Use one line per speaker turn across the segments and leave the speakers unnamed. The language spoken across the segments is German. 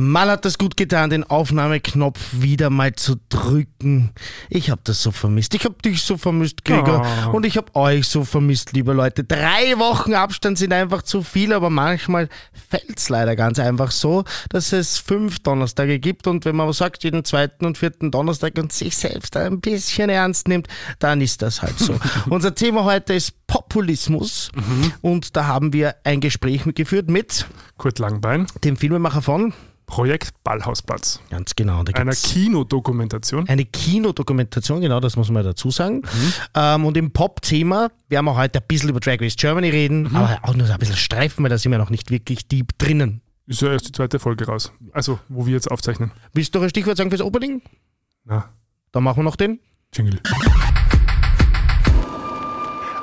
Mal hat das gut getan, den Aufnahmeknopf wieder mal zu drücken. Ich habe das so vermisst. Ich habe dich so vermisst, Gregor.
Oh.
Und ich habe euch so vermisst, liebe Leute. Drei Wochen Abstand sind einfach zu viel, aber manchmal fällt's leider ganz einfach so, dass es fünf Donnerstage gibt. Und wenn man sagt, jeden zweiten und vierten Donnerstag und sich selbst ein bisschen ernst nimmt, dann ist das halt so. Unser Thema heute ist Populismus. Und da haben wir ein Gespräch mitgeführt mit
Kurt Langbein,
dem Filmemacher von
Projekt Ballhausplatz.
Ganz genau. Da
Einer Kinodokumentation.
eine Kinodokumentation, genau, das muss man dazu sagen. Ähm, und im Pop-Thema werden wir heute ein bisschen über Drag Race Germany reden, aber auch nur so ein bisschen streifen, weil da sind wir noch nicht wirklich deep drinnen.
Ist ja erst die zweite Folge raus. Also, wo wir jetzt aufzeichnen.
Willst du noch ein Stichwort sagen fürs Opening?
Na,
Dann machen wir noch den.
Jingle.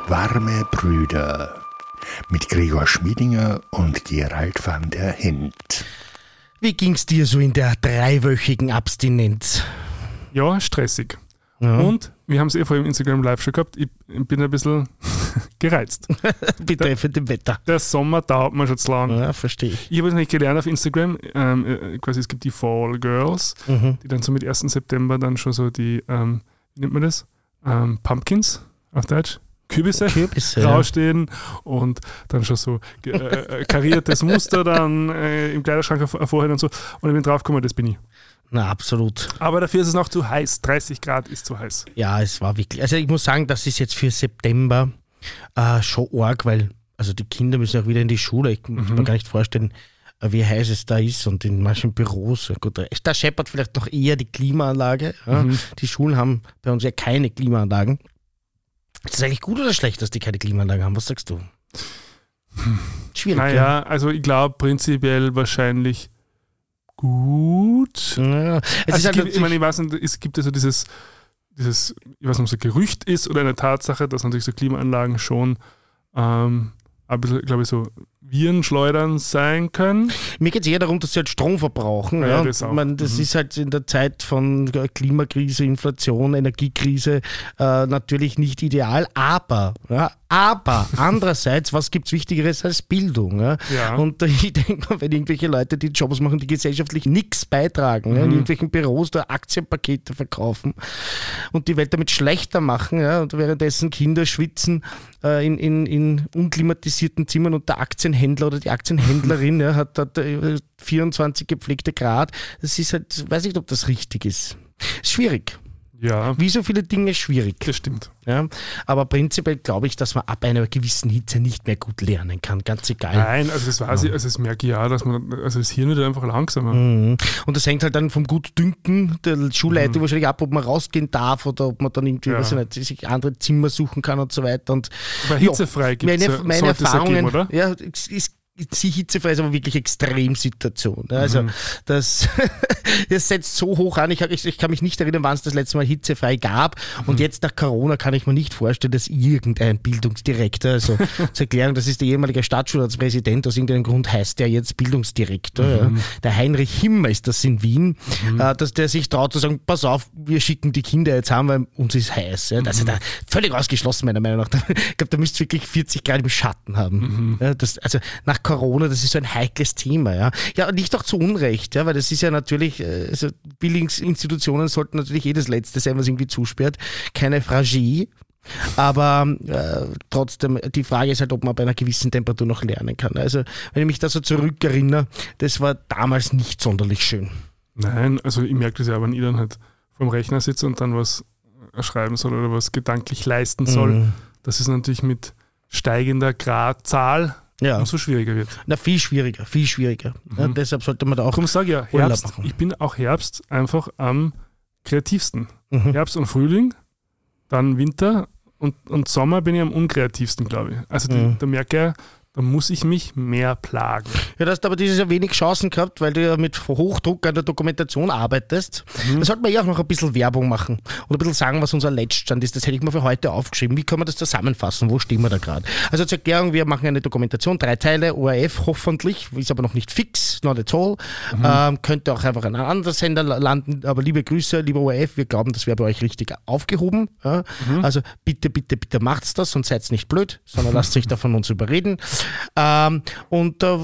Warme Brüder mit Gregor Schmiedinger und Gerald van der Hint.
Wie ging's dir so in der dreiwöchigen Abstinenz?
Ja, stressig.
Ja.
Und wir haben es eh vor im Instagram Live schon gehabt. Ich bin ein bisschen gereizt.
Betreffend dem Wetter.
Der Sommer dauert mir schon zu lang.
Ja, verstehe ich.
Ich habe es nicht gelernt auf Instagram. Ähm, äh, quasi, es gibt die Fall Girls,
Mhm.
die dann so mit 1. September dann schon so die, ähm, wie nennt man das? Ähm, Pumpkins auf Deutsch? Kürbisse
Kürbisse.
rausstehen und dann schon so äh, äh, kariertes Muster dann äh, im Kleiderschrank vorhin und so. Und ich bin draufgekommen, das bin ich.
Na, absolut.
Aber dafür ist es noch zu heiß. 30 Grad ist zu heiß.
Ja, es war wirklich. Also ich muss sagen, das ist jetzt für September äh, schon arg, weil also die Kinder müssen auch wieder in die Schule. Ich kann mir gar nicht vorstellen, äh, wie heiß es da ist und in manchen Büros. Gut, da scheppert vielleicht noch eher die Klimaanlage. Ja. Die Schulen haben bei uns ja keine Klimaanlagen. Ist das eigentlich gut oder schlecht, dass die keine Klimaanlagen haben? Was sagst du? Schwierig.
Naja, also ich glaube prinzipiell wahrscheinlich gut.
Ja. Es
Also
halt
gibt, ich meine, ich weiß nicht, es gibt also dieses, dieses, ich weiß nicht, ob es ein Gerücht ist oder eine Tatsache, dass natürlich so Klimaanlagen schon ähm, ein bisschen, glaube ich, so Virenschleudern sein können.
Mir geht es eher darum, dass sie halt Strom verbrauchen.
Ja,
Ja,
das auch.
Man, das
Mhm.
ist halt in der Zeit von Klimakrise, Inflation, Energiekrise äh, natürlich nicht ideal. Aber, ja, aber andererseits, was gibt es Wichtigeres als Bildung? Ja?
Ja.
Und äh, ich denke mal, wenn irgendwelche Leute, die Jobs machen, die gesellschaftlich nichts beitragen,
Mhm.
in irgendwelchen Büros da Aktienpakete verkaufen und die Welt damit schlechter machen und währenddessen Kinder schwitzen äh, in, in, in unklimatisierten Zimmern und der Aktienhändler oder die Aktienhändlerin ja, hat, hat äh, 24 gepflegte Grad. Das ist halt, weiß nicht, ob das richtig. Ist schwierig.
Ja,
Wie so viele Dinge schwierig.
das stimmt.
Ja. Aber prinzipiell glaube ich, dass man ab einer gewissen Hitze nicht mehr gut lernen kann. Ganz egal.
Nein, also das weiß ich, also das merke ich ja, dass man, also das Hirn wird einfach langsamer.
Mhm. Und das hängt halt dann vom Gutdünken der Schulleitung
Mhm.
wahrscheinlich ab, ob man rausgehen darf oder ob man dann irgendwie
Ja.
weiß ich nicht, sich andere Zimmer suchen kann und so weiter. Und
Weil
Ja,
hitzefrei gibt
meine,
es
meine
es ja
Erfahrungen,
geben, oder?
ja, es ist sie hitzefrei ist aber wirklich Extremsituation. Ja, Also
Mhm.
das, das setzt so hoch an. Ich, ich, ich kann mich nicht erinnern, wann es das letzte Mal hitzefrei gab.
Mhm.
Und jetzt nach Corona kann ich mir nicht vorstellen, dass irgendein Bildungsdirektor, also zur Erklärung, das ist der ehemalige Stadtschulratspräsident, aus irgendeinem Grund heißt der jetzt Bildungsdirektor. Ja.
Mhm.
Der Heinrich Himmler ist das in Wien, äh, dass der sich traut zu sagen, pass auf, wir schicken die Kinder jetzt heim, weil uns ist heiß. Ja. Das ist ja völlig ausgeschlossen, meiner Meinung nach. Ich glaube, da müsst ihr wirklich 40 Grad im Schatten haben. Ja, das, also nach Corona, das ist so ein heikles Thema. Ja, ja nicht auch zu Unrecht, ja, weil das ist ja natürlich, äh, also Bildungsinstitutionen sollten natürlich jedes Letzte sein, was irgendwie zusperrt. Keine Fragie. Aber äh, trotzdem, die Frage ist halt, ob man bei einer gewissen Temperatur noch lernen kann. Also, wenn ich mich da so zurückerinnere, das war damals nicht sonderlich schön.
Nein, also ich merke das ja, wenn ich dann halt vorm Rechner sitze und dann was schreiben soll oder was gedanklich leisten soll,
Mhm.
dass es natürlich mit steigender Gradzahl
Ja,
umso schwieriger wird.
na, viel schwieriger, viel schwieriger. Ja, deshalb sollte man da auch.
Sage ich ja, Herbst, ich bin auch Herbst einfach am kreativsten.
Mhm.
Herbst und Frühling, dann Winter und, und Sommer bin ich am unkreativsten, glaube ich. Also die,
Mhm.
da merke ich, da muss ich mich mehr plagen.
Ja, du hast aber dieses Jahr wenig Chancen gehabt, weil du ja mit Hochdruck an der Dokumentation arbeitest.
Mhm.
Da sollte man ja auch noch ein bisschen Werbung machen und ein bisschen sagen, was unser Letztstand ist. Das hätte ich mir für heute aufgeschrieben. Wie kann man das zusammenfassen? Wo stehen wir da gerade? Also zur Erklärung, wir machen eine Dokumentation, drei Teile, ORF hoffentlich, ist aber noch nicht fix, not at all. Ähm, könnte auch einfach an einem anderen Sender la- landen, aber liebe Grüße, lieber ORF, wir glauben, das wäre bei euch richtig aufgehoben. Ja? Also bitte, bitte, bitte macht's das und seid nicht blöd, sondern lasst euch da von uns überreden. Ähm, und äh,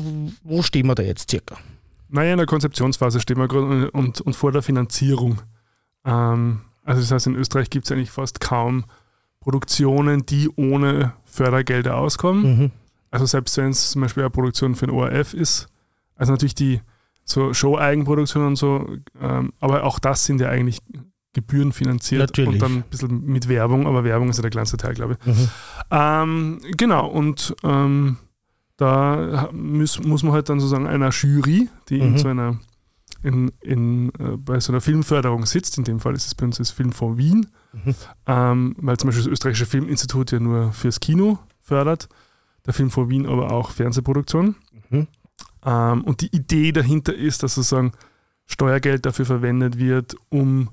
wo stehen wir da jetzt circa?
Naja, in der Konzeptionsphase stehen wir gerade und, und vor der Finanzierung. Ähm, also das heißt, in Österreich gibt es eigentlich fast kaum Produktionen, die ohne Fördergelder auskommen.
Mhm.
Also selbst wenn es zum Beispiel eine Produktion für den ORF ist, also natürlich die so Show-Eigenproduktionen und so, ähm, aber auch das sind ja eigentlich gebührenfinanziert
Natürlich.
und dann ein bisschen mit Werbung, aber Werbung ist ja der kleinste Teil, glaube ich.
Mhm.
Ähm, genau, und ähm, da muss, muss man halt dann sozusagen einer Jury, die in
Mhm.
so einer in, in, äh, bei so einer Filmförderung sitzt, in dem Fall ist es bei uns das Filmfonds Wien,
Mhm.
ähm, weil zum Beispiel das österreichische Filminstitut ja nur fürs Kino fördert, der Filmfonds Wien aber auch Fernsehproduktionen.
Mhm.
Ähm, und die Idee dahinter ist, dass sozusagen Steuergeld dafür verwendet wird, um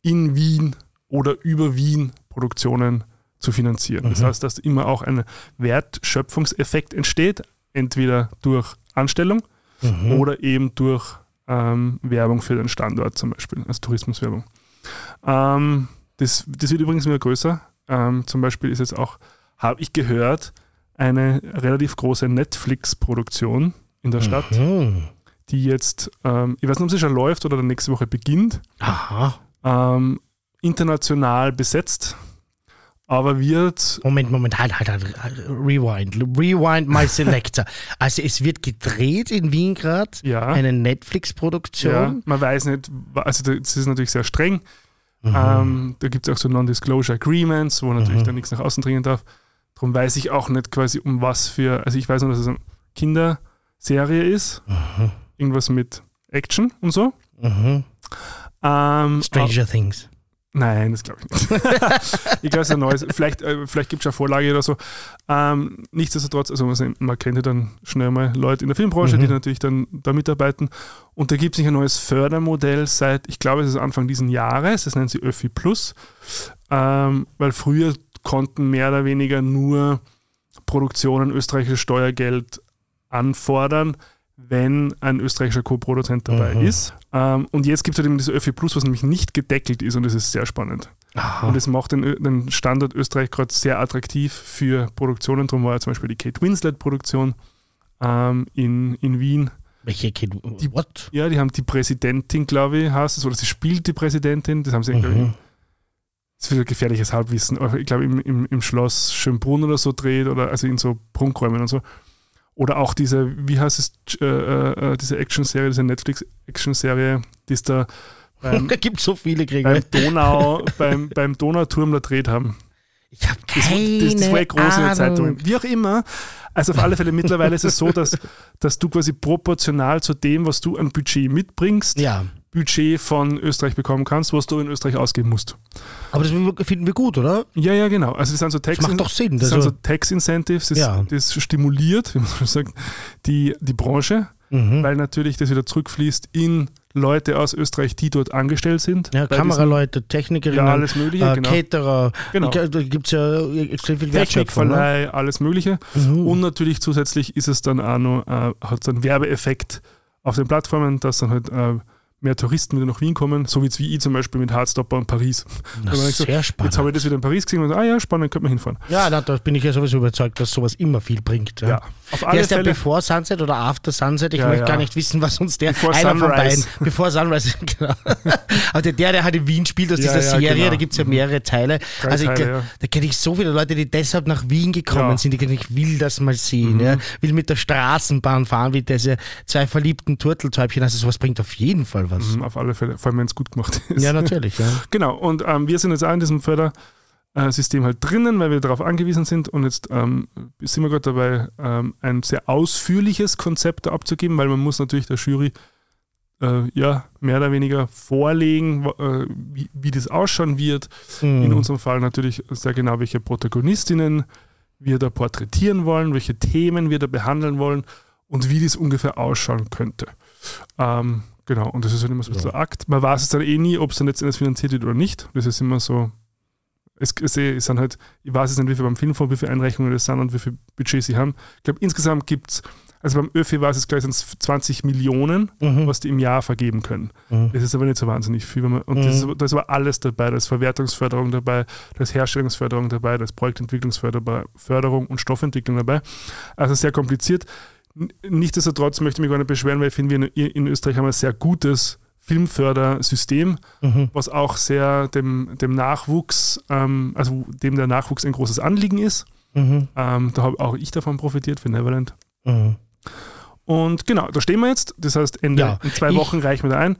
in Wien oder über Wien Produktionen zu finanzieren. Das
Mhm.
heißt, dass immer auch ein Wertschöpfungseffekt entsteht, entweder durch Anstellung
Mhm.
oder eben durch ähm, Werbung für den Standort zum Beispiel, also Tourismuswerbung. Ähm, das, das wird übrigens immer größer. Ähm, zum Beispiel ist jetzt auch, habe ich gehört, eine relativ große Netflix-Produktion in der Stadt,
Mhm.
die jetzt, ähm, ich weiß nicht, ob sie schon läuft oder nächste Woche beginnt, ähm, international besetzt, aber wird
Moment, Moment, halt, halt, halt. Rewind. Rewind my selector. Also es wird gedreht in Wien gerade.
ja,
Eine
ja,
Netflix-Produktion.
man weiß nicht, also das ist natürlich sehr streng.
Mhm.
Ähm, da gibt es auch so Non-Disclosure Agreements, wo natürlich
Mhm.
dann nichts nach außen dringen darf. Darum weiß ich auch nicht quasi um was für, also ich weiß nur, dass es eine Kinderserie ist,
Mhm.
irgendwas mit Action und so.
Mhm.
Ähm,
Stranger Things.
Nein, das glaube ich nicht. ich glaube, es ist ein neues, vielleicht, äh, vielleicht gibt es eine Vorlage oder so. Ähm, nichtsdestotrotz, also man, kennt ja dann schnell mal Leute in der Filmbranche,
Mhm.
die natürlich dann da mitarbeiten. Und da gibt es sich ein neues Fördermodell seit, ich glaube, es ist Anfang diesen Jahres, das nennt sie Öffi Plus, ähm, weil früher konnten mehr oder weniger nur Produktionen österreichisches Steuergeld anfordern, wenn ein österreichischer Co-Produzent dabei
Mhm.
ist. Ähm, und jetzt gibt es halt eben diese Öffi Plus, was nämlich nicht gedeckelt ist und das ist sehr spannend.
Aha.
Und es macht den, den Standort Österreich gerade sehr attraktiv für Produktionen. Darum war ja zum Beispiel die Kate Winslet-Produktion ähm, in, in Wien.
Welche Kid?
Die-
What?
Ja, die haben die Präsidentin, glaube ich, heißt es, oder sie spielt die Präsidentin. Das haben sie, glaube ich,
Mhm.
das ist wieder gefährliches Halbwissen, aber ich glaube im, im, im Schloss Schönbrunn oder so dreht oder also in so Prunkräumen und so. Oder auch diese, wie heißt es, äh, äh, diese Action-Serie, diese Netflix-Action-Serie, die es da beim,
gibt so viele Krieger.
beim Donau, beim, beim Donauturm da dreht haben.
Ich habe
Das,
keine
das, das war ja groß in. Zeitungen. Wie auch immer. Also auf alle Fälle, mittlerweile ist es so, dass, dass du quasi proportional zu dem, was du an Budget mitbringst,
Ja,
Budget von Österreich bekommen kannst, was du in Österreich ausgeben musst.
aber das finden wir gut, oder?
Ja, ja, genau. Also das sind so Tax,
Das macht doch Sinn.
das
Also,
sind so Tax Incentives, das,
Ja.
das stimuliert, wie man so sagt, die, die Branche,
mhm.
weil natürlich das wieder zurückfließt in Leute aus Österreich, die dort angestellt sind.
ja, Kameraleute, Technikerinnen,
Ja, alles Mögliche,
äh,
genau.
Caterer.
Genau.
Ich- Da gibt es ja extrem viel Wertschöpfung. Ne?
Technikverleih, alles Mögliche.
Mhm.
Und natürlich zusätzlich ist es dann auch noch, äh, hat es einen Werbeeffekt auf den Plattformen, dass dann halt äh, mehr Touristen wieder nach Wien kommen, so wie jetzt wie ich zum Beispiel mit Hardstopper und Paris.
das ist
so,
sehr
Jetzt
spannend.
habe ich das wieder in Paris gesehen und so, ah ja, spannend, könnte man hinfahren.
Ja, na, da bin ich ja sowieso überzeugt, dass sowas immer viel bringt. Ja.
Ja, auf
Der
alle
ist der
Fälle.
Before Sunset oder After Sunset? Ich
Ja,
möchte
ja.
gar nicht wissen, was uns der
Before
einer von
Sunrise.
beiden, Bevor Sunrise, genau. Aber der, der, halt in Wien spielt aus
Ja,
dieser
ja,
Serie,
genau.
da gibt es ja mehrere Teile.
Drei
also ich,
Teile, ja.
da kenne ich so viele Leute, die deshalb nach Wien gekommen
Ja.
sind, die gesagt, ich will das mal sehen.
Mhm.
Ja. Will mit der Straßenbahn fahren, wie diese zwei verliebten Turteltäubchen. Also sowas bringt auf jeden Fall was.
Mhm, auf alle Fälle, vor allem wenn es gut gemacht ist.
Ja, natürlich. Ja.
Genau, und ähm, wir sind jetzt auch in diesem Fördersystem halt drinnen, weil wir darauf angewiesen sind. Und jetzt ähm, sind wir gerade dabei, ähm, ein sehr ausführliches Konzept abzugeben, weil man muss natürlich der Jury äh, ja, mehr oder weniger vorlegen, äh, wie, wie das ausschauen wird. In
Mhm.
unserem Fall natürlich sehr genau, welche Protagonistinnen wir da porträtieren wollen, welche Themen wir da behandeln wollen und wie das ungefähr ausschauen könnte. Ähm, genau, und das ist halt immer so ein bisschen
Ja.
Akt. Man weiß es dann eh nie, ob es dann letztendlich finanziert wird oder nicht. Das ist immer so. Es, es, es sind halt, ich weiß es nicht, wie viel beim Filmfonds, wie viele Einreichungen das sind und wie viel Budget sie haben. Ich glaube, insgesamt gibt es, also beim ÖFI war es gleich sind es 20 Millionen,
Mhm.
was die im Jahr vergeben können.
Mhm.
Das ist aber nicht so wahnsinnig viel. Man, und das, ist, da ist aber alles dabei. Da ist Verwertungsförderung dabei, da ist Herstellungsförderung dabei, da ist Projektentwicklungsförderung Förderung und Stoffentwicklung dabei. Also sehr kompliziert. Nichtsdestotrotz möchte ich mich gar nicht beschweren, weil ich finde, wir in, Österreich haben ein sehr gutes Filmfördersystem, mhm. was auch sehr dem, dem Nachwuchs, ähm, also dem der Nachwuchs ein großes Anliegen ist. Mhm. Ähm, da habe auch ich davon profitiert für Neverland. Mhm. Und genau, da stehen wir jetzt. Das heißt, Ende, ja, in zwei Wochen reichen wir da ein.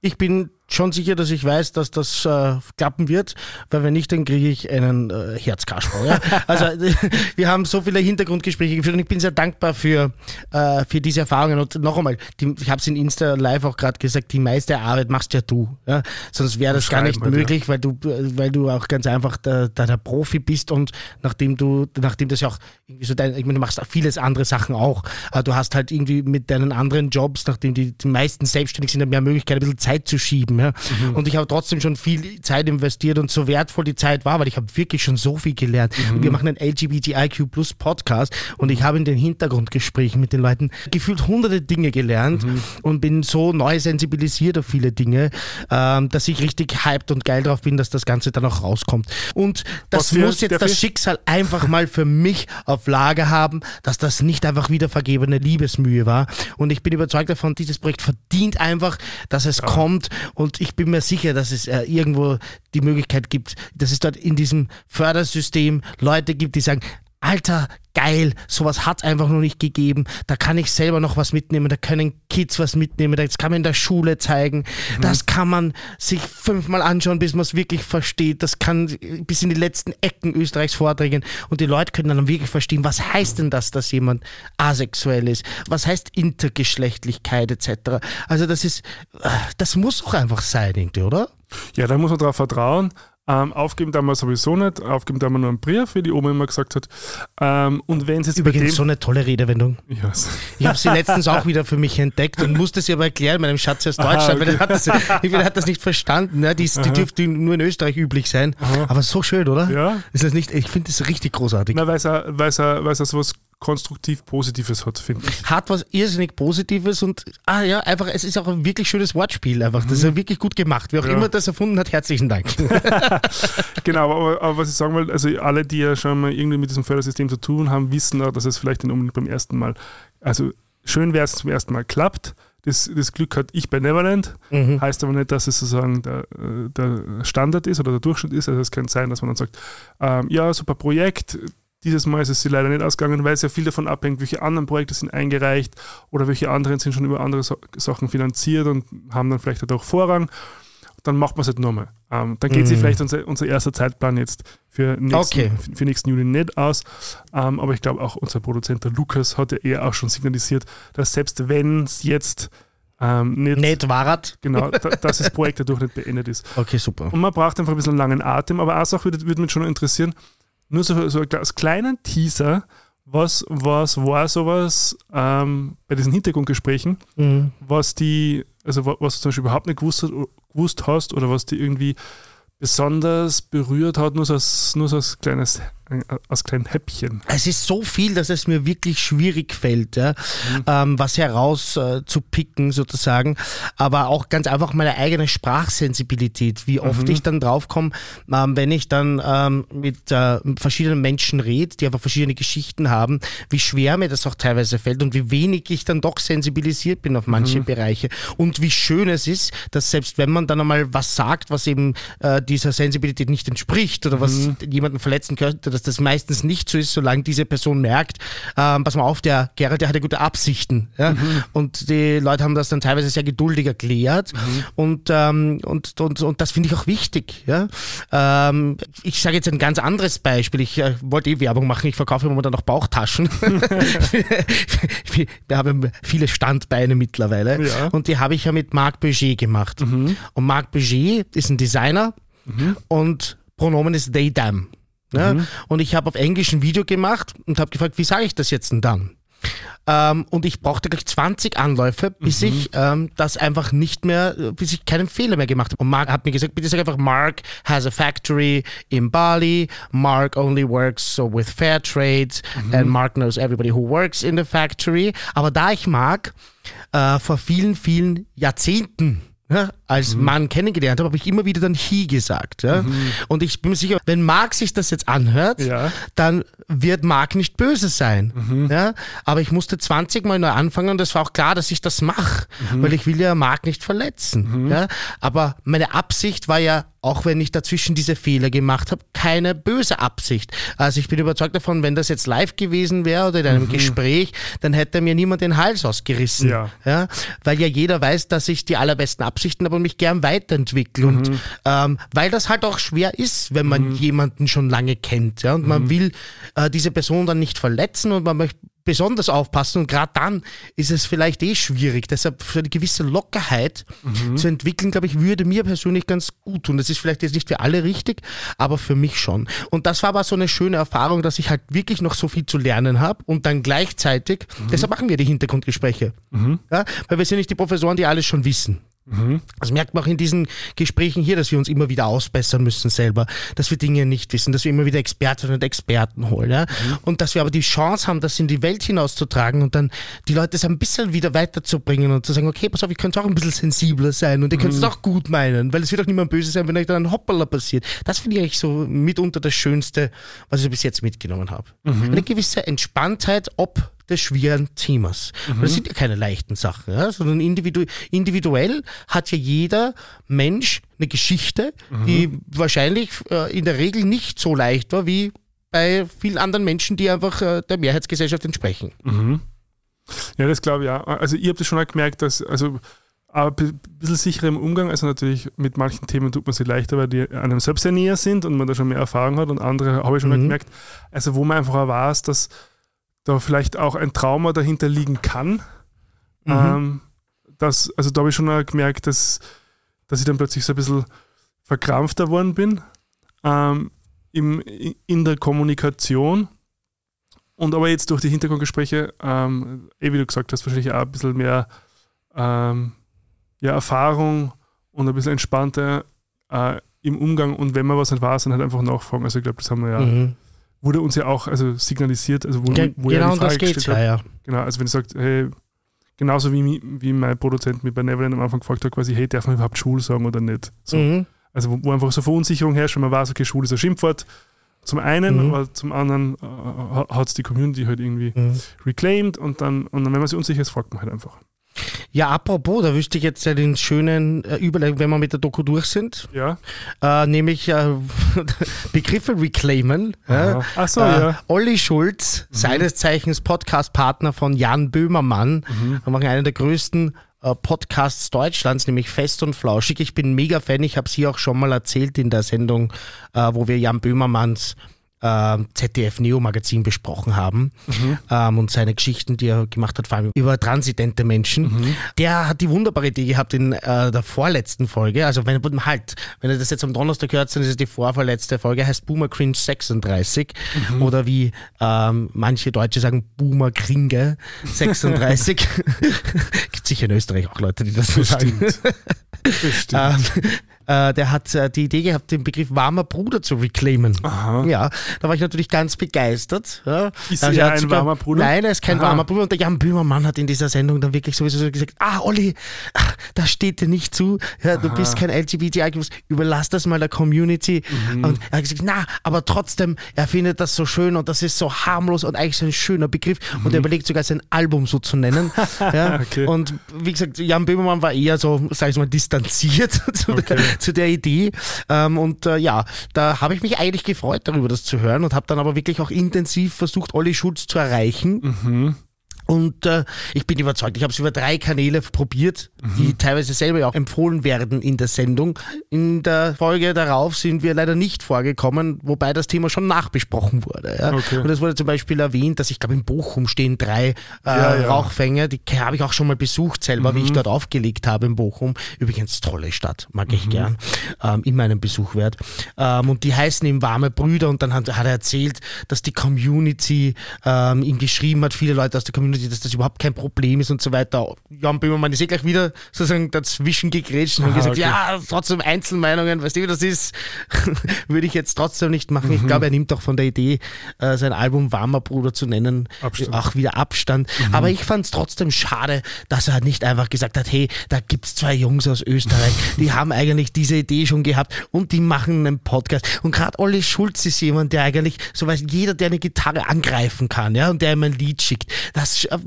Ich bin schon sicher, dass ich weiß, dass das äh, klappen wird, weil wenn nicht, dann kriege ich einen äh, Herzkasperl. Ja? Also wir haben so viele Hintergrundgespräche geführt und ich bin sehr dankbar für, äh, für diese Erfahrungen. Und noch einmal, die, ich habe es in Insta Live auch gerade gesagt, die meiste Arbeit machst ja du. Ja? Sonst wäre das gar nicht möglich, ja. weil, du, weil du auch ganz einfach der, der, der, Profi bist und nachdem du, nachdem das ja auch irgendwie so dein, ich meine, du machst auch vieles andere Sachen auch. Aber du hast halt irgendwie mit deinen anderen Jobs, nachdem die, die meisten selbstständig sind, mehr Möglichkeit, ein bisschen Zeit zu schieben ja? Mhm. Und ich habe trotzdem schon viel Zeit investiert und so wertvoll die Zeit war, weil ich habe wirklich schon so viel gelernt. Mhm. Wir machen einen LGBTIQ Plus Podcast und ich habe in den Hintergrundgesprächen mit den Leuten gefühlt hunderte Dinge gelernt mhm. und bin so neu sensibilisiert auf viele Dinge, ähm, dass ich richtig hyped und geil drauf bin, dass das Ganze dann auch rauskommt. Und das für, muss jetzt das Schicksal einfach mal für mich auf Lager haben, dass das nicht einfach wieder vergebene Liebesmühe war. Und ich bin überzeugt davon, dieses Projekt verdient einfach, dass es ja. kommt und und ich bin mir sicher, dass es äh, irgendwo die Möglichkeit gibt, dass es dort in diesem Fördersystem Leute gibt, die sagen, Alter, geil, sowas hat es einfach noch nicht gegeben. Da kann ich selber noch was mitnehmen, da können Kids was mitnehmen, das kann man in der Schule zeigen, mhm. das kann man sich fünfmal anschauen, bis man es wirklich versteht. Das kann bis in die letzten Ecken Österreichs vordringen und die Leute können dann wirklich verstehen, was heißt denn das, dass jemand asexuell ist? Was heißt Intergeschlechtlichkeit etc.? Also das ist, äh, das muss doch einfach sein, irgendwie, oder?
Ja, da muss man darauf vertrauen. Ähm, aufgeben da wir sowieso nicht, aufgeben da wir nur einen Brief, wie die Oma immer gesagt hat. Ähm, und wenn es jetzt
Übrigens so eine tolle Redewendung. Yes. Ich habe sie letztens auch wieder für mich entdeckt und musste sie aber erklären, meinem Schatz aus Deutschland, Aha, okay. weil er hat das, hat das nicht verstanden. Ne? Die, die dürfte nur in Österreich üblich sein. Aha. Aber so schön, oder? Ja. Ist das nicht, ich finde das richtig großartig.
Na, weil es was konstruktiv Positives hat, finde ich.
Hat was irrsinnig Positives und ah ja, einfach, es ist auch ein wirklich schönes Wortspiel einfach. Das ist ja mhm. wirklich gut gemacht. Wer auch ja. immer das erfunden hat, herzlichen Dank.
genau, aber, aber, was ich sagen will, also alle, die ja schon mal irgendwie mit diesem Fördersystem zu tun haben, wissen auch, dass es vielleicht nicht unbedingt beim ersten Mal, also schön wäre es zum ersten Mal klappt. Das, das, Glück hat ich bei Neverland. Mhm. Heißt aber nicht, dass es sozusagen der, der, Standard ist oder der Durchschnitt ist. Also es kann sein, dass man dann sagt, ähm, ja, super Projekt, dieses Mal ist es sie leider nicht ausgegangen, weil es ja viel davon abhängt, welche anderen Projekte sind eingereicht oder welche anderen sind schon über andere so Sachen finanziert und haben dann vielleicht auch Vorrang. Dann macht man es halt nochmal. Ähm, dann geht mm. sich vielleicht unser, unser erster Zeitplan jetzt für nächsten, okay. für nächsten Juli nicht aus. Ähm, aber ich glaube auch unser Produzent der Lukas hat ja eher auch schon signalisiert, dass selbst wenn es jetzt ähm, nicht,
nicht warat.
Genau, dass das Projekt dadurch nicht beendet ist.
Okay, super.
Und man braucht einfach ein bisschen langen Atem, aber eine Sache würde, würde mich schon interessieren, nur so, so als kleinen Teaser, was, was war sowas ähm, bei diesen Hintergrundgesprächen, mhm. was die, also was du zum Beispiel überhaupt nicht gewusst, gewusst hast oder was die irgendwie besonders berührt hat, nur so als, nur so als kleines als kleinen Häppchen.
Es ist so viel, dass es mir wirklich schwierig fällt, ja, mhm. ähm, was herauszupicken äh, sozusagen. Aber auch ganz einfach meine eigene Sprachsensibilität, wie oft mhm. ich dann draufkomme, ähm, wenn ich dann ähm, mit äh, verschiedenen Menschen rede, die einfach verschiedene Geschichten haben, wie schwer mir das auch teilweise fällt und wie wenig ich dann doch sensibilisiert bin auf manche mhm. Bereiche. Und wie schön es ist, dass selbst wenn man dann einmal was sagt, was eben äh, dieser Sensibilität nicht entspricht oder was mhm. jemanden verletzen könnte, dass das meistens nicht so ist, solange diese Person merkt, ähm, pass mal auf, der Gerald, der hatte gute Absichten. Ja? Mhm. Und die Leute haben das dann teilweise sehr geduldig erklärt. Mhm. Und, ähm, und, und, und das finde ich auch wichtig. Ja? Ähm, ich sage jetzt ein ganz anderes Beispiel. Ich äh, wollte eh Werbung machen, ich verkaufe momentan noch Bauchtaschen. Wir haben viele Standbeine mittlerweile. Ja. Und die habe ich ja mit Marc Beget gemacht. Mhm. Und Marc Beget ist ein Designer mhm. und Pronomen ist they, them. Ja? Mhm. Und ich habe auf Englisch ein Video gemacht und habe gefragt, wie sage ich das jetzt denn dann? Ähm, und ich brauchte gleich 20 Anläufe, bis mhm. ich ähm, das einfach nicht mehr, bis ich keinen Fehler mehr gemacht habe. Und Mark hat mir gesagt, bitte sag einfach, Mark has a factory in Bali. Mark only works so with fair trade mhm. and Mark knows everybody who works in the factory. Aber da ich Mark äh, vor vielen, vielen Jahrzehnten ja, als mhm. Mann kennengelernt habe, habe ich immer wieder dann he gesagt. Ja? Mhm. Und ich bin mir sicher, wenn Marc sich das jetzt anhört, ja. dann wird Marc nicht böse sein.
Mhm.
Ja, aber ich musste 20 Mal neu anfangen und es war auch klar, dass ich das mache,
Mhm.
weil ich will ja Marc nicht verletzen. Ja, aber meine Absicht war ja, auch wenn ich dazwischen diese Fehler gemacht habe, keine böse Absicht. Also ich bin überzeugt davon, wenn das jetzt live gewesen wäre oder in einem Gespräch, dann hätte mir niemand den Hals ausgerissen.
Mhm. Ja.
Ja, weil ja jeder weiß, dass ich die allerbesten Absichten habe und mich gern weiterentwickle. Und
Mhm.
ähm, weil das halt auch schwer ist, wenn man jemanden schon lange kennt. Ja, und
Mhm.
man will äh, diese Person dann nicht verletzen und man möchte besonders aufpassen und gerade dann ist es vielleicht eh schwierig. Deshalb für eine gewisse Lockerheit
Mhm.
zu entwickeln, glaube ich, würde mir persönlich ganz gut tun. Das ist vielleicht jetzt nicht für alle richtig, aber für mich schon. Und das war aber so eine schöne Erfahrung, dass ich halt wirklich noch so viel zu lernen habe und dann gleichzeitig,
Mhm.
deshalb machen wir die Hintergrundgespräche. Ja, weil wir sind nicht die Professoren, die alles schon wissen. Das merkt man auch in diesen Gesprächen hier, dass wir uns immer wieder ausbessern müssen selber, dass wir Dinge nicht wissen, dass wir immer wieder Expertinnen und Experten holen. Ja? Und dass wir aber die Chance haben, das in die Welt hinauszutragen und dann die Leute so ein bisschen wieder weiterzubringen und zu sagen, okay, pass auf, ich könnte auch ein bisschen sensibler sein und ihr könnt es auch gut meinen, weil es wird auch niemand böse sein, wenn euch dann ein Hoppala passiert. Das finde ich eigentlich so mitunter das Schönste, was ich bis jetzt mitgenommen habe. Eine gewisse Entspanntheit, ob des schweren Themas. Weil Das sind ja keine leichten Sachen, ja? sondern individu individuell hat ja jeder Mensch eine Geschichte, die wahrscheinlich äh, in der Regel nicht so leicht war wie bei vielen anderen Menschen, die einfach äh, der Mehrheitsgesellschaft entsprechen.
Ja, das glaube ich auch. Also ich habe das schon auch gemerkt, dass, also ein bisschen sicherer im Umgang, also natürlich mit manchen Themen tut man sich leichter, weil die einem selbst sehr näher sind und man da schon mehr Erfahrung hat und andere habe ich schon mal
Mhm.
gemerkt, also wo man einfach auch weiß, dass da vielleicht auch ein Trauma dahinter liegen kann.
Mhm.
Ähm, das, also da habe ich schon gemerkt, dass, dass ich dann plötzlich so ein bisschen verkrampfter geworden bin ähm, im, in der Kommunikation. Und aber jetzt durch die Hintergrundgespräche, ähm, eh wie du gesagt hast, wahrscheinlich auch ein bisschen mehr ähm, ja, Erfahrung und ein bisschen entspannter äh, im Umgang und wenn man was nicht weiß, dann halt einfach nachfragen. Also ich glaube, das haben wir ja,
Mhm.
Wurde uns ja auch also signalisiert, also wo,
Ge
wo er
genau,
die
um das
Frage gestellt
ja,
hat.
ja.
Genau, also wenn du sagst, hey, genauso wie, wie mein Produzent mir bei Neverland am Anfang gefragt hat, quasi, hey, darf man überhaupt Schul sagen oder nicht? So.
Mhm.
Also wo, wo einfach so Verunsicherung herrscht, wenn man weiß, okay, Schule ist ein Schimpfwort. Zum einen,
Mhm.
aber zum anderen äh, hat es die Community halt irgendwie
Mhm.
reclaimed und dann, und dann, wenn man sich unsicher ist, fragt man halt einfach.
Ja, apropos, da wüsste ich jetzt ja den schönen äh, Überleitung, wenn wir mit der Doku durch sind,
Ja.
äh, nämlich äh, Begriffe reclaimen. Ja?
Ach so,
äh,
ja. Mhm.
Olli Schulz, seines Zeichens Podcast-Partner von Jan Böhmermann,
Mhm.
wir machen einen der größten äh, Podcasts Deutschlands, nämlich Fest und Flauschig. Ich bin mega Fan, ich habe es hier auch schon mal erzählt in der Sendung, äh, wo wir Jan Böhmermanns äh, ZDF Neo Magazin besprochen haben
Mhm.
ähm, und seine Geschichten, die er gemacht hat, vor allem über transidente Menschen.
Mhm.
Der hat die wunderbare Idee gehabt in äh, der vorletzten Folge. Also wenn halt, wenn ihr das jetzt am Donnerstag hört, dann ist es die vorvorletzte Folge, heißt Boomer Cringe 36
Mhm.
oder wie ähm, manche Deutsche sagen Boomer Kringe 36. Gibt sicher in Österreich auch Leute, die das so sagen.
Bestimmt.
Ähm, äh, der hat äh, die Idee gehabt, den Begriff warmer Bruder zu reclaimen.
Aha.
Ja, da war ich natürlich ganz begeistert. Ja.
Ist
Also
er ein
sogar-
warmer Bruder?
Nein, er ist kein
Aha.
warmer Bruder. Und der Jan Böhmermann hat in dieser Sendung dann wirklich sowieso so gesagt, ah, Olli, das steht dir nicht zu. Ja, du bist kein LGBTI, überlass das mal der Community.
Mhm.
Und er hat gesagt, na, aber trotzdem, er findet das so schön und das ist so harmlos und eigentlich so ein schöner Begriff. Und er überlegt sogar sein Album so zu nennen. ja.
Mhm. Okay.
Und wie gesagt, Jan Böhmermann war eher so, sag ich mal, distanziert zu, der, zu der Idee. Ähm, und äh, ja, da habe ich mich eigentlich gefreut darüber, das zu hören und habe dann aber wirklich auch intensiv versucht, Olli Schulz zu erreichen. Und äh, ich bin überzeugt, ich habe es über drei Kanäle probiert, die teilweise selber ja auch empfohlen werden in der Sendung. In der Folge darauf sind wir leider nicht vorgekommen, wobei das Thema schon nachbesprochen wurde. Ja?
Okay.
Und es wurde zum Beispiel erwähnt, dass ich glaube in Bochum stehen drei äh,
Ja, ja.
Rauchfänge, die habe ich auch schon mal besucht selber, wie ich dort aufgelegt habe in Bochum. Übrigens tolle Stadt, mag ich gern, ähm, in meinem Besuch wert. Ähm, und die heißen ihm Warme Brüder und dann hat, hat er erzählt, dass die Community ähm, ihm geschrieben hat, viele Leute aus der Community Comedy, dass das überhaupt kein Problem ist und so weiter. Jan Böhmermann ist eh gleich wieder sozusagen dazwischen gegrätscht und hat
Aha,
gesagt,
okay.
ja, trotzdem Einzelmeinungen, weißt du, wie das ist, würde ich jetzt trotzdem nicht machen.
Mhm.
Ich glaube, er nimmt auch von der Idee, äh, sein Album Warmer Bruder zu nennen,
Abstand.
auch wieder Abstand. Aber ich fand es trotzdem schade, dass er nicht einfach gesagt hat, hey, da gibt's zwei Jungs aus Österreich, die haben eigentlich diese Idee schon gehabt und die machen einen Podcast. Und gerade Olli Schulz ist jemand, der eigentlich, so weiß jeder, der eine Gitarre angreifen kann, ja, und der ihm ein Lied schickt, das äh,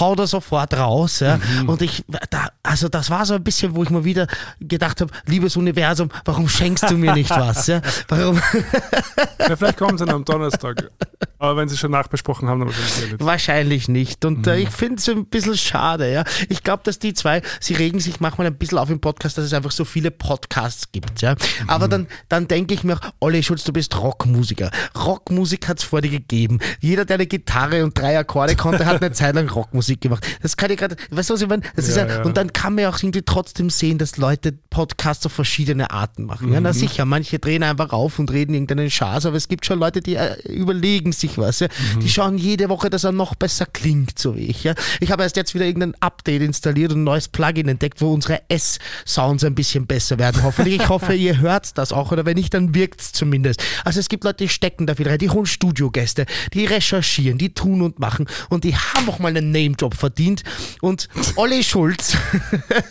haut er sofort raus, ja. Und ich, da, also das war so ein bisschen, wo ich mal wieder gedacht habe, liebes Universum, warum schenkst du mir nicht was, ja? Warum?
Ja, vielleicht kommen sie dann am Donnerstag. Aber wenn sie schon nachbesprochen haben, dann wahrscheinlich nicht.
Wahrscheinlich nicht. Und äh, ich finde es ein bisschen schade, ja. Ich glaube, dass die zwei, sie regen sich manchmal ein bisschen auf im Podcast, dass es einfach so viele Podcasts gibt, ja. Aber dann, dann denke ich mir auch, Olli Schulz, du bist Rockmusiker. Rockmusik hat es vor dir gegeben. Jeder, der eine Gitarre und drei Akkorde konnte, hat eine Zeit lang Rockmusik gemacht. Das kann ich gerade, weißt du, was ich meine? Das ist
Ja,
ja,
ja.
Und dann kann man ja auch irgendwie trotzdem sehen, dass Leute Podcasts auf verschiedene Arten machen. Ja, na sicher, manche drehen einfach auf und reden irgendeinen Schaß, aber es gibt schon Leute, die äh, überlegen sich was. Ja. Die schauen jede Woche, dass er noch besser klingt, so wie ich. Ja. Ich habe erst jetzt wieder irgendein Update installiert und ein neues Plugin entdeckt, wo unsere S-Sounds ein bisschen besser werden. Hoffentlich. Ich hoffe, ihr hört das auch oder wenn nicht, dann wirkt es zumindest. Also es gibt Leute, die stecken da viel rein, die holen Studiogäste, die recherchieren, die tun und machen und die haben auch mal einen Name-Job verdient. Und Olli Schulz,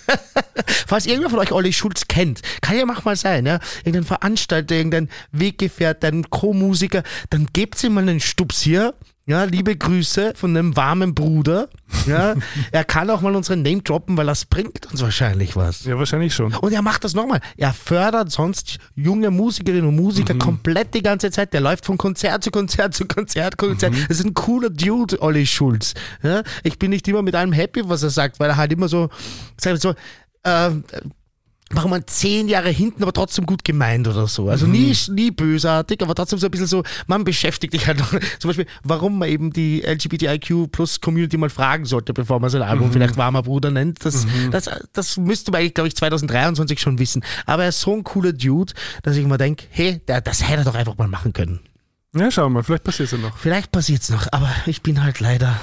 falls irgendwer von euch Olli Schulz kennt, kann ja manchmal sein, ja, irgendein Veranstalter, irgendein Weggefährte, ein Co-Musiker, dann gebt ihm mal einen Stups hier. Ja, liebe Grüße von einem warmen Bruder. Ja, er kann auch mal unseren Name droppen, weil das bringt uns wahrscheinlich was.
Ja, wahrscheinlich schon.
Und er macht das nochmal. Er fördert sonst junge Musikerinnen und Musiker komplett die ganze Zeit. Der läuft von Konzert zu Konzert zu Konzert Konzert. Das ist ein cooler Dude, Olli Schulz. Ja? Ich bin nicht immer mit allem happy, was er sagt, weil er halt immer so, sagt so, äh, machen wir zehn Jahre hinten, aber trotzdem gut gemeint oder so. Also nie, nie bösartig, aber trotzdem so ein bisschen so, man beschäftigt dich halt noch. Zum Beispiel, warum man eben die LGBTIQ plus Community mal fragen sollte, bevor man sein Album vielleicht Warmer Bruder nennt. Das, das, das müsste man eigentlich, glaube ich, 2023 schon wissen. Aber er ist so ein cooler Dude, dass ich mir denke, hey, der, das hätte er doch einfach mal machen können.
Ja, schauen wir mal, vielleicht passiert es ja noch.
Vielleicht passiert's noch, aber ich bin halt leider.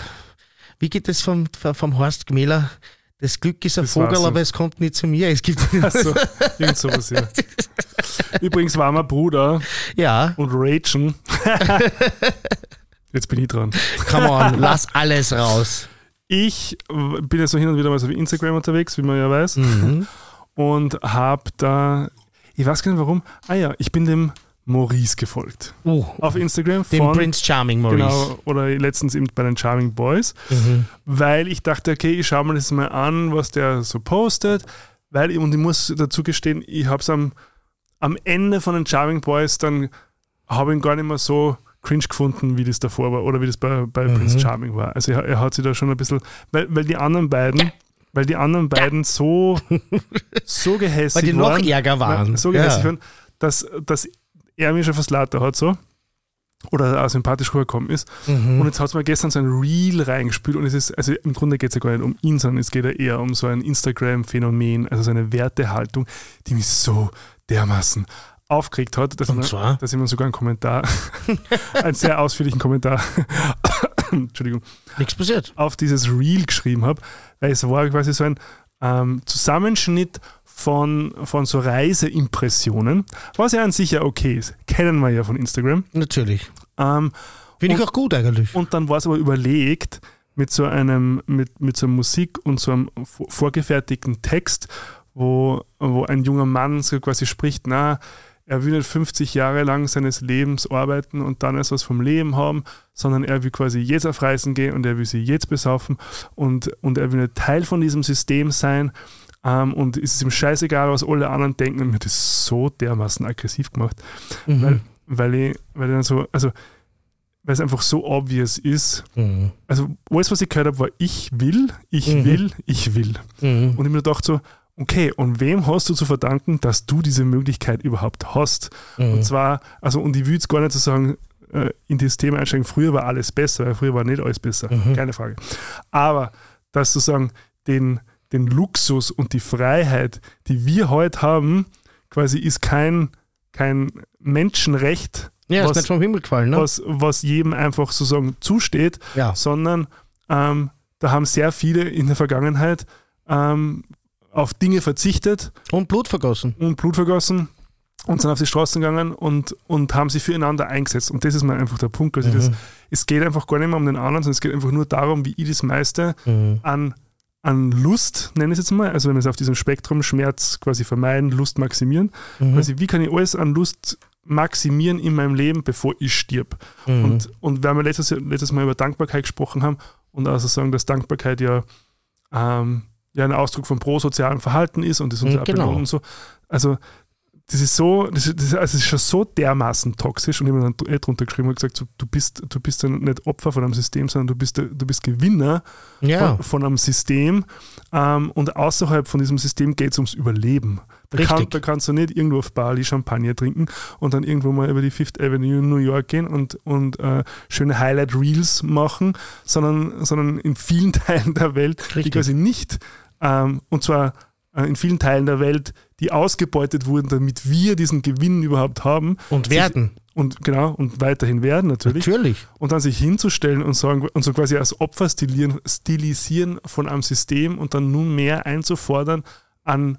Wie geht es vom, vom Horst Gmäler? Das Glück ist ein
Das
Vogel,
so.
aber es kommt nicht zu mir. Es gibt.
Also, irgend sowas, ja. Übrigens war mein Bruder
ja,
und Rachel. Jetzt bin ich dran.
come on, lass alles raus.
Ich bin ja so hin und wieder mal so auf Instagram unterwegs, wie man ja weiß.
Mhm.
Und habe da, ich weiß gar nicht warum, ah ja, ich bin dem Maurice gefolgt.
Oh,
Auf Instagram
dem
von,
Prince Charming Maurice.
genau, oder letztens eben bei den Charming Boys,
Mhm.
weil ich dachte, okay, ich schaue mir das mal an, was der so postet, weil, ich- und ich muss dazu gestehen, ich habe es am, am Ende von den Charming Boys dann, habe ich ihn gar nicht mehr so cringe gefunden, wie das davor war, oder wie das bei, bei
Mhm.
Prince Charming war. Also er, er hat sich da schon ein bisschen, weil, weil die anderen beiden, weil die anderen beiden so, so gehässig
Weil die noch
waren,
ärger waren.
So gehässig
Ja.
waren, dass, dass er mir schon fast lauter hat so. Oder auch sympathisch rübergekommen ist.
Mhm.
Und jetzt hat es mir gestern so ein Reel reingespielt und es ist, also im Grunde geht es ja gar nicht um ihn, sondern es geht ja eher um so ein Instagram-Phänomen, also so eine Wertehaltung, die mich so dermaßen aufgeregt hat, dass,
Und
man, dass ich mir sogar einen Kommentar, einen sehr ausführlichen Kommentar, Entschuldigung,
Nichts passiert.
auf dieses Reel geschrieben habe, weil es war quasi so ein ähm, Zusammenschnitt von, von so Reiseimpressionen, was ja an sich ja okay ist. Kennen wir ja von Instagram.
Natürlich.
Ähm,
Finde ich auch gut eigentlich.
und dann war es aber überlegt mit so einem, mit, mit so Musik und so einem vor- vorgefertigten Text, wo, wo ein junger Mann so quasi spricht, na, er will nicht 50 Jahre lang seines Lebens arbeiten und dann erst was vom Leben haben, sondern er will quasi jetzt auf Reisen gehen und er will sie jetzt besaufen und, und er will nicht Teil von diesem System sein. Ähm, und es ist ihm scheißegal, was alle anderen denken. Und mir hat das so dermaßen aggressiv gemacht
Mhm.
weil, weil ich, weil ich dann so, also weil es einfach so obvious ist.
Mhm.
Also alles, was ich gehört habe, war ich will, ich
Mhm.
will, ich will.
Mhm.
Und ich mir gedacht so, okay, und wem hast du zu verdanken, dass du diese Möglichkeit überhaupt hast?
Mhm.
Und zwar, also und ich will jetzt gar nicht so sagen, äh, in dieses Thema einsteigen, früher war alles besser, weil früher war nicht alles besser,
Mhm.
keine Frage. Aber dass sozusagen den, den Luxus und die Freiheit, die wir heute haben, quasi ist kein, kein Menschenrecht,
Ja, ist
was-
nicht vom Himmel gefallen, ne?
was, was jedem einfach sozusagen zusteht,
Ja.
sondern ähm, da haben sehr viele in der Vergangenheit ähm, auf Dinge verzichtet.
Und Blut vergossen.
Und Blut vergossen und sind auf die Straßen gegangen und, und haben sich füreinander eingesetzt. Und das ist mal einfach der Punkt. Also mhm. das, es geht einfach gar nicht mehr um den anderen, sondern es geht einfach nur darum, wie ich das meiste mhm. an, an Lust, nenne ich es jetzt mal, also wenn wir es auf diesem Spektrum Schmerz quasi vermeiden, Lust maximieren, mhm. quasi wie kann ich alles an Lust maximieren in meinem Leben, bevor ich stirb. Mhm. Und, und weil wir letztes, letztes Mal über Dankbarkeit gesprochen haben und also sagen, dass Dankbarkeit ja, ähm, ja ein Ausdruck von prosozialem Verhalten ist und das uns genau. und so. Also das ist so, das ist, also das ist schon so dermaßen toxisch und ich habe dann eh drunter geschrieben und gesagt, so, du bist, du bist dann nicht Opfer von einem System, sondern du bist, du bist Gewinner ja. von, von, einem System ähm, und außerhalb von diesem System geht es ums Überleben. Da, kann, da, kannst du nicht irgendwo auf Bali Champagner trinken und dann irgendwo mal über die Fifth Avenue in New York gehen und, und äh, schöne Highlight-Reels machen, sondern, sondern in vielen Teilen der Welt, Richtig. die quasi nicht, ähm, und zwar äh, in vielen Teilen der Welt, die ausgebeutet wurden, damit wir diesen Gewinn überhaupt haben.
Und werden.
Sich, und genau, und weiterhin werden natürlich.
Natürlich.
Und dann sich hinzustellen und sagen, und so quasi als Opfer stilisieren, stilisieren von einem System und dann nun mehr einzufordern an,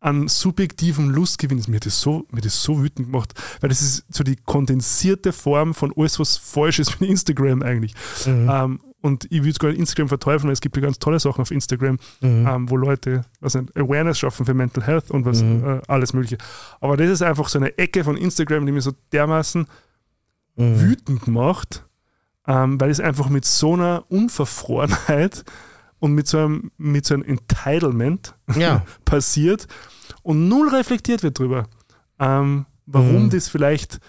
an subjektivem Lustgewinn. Mir hat, das so, mir das so wütend gemacht, weil das ist so die kondensierte Form von alles, was falsch ist mit Instagram eigentlich. Mhm. Ähm, und ich würde sogar Instagram verteufeln, weil es gibt ja ganz tolle Sachen auf Instagram, mhm. ähm, wo Leute was ein Awareness schaffen für Mental Health und was mhm. äh, alles Mögliche. Aber das ist einfach so eine Ecke von Instagram, die mir so dermaßen mhm. wütend macht, ähm, weil es einfach mit so einer Unverfrorenheit und mit so einem, mit so einem Entitlement ja. passiert und null reflektiert wird drüber, ähm, warum mhm. das vielleicht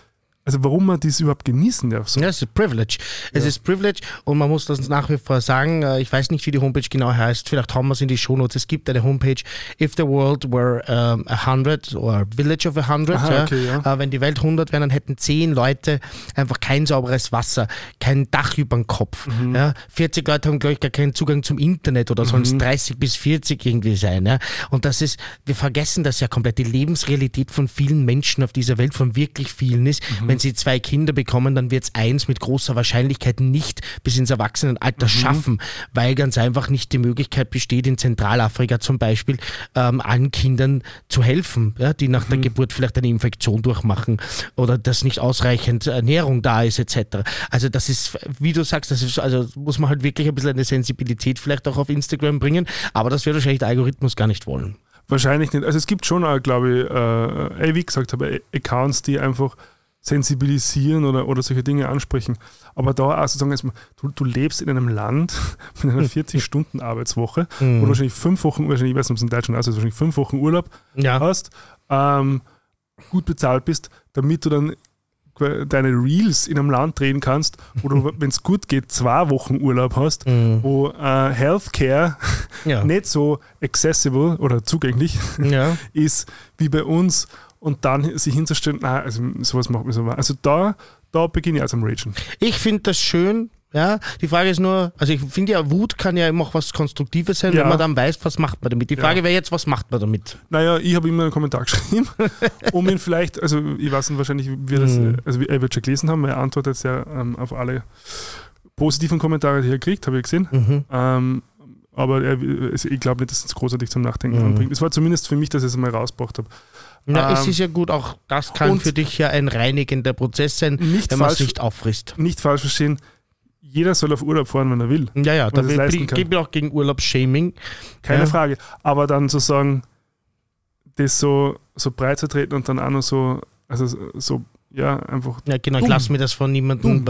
also warum man das überhaupt genießen darf.
So. Ja, es ist Privilege. Es ja. ist Privilege und man muss das nach wie vor sagen. Äh, ich weiß nicht, wie die Homepage genau heißt. Vielleicht haben wir es in die Shownotes. Es gibt eine Homepage, If the World Were um, 100 oder Village of 100. Aha, ja. Okay, ja. Äh, wenn die Welt 100 wäre, dann hätten 10 Leute einfach kein sauberes Wasser, kein Dach über dem Kopf. Mhm. Ja. 40 Leute haben, glaube ich, gar keinen Zugang zum Internet oder sollen es 30 bis 40 irgendwie sein. Ja. Und das ist, wir vergessen das ja komplett. Die Lebensrealität von vielen Menschen auf dieser Welt, von wirklich vielen ist, mhm. wenn wenn sie zwei Kinder bekommen, dann wird es eins mit großer Wahrscheinlichkeit nicht bis ins Erwachsenenalter mhm. schaffen, weil ganz einfach nicht die Möglichkeit besteht, in Zentralafrika zum Beispiel ähm, allen Kindern zu helfen, ja, die nach mhm. der Geburt vielleicht eine Infektion durchmachen oder dass nicht ausreichend Ernährung da ist, etc. Also das ist, wie du sagst, das ist, also muss man halt wirklich ein bisschen eine Sensibilität vielleicht auch auf Instagram bringen, aber das wird wahrscheinlich der Algorithmus gar nicht wollen.
Wahrscheinlich nicht. Also es gibt schon, glaube ich, äh, wie gesagt habe, Accounts, die einfach sensibilisieren oder, oder solche Dinge ansprechen. Aber da auch sozusagen, also du, du lebst in einem Land mit einer 40-Stunden-Arbeitswoche, mhm. wo du wahrscheinlich fünf Wochen, wahrscheinlich, ich weiß nicht, ob es in Deutschland also wahrscheinlich fünf Wochen Urlaub ja. hast, ähm, gut bezahlt bist, damit du dann deine Reels in einem Land drehen kannst, wo du, wenn es gut geht, zwei Wochen Urlaub hast, mhm. wo äh, Healthcare ja. nicht so accessible oder zugänglich ja. ist wie bei uns und dann sich hinzustellen, nein, also sowas macht mir so Also da, da beginne ich also am Ragen.
Ich finde das schön, ja, die Frage ist nur, also ich finde ja, Wut kann ja immer auch was Konstruktives sein, ja. wenn man dann weiß, was macht man damit. Die Frage ja. wäre jetzt, was macht man damit?
Naja, ich habe immer einen Kommentar geschrieben, um ihn vielleicht, also ich weiß nicht wahrscheinlich, wie wir das, mhm. also er wird schon gelesen haben, er antwortet ja ähm, auf alle positiven Kommentare, die er kriegt, habe ich gesehen. Mhm. Ähm, aber er, ich glaube nicht, dass es großartig zum Nachdenken mhm. anbringt. Es war zumindest für mich, dass ich es mal rausgebracht habe.
Na, ähm, es ist ja gut, auch das kann für dich ja ein reinigender Prozess sein, wenn man es nicht auffrisst.
Nicht falsch verstehen, jeder soll auf Urlaub fahren, wenn er will.
Ja, ja, da gebe ich auch gegen Urlaubsshaming.
Keine
ja.
Frage. Aber dann zu sagen, das so, so breit zu treten und dann auch noch so, also so ja, einfach.
Ja, genau, ich lasse mir das von niemandem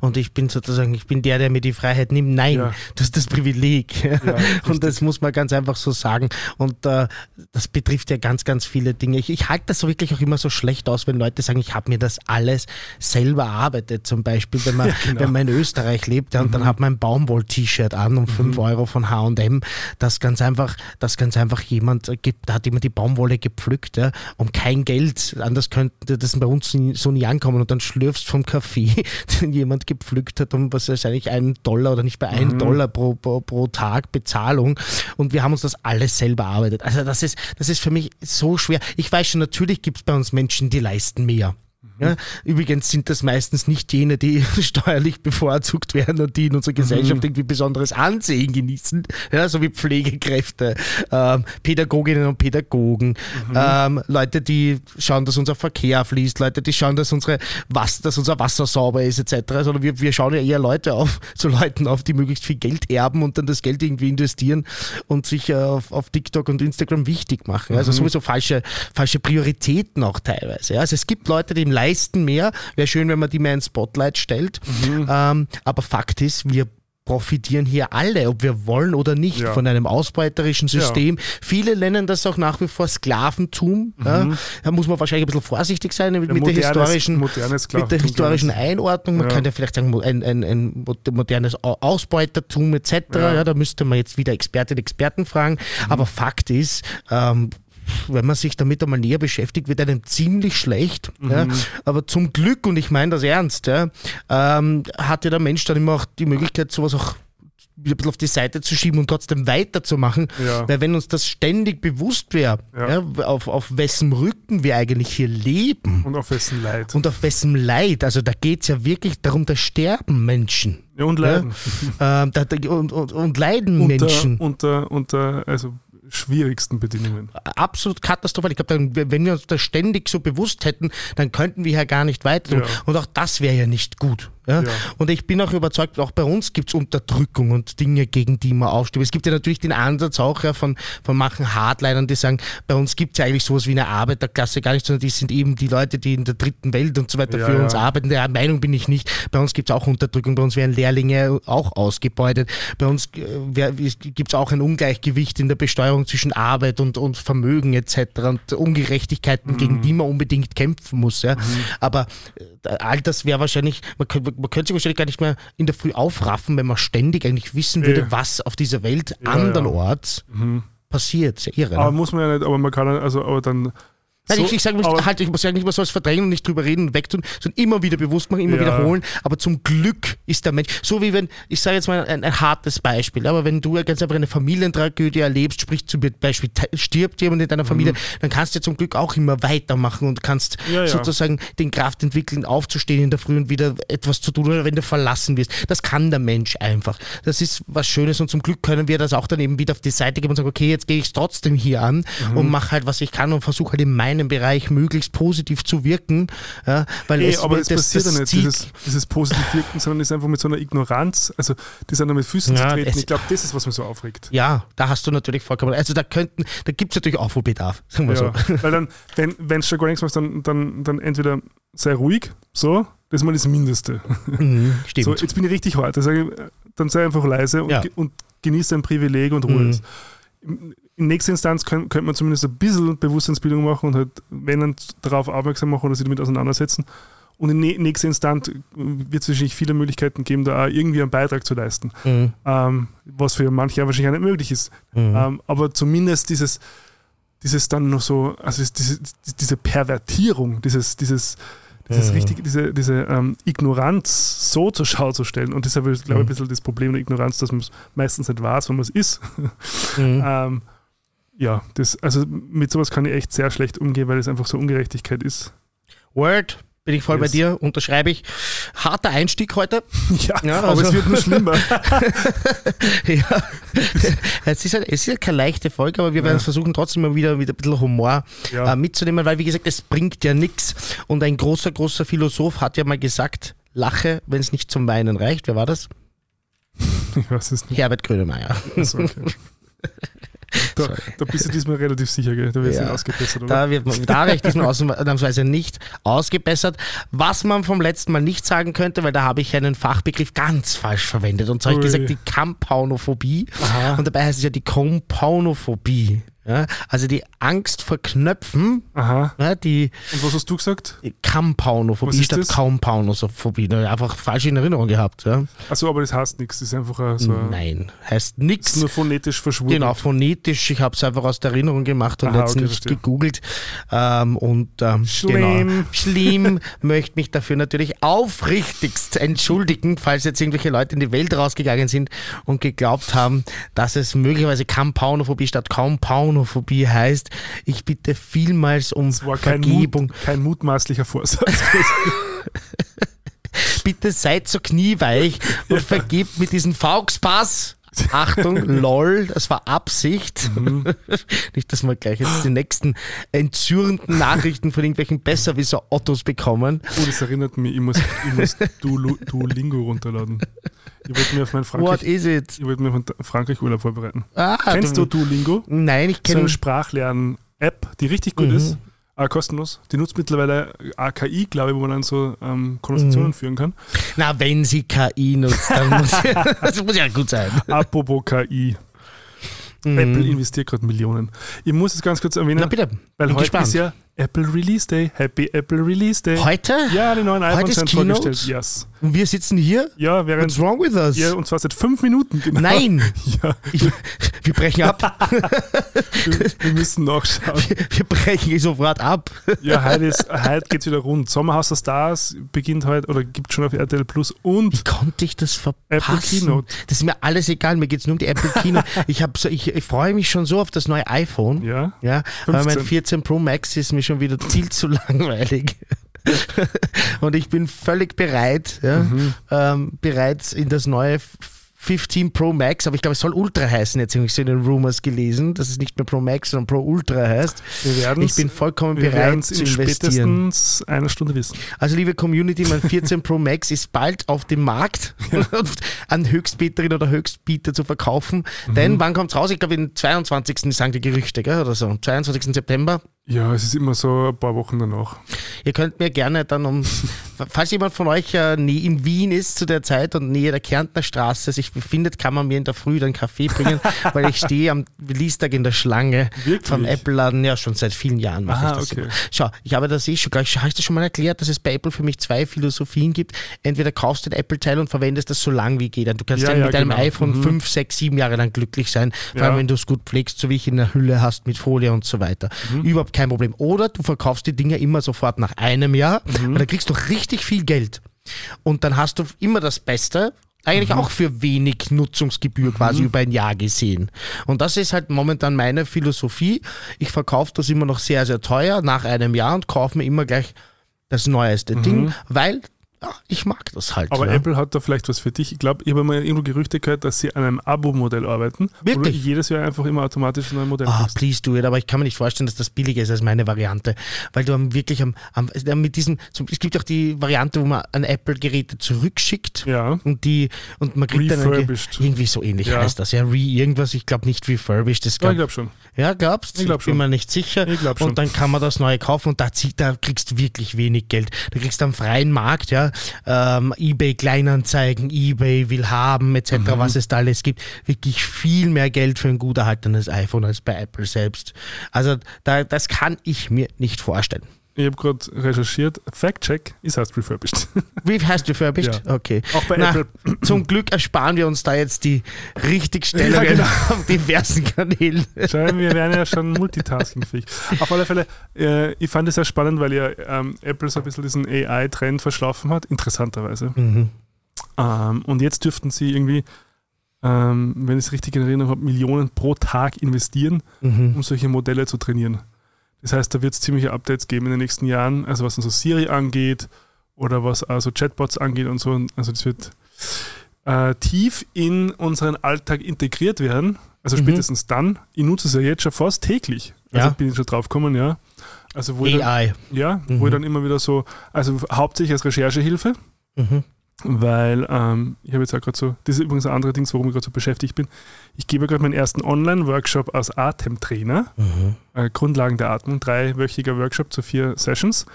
und ich bin sozusagen, ich bin der, der mir die Freiheit nimmt. Nein, ja. das ist das Privileg. Ja, und das muss man ganz einfach so sagen. Und äh, das betrifft ja ganz, ganz viele Dinge. Ich, ich halte das so wirklich auch immer so schlecht aus, wenn Leute sagen, ich habe mir das alles selber erarbeitet. Zum Beispiel, wenn man, ja, genau. wenn man in Österreich lebt und mhm. dann hat man ein Baumwoll-T-Shirt an um 5 mhm. Euro von HM, das ganz einfach, das ganz einfach jemand gibt, da hat jemand die Baumwolle gepflückt, um kein Geld. Anders könnte das bei uns so nie ankommen und dann schlürfst vom Kaffee, den jemand gepflückt hat, um was wahrscheinlich einen Dollar oder nicht bei einem mhm. Dollar pro, pro, pro, Tag Bezahlung. Und wir haben uns das alles selber erarbeitet. Also das ist, das ist für mich so schwer. Ich weiß schon, natürlich gibt es bei uns Menschen, die leisten mehr. Ja, übrigens sind das meistens nicht jene, die steuerlich bevorzugt werden und die in unserer Gesellschaft mhm. irgendwie besonderes Ansehen genießen, ja, so wie Pflegekräfte, ähm, Pädagoginnen und Pädagogen, mhm. ähm, Leute, die schauen, dass unser Verkehr fließt, Leute, die schauen, dass, unsere Wasser, dass unser Wasser sauber ist, etc. Sondern wir, wir schauen ja eher Leute auf, zu Leuten auf, die möglichst viel Geld erben und dann das Geld irgendwie investieren und sich äh, auf, auf TikTok und Instagram wichtig machen. Also mhm. sowieso falsche, falsche Prioritäten auch teilweise. Ja. Also es gibt Leute, die im leisten mehr. Wäre schön, wenn man die mehr ins Spotlight stellt. Mhm. Ähm, aber Fakt ist, wir profitieren hier alle, ob wir wollen oder nicht, ja. von einem ausbeuterischen System. Ja. Viele nennen das auch nach wie vor Sklaventum. Mhm. Ja. Da muss man wahrscheinlich ein bisschen vorsichtig sein mit, mit der historischen, mit der historischen Einordnung. Man kann ja vielleicht sagen, ein, ein, ein modernes Ausbeutertum etc. Da müsste man jetzt wieder Expertinnen und Experten fragen. Mhm. Aber Fakt ist, ähm, wenn man sich damit einmal näher beschäftigt, wird einem ziemlich schlecht. Mhm. Ja. Aber zum Glück, und ich meine das ernst, ja, ähm, hatte der Mensch dann immer auch die Möglichkeit, sowas auch wieder ein bisschen auf die Seite zu schieben und trotzdem weiterzumachen. Ja. Weil wenn uns das ständig bewusst wäre, ja. ja, auf, auf wessen Rücken wir eigentlich hier leben.
Und auf wessen Leid.
Und auf wessen Leid. Also da geht es ja wirklich darum, da sterben Menschen.
Ja, und leiden.
Ja, ähm, da, da, und, und, und, leiden
unter,
Menschen.
Unter, unter, also schwierigsten Bedingungen.
Absolut katastrophal. Ich glaube, wenn wir uns das ständig so bewusst hätten, dann könnten wir ja gar nicht weiter. Ja. Und auch das wäre ja nicht gut. Ja? ja? Und ich bin auch überzeugt, auch bei uns gibt es Unterdrückung und Dinge, gegen die man aufsteht. Es gibt ja natürlich den Ansatz auch ja, von, von manchen Hardlinern, die sagen, bei uns gibt es ja eigentlich sowas wie eine Arbeiterklasse gar nicht, sondern die sind eben die Leute, die in der dritten Welt und so weiter ja, für uns arbeiten. Der Meinung bin ich nicht. Bei uns gibt es auch Unterdrückung, bei uns werden Lehrlinge auch ausgebeutet. Bei uns äh, gibt es auch ein Ungleichgewicht in der Besteuerung zwischen Arbeit und, und Vermögen etc. und Ungerechtigkeiten, mhm. gegen die man unbedingt kämpfen muss. Ja? Mhm. Aber äh, all das wäre wahrscheinlich, man könnte man könnte sich wahrscheinlich gar nicht mehr in der Früh aufraffen, wenn man ständig eigentlich wissen würde, ja. was auf dieser Welt ja, andernorts ja. Mhm. passiert. Sehr irre.
Aber ne? muss man ja nicht, aber man kann also aber dann
Nein, so, ich, ich, sage, halt, ich muss sagen, nicht, man soll es verdrängen und nicht drüber reden und wegtun, sondern immer wieder bewusst machen, immer ja. wiederholen. Aber zum Glück ist der Mensch, so wie wenn, ich sage jetzt mal ein, ein, hartes Beispiel, aber wenn du ganz einfach eine Familientragödie erlebst, sprich zum Beispiel stirbt jemand in deiner Familie, mhm. dann kannst du zum Glück auch immer weitermachen und kannst ja, ja. sozusagen den Kraft entwickeln, aufzustehen in der Früh und wieder etwas zu tun oder wenn du verlassen wirst. Das kann der Mensch einfach. Das ist was Schönes und zum Glück können wir das auch dann eben wieder auf die Seite geben und sagen, okay, jetzt gehe ich es trotzdem hier an mhm. und mache halt, was ich kann und versuche halt in meinem meinem Bereich möglichst positiv zu wirken. Ja, weil
Ey, es, aber es das, passiert das ja nicht, dieses, dieses positiv wirken, sondern es ist einfach mit so einer Ignoranz, also die sind mit Füßen ja, zu treten. Ich glaube, das ist, was mich so aufregt.
Ja, da hast du natürlich vollkommen. Also da könnten, da gibt es natürlich Aufholbedarf, sagen wir ja,
so. Weil dann, wenn du schon gar nichts machst, dann, dann, dann entweder sei ruhig, so, das ist mal das Mindeste. Mhm, stimmt. So, jetzt bin ich richtig hart. Dann sei einfach leise und, ja. und genieße dein Privileg und Ruhe. Mhm in nächster Instanz könnte könnt man zumindest ein bisschen Bewusstseinsbildung machen und halt, wenn dann darauf aufmerksam machen oder sich damit auseinandersetzen. Und in nächster Instanz wird es wahrscheinlich viele Möglichkeiten geben, da irgendwie einen Beitrag zu leisten. Mhm. Ähm, was für manche wahrscheinlich auch nicht möglich ist. Mhm. Ähm, aber zumindest dieses, dieses dann noch so, also diese, diese Pervertierung, dieses, dieses, dieses ja. richtig, diese, diese ähm, Ignoranz so zur Schau zu stellen. Und deshalb ist, glaube ich, ein bisschen das Problem der Ignoranz, dass man es meistens nicht weiß, wenn man es ist. Mhm. ähm, ja, das, also mit sowas kann ich echt sehr schlecht umgehen, weil es einfach so Ungerechtigkeit ist.
Word, bin ich voll yes. bei dir, unterschreibe ich. Harter Einstieg heute.
Ja, ja aber also. es wird nur schlimmer.
ja. Es ist, halt, es ist halt keine leichte Folge, aber wir werden ja. versuchen, trotzdem mal wieder, wieder ein bisschen Humor ja. äh, mitzunehmen, weil, wie gesagt, es bringt ja nichts. Und ein großer, großer Philosoph hat ja mal gesagt, lache, wenn es nicht zum Weinen reicht. Wer war das?
Ich weiß es nicht.
Herbert Grönemeyer. Also, okay.
Da, da, bist du diesmal relativ sicher, gell? da wird es ja, nicht ausgebessert,
oder? Da wird man, da ich diesmal ausnahmsweise nicht ausgebessert. Was man vom letzten Mal nicht sagen könnte, weil da habe ich einen Fachbegriff ganz falsch verwendet. Und zwar habe ich gesagt, die Kampaunophobie. Und dabei heißt es ja die Kompaunophobie. Ja, also die Angst vor Knöpfen,
Aha.
Ja, die.
Und was hast du gesagt?
Kampaunophobie statt Kaumpaunophobie. Einfach falsch in Erinnerung gehabt. Ja.
Achso, aber das heißt nichts. Das ist einfach so.
Nein, heißt nichts.
Nur phonetisch verschwunden.
Genau, phonetisch. Ich habe es einfach aus der Erinnerung gemacht und Aha, jetzt okay, nicht verstehe. gegoogelt. Ähm, und ähm,
schlimm.
Genau, schlimm möchte mich dafür natürlich aufrichtigst entschuldigen, falls jetzt irgendwelche Leute in die Welt rausgegangen sind und geglaubt haben, dass es möglicherweise Kampaunophobie statt Kaumpaunophobie iPhonophobie heißt, ich bitte vielmals um
Das war kein,
Vergebung.
Mut, kein mutmaßlicher Vorsatz.
Bitte seid so knieweich und vergebt mit diesem Fauxpass. Achtung, lol, das war Absicht.
Mhm.
Nicht, dass wir gleich jetzt die nächsten entzürnten Nachrichten von irgendwelchen Besserwisser-Ottos bekommen.
oh, das erinnert mich, ich muss, ich muss Duolingo runterladen. Ich wollte mir auf meinen
What
Frankreich,
is it?
ich wollte mir auf meinen Frankreich-Urlaub vorbereiten.
Ah,
Kennst du Duolingo?
Nein, ich
So
kenne
eine Sprachlern-App, die richtig gut
Mhm.
ist, äh, kostenlos. Die nutzt mittlerweile AKI, glaube ich, wo man dann so ähm, Konversationen
Mhm.
führen kann.
Na, wenn sie KI nutzt, dann muss, das muss ja gut sein.
Apropos KI.
Mhm.
Apple investiert gerade Millionen. Ich muss es ganz kurz erwähnen,
Na bitte,
weil
bin
heute
gespannt.
ist ja Apple Release Day. Happy Apple Release Day.
Heute?
Ja, die neuen iPhones
Keynote?
vorgestellt. Yes.
Und wir sitzen hier?
Ja, während
What's wrong with us?
ja, und zwar seit fünf Minuten. Genau.
Nein,
Ja,
ich, wir brechen ab.
wir, wir müssen nachschauen.
Wir brechen sofort ab.
Ja, heute, ist, heute geht's wieder rund. Sommerhaus der Stars beginnt heute oder gibt schon auf RTL Plus und
Wie konnte ich das verpassen?
Apple Keynote.
Das ist mir alles egal, mir geht es nur um die Apple Keynote. ich, so, ich, ich freue mich schon so auf das neue iPhone.
ja,
Ja, weil mein
15.
14 Pro Max ist mir schon wieder viel zu langweilig. Und ich bin völlig bereit, ja,
Mhm.
ähm, bereit in das neue 15 Pro Max, aber ich glaube, es soll Ultra heißen. Jetzt habe ich so in den Rumors gelesen, dass es nicht mehr Pro Max, sondern Pro Ultra heißt.
wir werden
Ich bin vollkommen bereit zu
in
investieren.
spätestens einer Stunde wissen.
Also liebe Community, mein 14 Pro Max ist bald auf dem Markt an Höchstbieterin oder Höchstbieter zu verkaufen.
Mhm.
Denn wann kommt es raus? Ich glaube, den 22. sagen die Gerüchte, gell? oder so. Am 22. September.
Ja, es ist immer so ein paar Wochen danach.
Ihr könnt mir gerne dann um, falls jemand von euch äh, nie in Wien ist zu der Zeit und nähe der Kärntner Straße sich befindet, kann man mir in der Früh dann Kaffee bringen, weil ich stehe am Release-Tag in der Schlange
Wirklich?
vom Apple-Laden. Ja, schon seit vielen Jahren mache
Ah,
ich das.
okay.
immer. Schau, ich habe das eh schon, gleich, habe ich das schon mal erklärt, dass es bei Apple für mich zwei Philosophien gibt. Entweder kaufst du den Apple-Teil und verwendest das so lang wie geht. Du kannst
Ja,
dann
ja,
mit deinem
genau.
iPhone
Mhm.
fünf, sechs, sieben Jahre lang glücklich sein, vor allem
Ja.
wenn du es gut pflegst, so wie ich in der Hülle hast mit Folie und so weiter.
Mhm.
Überhaupt kein Problem. Oder du verkaufst die Dinger immer sofort nach einem Jahr,
Mhm.
weil dann kriegst du richtig viel Geld. Und dann hast du immer das Beste. Eigentlich
Mhm.
auch für wenig Nutzungsgebühr quasi über ein Jahr gesehen. Und das ist halt momentan meine Philosophie. Ich verkaufe das immer noch sehr, sehr teuer nach einem Jahr und kaufe mir immer gleich das neueste Ding, weil ja, ich mag das halt.
Aber
ja.
Apple hat da vielleicht was für dich. Ich glaube, ich habe mal irgendwo Gerüchte gehört, dass sie an einem Abo-Modell arbeiten. Wo du
Wirklich?
jedes Jahr einfach immer automatisch ein neues Modell
Ah,
kriegst.
please do it, aber ich kann mir nicht vorstellen, dass das billiger ist als meine Variante. Weil du wirklich am, am mit diesem, es gibt auch die Variante, wo man an Apple-Geräte zurückschickt
Ja.
und die und man kriegt dann irgendwie so ähnlich
Ja.
heißt das. Ja, re irgendwas, ich glaube nicht refurbished. Das
Ja, ich
glaub,
glaube schon.
Ja, glaubst
Ich glaub
Bin
schon.
mir nicht sicher.
Ich glaub schon.
Und dann kann man das neue kaufen und da, zieht, da kriegst du wirklich wenig Geld. Du kriegst am freien Markt, ja, ähm, eBay Kleinanzeigen, eBay will haben, etc.,
Mhm.
was es da alles gibt, wirklich viel mehr Geld für ein gut erhaltenes iPhone als bei Apple selbst. Also da, das kann ich mir nicht vorstellen.
Ich habe gerade recherchiert. Fact-Check ist heißt refurbished.
Wie heißt refurbished? Okay.
Auch bei
Na,
Apple.
Zum Glück ersparen wir uns da jetzt die Richtigstellungen
Ja, genau.
auf diversen Kanälen.
Schau, wir wären ja schon multitaskingfähig. Auf alle Fälle, äh, ich fand es sehr spannend, weil ja ähm, Apple so ein bisschen diesen AI-Trend verschlafen hat, interessanterweise.
Mhm.
Ähm, und jetzt dürften sie irgendwie, ähm, wenn ich es richtig in Erinnerung habe, Millionen pro Tag investieren,
Mhm.
um solche Modelle zu trainieren. Das heißt, da wird es ziemliche Updates geben in den nächsten Jahren, also was so Siri angeht oder was also Chatbots angeht und so. Also das wird äh, tief in unseren Alltag integriert werden. Also
Mhm.
spätestens dann. Ich nutze es ja jetzt schon fast täglich. Also
Ja.
bin ich schon drauf gekommen, ja. Also wo ich dann,
AI.
ja, wo
Mhm.
ich dann immer wieder so, also hauptsächlich als Recherchehilfe,
Mhm.
Weil ähm, ich habe jetzt auch gerade so, das ist übrigens ein anderer Ding, warum ich gerade so beschäftigt bin. Ich gebe gerade meinen ersten Online-Workshop als Atemtrainer,
Mhm.
äh, Grundlagen der Atmung, dreiwöchiger Workshop zu vier Sessions.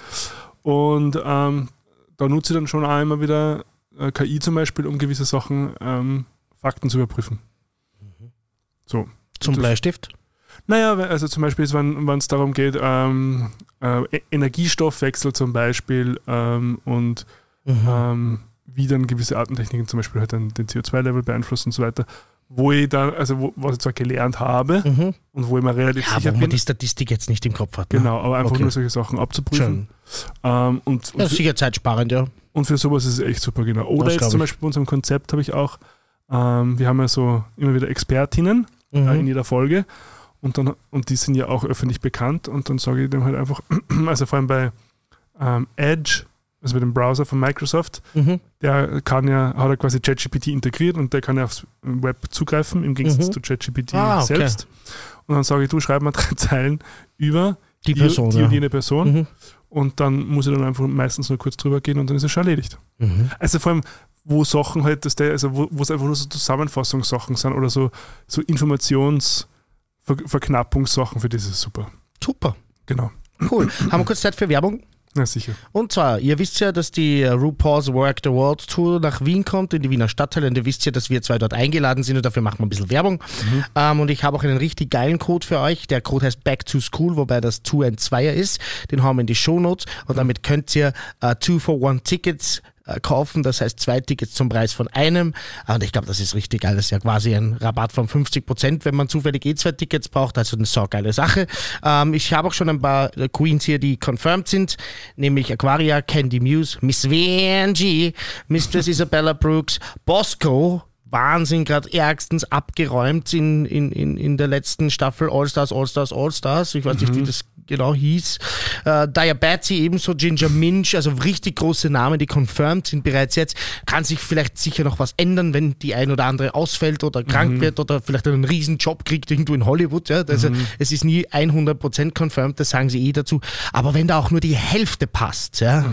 Und ähm, da nutze ich dann schon auch immer wieder äh, KI zum Beispiel, um gewisse Sachen, ähm, Fakten zu überprüfen. So.
Zum
Das-
Bleistift?
Naja, also zum Beispiel, ist, wenn es darum geht, ähm, äh, E- Energiestoffwechsel zum Beispiel ähm, und
Mhm.
Wie dann gewisse Atemtechniken zum Beispiel halt dann den CO2-Level beeinflussen und so weiter, wo ich dann, also wo, was ich zwar gelernt habe
Mhm.
und wo ich mir relativ
Ja,
sicher
wo man
bin,
die Statistik jetzt nicht im Kopf hat. Ne?
genau, aber einfach
Okay.
nur solche Sachen abzuprüfen. Ähm, und,
Ja,
und, für,
sicher zeitsparend, ja.
und für sowas ist es echt super, genau. Oder
Das
jetzt zum. Beispiel bei unserem Konzept habe ich auch, ähm, wir haben ja so immer wieder Expertinnen äh, in
Mhm.
jeder Folge. Und, dann, und die sind ja auch öffentlich bekannt und dann sage ich dem halt einfach, also vor allem bei ähm, Edge, also bei dem Browser von Microsoft,
Mhm.
der kann ja, hat er quasi ChatGPT integriert und der kann ja aufs Web zugreifen, im Gegensatz
Mhm.
zu ChatGPT
Ah, okay.
selbst. Und dann sage ich, du schreib mal drei Zeilen über
Die Person,
die
ja.
und jene Person
Mhm.
und dann muss ich dann einfach meistens nur kurz drüber gehen und dann ist es schon erledigt.
Mhm.
Also vor allem, wo Sachen halt, dass der, also wo es einfach nur so Zusammenfassungssachen sind oder so, so Informationsverknappungssachen, für das ist super.
Super.
Genau.
Cool. Haben wir kurz Zeit für Werbung?
Na sicher.
Und zwar, ihr wisst ja, dass die äh, RuPaul's Work the World Tour nach Wien kommt, in die Wiener Stadtteile. Und ihr wisst ja, dass wir zwei dort eingeladen sind und dafür machen wir ein bisschen Werbung. Ähm, und ich habe auch einen richtig geilen Code für euch. Der Code heißt Back to School, wobei das 2 and 2 ist. Den haben wir in die Shownotes. Und damit könnt ihr äh, 2 for 1 Tickets äh, kaufen. Das heißt zwei Tickets zum Preis von einem. Und ich glaube, das ist richtig geil. Das ist ja quasi ein Rabatt von 50 Prozent, wenn man zufällig eh zwei Tickets braucht. Also eine saugeile Sache. Ähm, ich habe auch schon ein paar äh, Queens hier, die confirmed sind, nämlich Aquaria, Candy Muse, Miss VNG, Mistress Isabella Brooks, Bosco. Wahnsinn, gerade ärgstens abgeräumt in, in, in, in der letzten Staffel All Stars, All Stars, All Stars. Ich weiß nicht, wie das genau hieß. Äh, Diabetes ebenso, Ginger Minch, also richtig große Namen, die confirmed sind bereits jetzt. Kann sich vielleicht sicher noch was ändern, wenn die ein oder andere ausfällt oder krank wird oder vielleicht einen riesen Job kriegt irgendwo in Hollywood. Ja? Also es ist nie 100% confirmed, das sagen sie eh dazu. Aber wenn da auch nur die Hälfte passt, ja?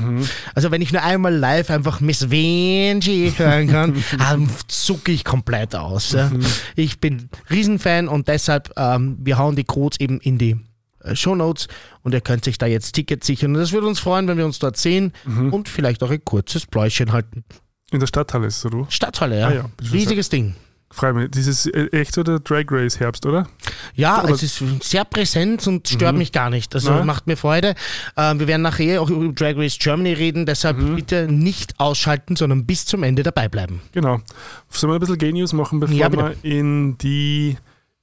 also wenn ich nur einmal live einfach Miss Venji hören kann, dann zucke ich komplett aus. Ja? Ich bin Riesenfan und deshalb, ähm, wir hauen die Codes eben in die äh, Shownotes und ihr könnt sich da jetzt Tickets sichern. Und das würde uns freuen, wenn wir uns dort sehen und vielleicht auch ein kurzes Pläuschen halten.
In der Stadthalle ist es, oder?
Stadthalle, ja.
Ah ja,
Riesiges Ding.
Freu mich. Dieses äh, echt so der Drag Race Herbst, oder?
Ja,
Aber-
es ist sehr präsent und stört mich gar nicht. Also
Nein.
macht mir Freude. Ähm, wir werden nachher auch über Drag Race Germany reden, deshalb bitte nicht ausschalten, sondern bis zum Ende dabei bleiben.
Genau. Sollen wir ein bisschen News machen, bevor
Ja,
wir in die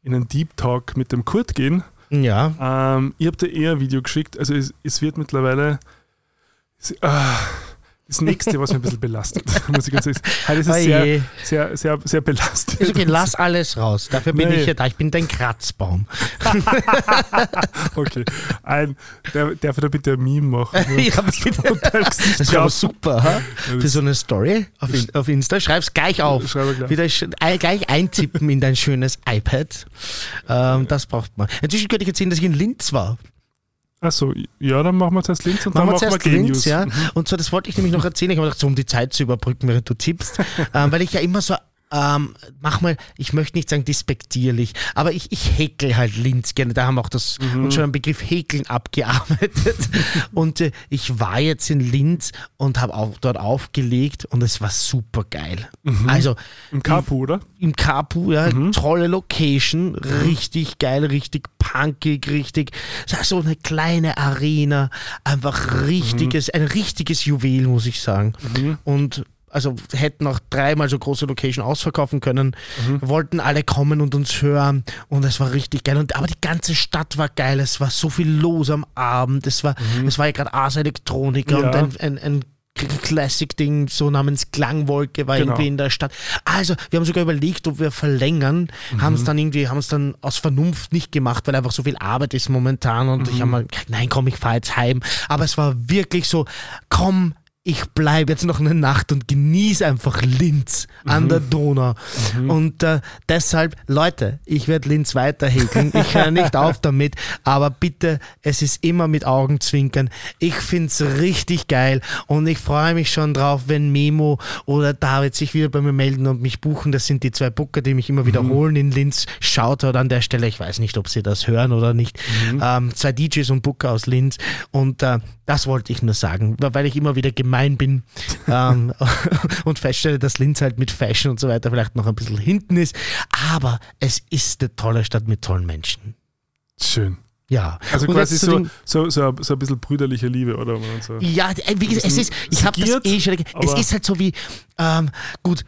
in einen Deep Talk mit dem Kurt gehen?
Ja.
Ähm, ihr habt ja eher ein Video geschickt, also es, es wird mittlerweile es, ah, das nächste, was mich ein bisschen belastet, muss ich ganz ehrlich sagen. Heute ist es sehr, sehr, sehr, sehr belastet.
Ist okay, lass alles raus. Dafür bin
Nee.
ich ja da. Ich bin dein Kratzbaum.
Okay. Ein, der, darf ich da bitte ein Meme machen?
ja, bitte. Das wäre aber
drauf.
super, ha? Für so eine Story auf, in, auf Insta. Schreib's gleich auf.
Schreibe gleich.
Wieder gleich eintippen in dein schönes iPad. Ähm, das braucht man. Inzwischen könnte ich erzählen, dass ich in Linz war.
Achso, ja, dann machen wir zuerst Linz und
Machen wir
dann machen wir
zuerst
Gay
Linz,
News.
ja.
Mhm.
Und zwar, das wollte ich nämlich noch erzählen. Ich habe gedacht, so um die Zeit zu überbrücken, während du tippst. ähm, weil ich ja immer so, ähm, mach mal, ich möchte nicht sagen despektierlich, aber ich, ich häkel halt Linz gerne. Da haben wir auch das,
Mhm.
uns schon einen Begriff Häkeln abgearbeitet. und äh, ich war jetzt in Linz und habe auch dort aufgelegt und es war super geil.
Mhm.
Also
Im Kapu, oder?
im Kapu, ja,
Mhm.
tolle Location, richtig geil, richtig punkig, richtig, so eine kleine Arena, einfach richtiges, ein richtiges Juwel, muss ich sagen.
Mhm.
Und also hätten auch dreimal so große Location ausverkaufen können,
Mhm.
wollten alle kommen und uns hören und es war richtig geil. Und, aber die ganze Stadt war geil, es war so viel los am Abend, es war, es war ja gerade Ars Electronica
Mhm. Ja.
und ein, ein, ein Classic-Ding, so namens Klangwolke war
Genau.
irgendwie in der Stadt. Also, wir haben sogar überlegt, ob wir verlängern, haben
Mhm.
es dann irgendwie, haben es dann aus Vernunft nicht gemacht, weil einfach so viel Arbeit ist momentan und ich
Mhm.
habe mal gesagt, nein, komm, ich fahre jetzt heim. Aber es war wirklich so, komm, ich bleibe jetzt noch eine Nacht und genieße einfach Linz an der Donau. Und äh, deshalb, Leute, ich werde Linz weiter häkeln. Ich höre nicht auf damit, aber bitte, es ist immer mit Augenzwinkern. Ich finde es richtig geil und ich freue mich schon drauf, wenn Memo oder David sich wieder bei mir melden und mich buchen. Das sind die zwei Booker, die mich immer wiederholen in Linz. Shoutout an der Stelle. Ich weiß nicht, ob sie das hören oder nicht. Ähm, zwei DJs und Booker aus Linz. Und äh, das wollte ich nur sagen, weil ich immer wieder gemein bin ähm, und feststelle, dass Linz halt mit Fashion und so weiter vielleicht noch ein bisschen hinten ist. Aber es ist eine tolle Stadt mit tollen Menschen.
Schön.
Ja.
Also
Und
quasi so, so, so, so ein bisschen brüderliche Liebe, oder? So.
Ja, äh, wie gesagt, es ist, ich habe das eh schon, es ist halt so wie, ähm, gut,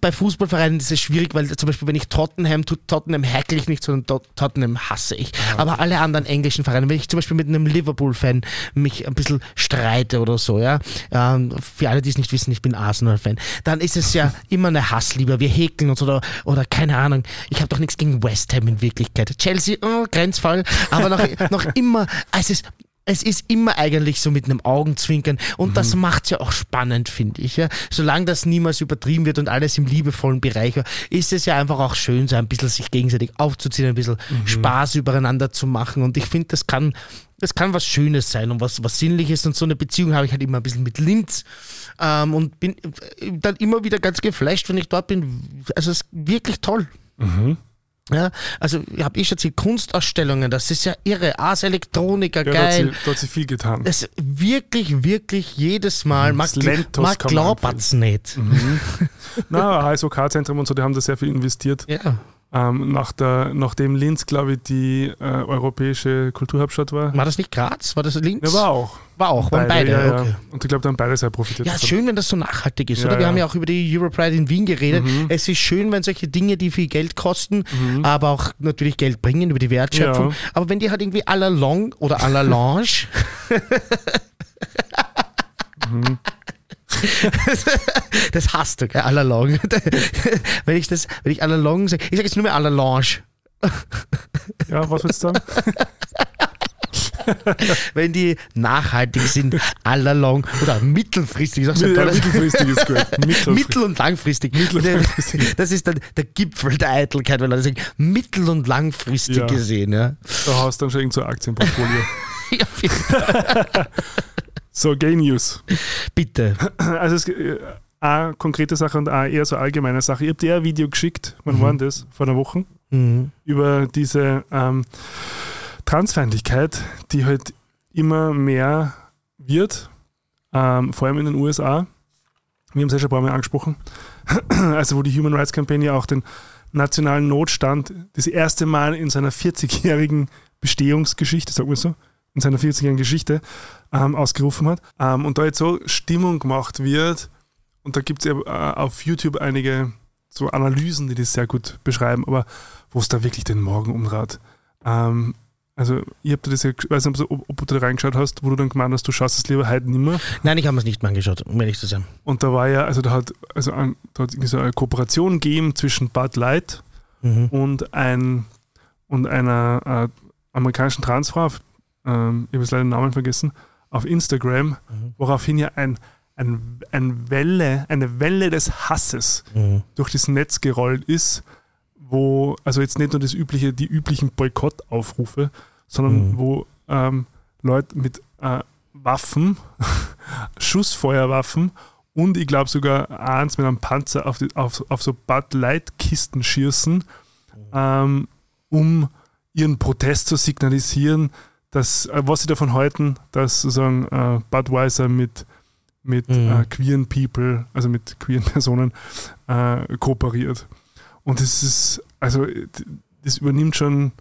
bei Fußballvereinen ist es schwierig, weil zum Beispiel, wenn ich Tottenham, tut Tottenham hackle ich nicht, sondern Tottenham hasse ich. Okay. Aber alle anderen englischen Vereine, wenn ich zum Beispiel mit einem Liverpool-Fan mich ein bisschen streite oder so, ja, ähm, für alle, die es nicht wissen, ich bin Arsenal-Fan, dann ist es ja immer eine Hassliebe. Wir häkeln uns oder, oder keine Ahnung. Ich habe doch nichts gegen West Ham in Wirklichkeit. Chelsea, oh, Grenzfall, aber noch, noch immer, es ist es ist immer eigentlich so mit einem Augenzwinkern und mhm. das macht es ja auch spannend, finde ich. Ja. Solange das niemals übertrieben wird und alles im liebevollen Bereich war, ist es ja einfach auch schön, so ein bisschen sich gegenseitig aufzuziehen, ein bisschen mhm. Spaß übereinander zu machen und ich finde, das kann, das kann was Schönes sein und was, was Sinnliches und so eine Beziehung habe ich halt immer ein bisschen mit Linz ähm, und bin dann immer wieder ganz geflasht, wenn ich dort bin. Also es ist wirklich toll. Mhm. Ja, also ich habe schon erzählt, Kunstausstellungen, das ist ja irre. Ars Elektroniker, ja, geil.
Da hat, sie, viel getan.
Das wirklich, wirklich jedes Mal. Man, man glaubt es nicht. Mhm.
Na, HSOK-Zentrum und so, die haben da sehr viel investiert.
Ja.
Ähm, nach der, nachdem Linz, glaube ich, die äh, europäische Kulturhauptstadt war.
War das nicht Graz? War das Linz?
Ja, war auch.
War auch, waren beide. beide
ja, okay. ja. Und ich glaube, da haben beide sehr profitiert.
Ja, schön, wenn das so nachhaltig ist, oder? Wir haben ja auch über die Europride in Wien geredet. Mhm. Es ist schön, wenn solche Dinge, die viel Geld kosten, mhm. aber auch natürlich Geld bringen über die Wertschöpfung. Aber wenn die halt irgendwie à la long oder à la lange mhm. das hast du, gell? Allalong. wenn ich das, wenn ich allalong sage, ich sage jetzt nur mehr allalonge.
Ja, was willst du sagen?
wenn die nachhaltig sind, allalong oder mittelfristig.
Ist ja, mittelfristig ist gut.
Mittelfristig. Mittel- und langfristig. Mittelfristig. Das ist dann der Gipfel der Eitelkeit, weil Leute sagen, mittel- und langfristig ja. gesehen. Ja.
Da hast du dann schon irgendein so Aktienportfolio. ja, so, Gay News.
Bitte.
Also es äh, eine konkrete Sache und eine eher so allgemeine Sache. Ich habe dir ein Video geschickt, wann mhm. war das? Vor einer Woche. Mhm. Über diese ähm, Transfeindlichkeit, die halt immer mehr wird, ähm, vor allem in den USA. Wir haben es ja schon ein paar Mal angesprochen. Also wo die Human Rights Campaign ja auch den nationalen Notstand das erste Mal in seiner 40-jährigen Bestehungsgeschichte, sagen wir so, in seiner 40-jährigen Geschichte ähm, ausgerufen hat. Ähm, und da jetzt so Stimmung gemacht wird, und da gibt es ja äh, auf YouTube einige so Analysen, die das sehr gut beschreiben, aber wo es da wirklich den Morgen umdraht. Ähm, also, ich habe das ja, weiß nicht, ob, ob, du da reingeschaut hast, wo du dann gemeint hast, du schaust es lieber heute nicht mehr.
Nein, ich habe es nicht mehr angeschaut, um ehrlich zu sein.
Und da war ja, also da hat, also ein, da hat so eine Kooperation gegeben zwischen Bud Light mhm. und, ein, und einer äh, amerikanischen Transfrau, ähm, ich habe jetzt leider den Namen vergessen, auf Instagram, mhm. woraufhin ja ein, ein, ein Welle, eine Welle des Hasses mhm. durch das Netz gerollt ist, wo, also jetzt nicht nur das übliche, die üblichen Boykottaufrufe, sondern mhm. wo ähm, Leute mit äh, Waffen, Schussfeuerwaffen und ich glaube sogar eins mit einem Panzer auf, die, auf, auf so Bud Light Kisten schießen, mhm. ähm, um ihren Protest zu signalisieren, dass, äh, was sie davon halten, dass sozusagen äh, Budweiser mit, mit mhm. äh, queeren People, also mit queeren Personen, äh, kooperiert. Und das ist, also das übernimmt schon,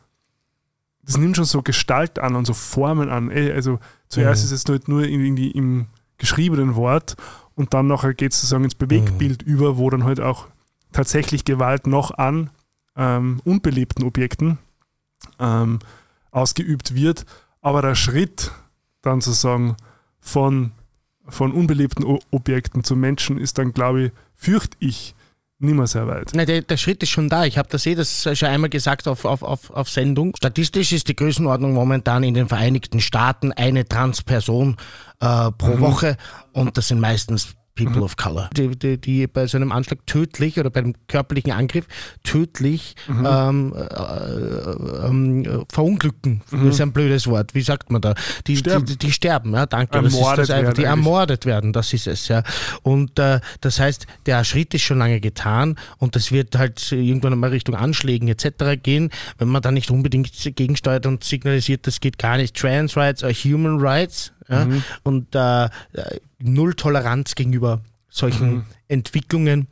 das nimmt schon so Gestalt an und so Formen an. Ey, also zuerst mhm. ist es nicht nur irgendwie im geschriebenen Wort und dann nachher geht es sozusagen ins Bewegtbild mhm. über, wo dann halt auch tatsächlich Gewalt noch an ähm, unbelebten Objekten ähm, ausgeübt wird. Aber der Schritt dann sozusagen von, von unbelebten Objekten zu Menschen ist dann, glaube ich, fürchte ich, nicht mehr sehr weit.
Nein, der, der Schritt ist schon da. Ich habe das eh das schon einmal gesagt auf, auf, auf, auf Sendung. Statistisch ist die Größenordnung momentan in den Vereinigten Staaten eine Transperson äh, pro mhm. Woche und das sind meistens People mhm. of Color, die, die, die, bei so einem Anschlag tödlich oder bei einem körperlichen Angriff tödlich mhm. ähm, äh, äh, verunglücken. Mhm. Das ist ein blödes Wort. Wie sagt man da? Die sterben, die, die sterben ja, danke.
Ermordet das ist das einfach,
die ermordet werden, das ist es, ja. Und äh, das heißt, der Schritt ist schon lange getan und das wird halt irgendwann einmal Richtung Anschlägen etc. gehen, wenn man da nicht unbedingt gegensteuert und signalisiert, das geht gar nicht. Trans Rights or Human Rights. Ja? Mhm. Und äh, null Toleranz gegenüber solchen mhm. Entwicklungen,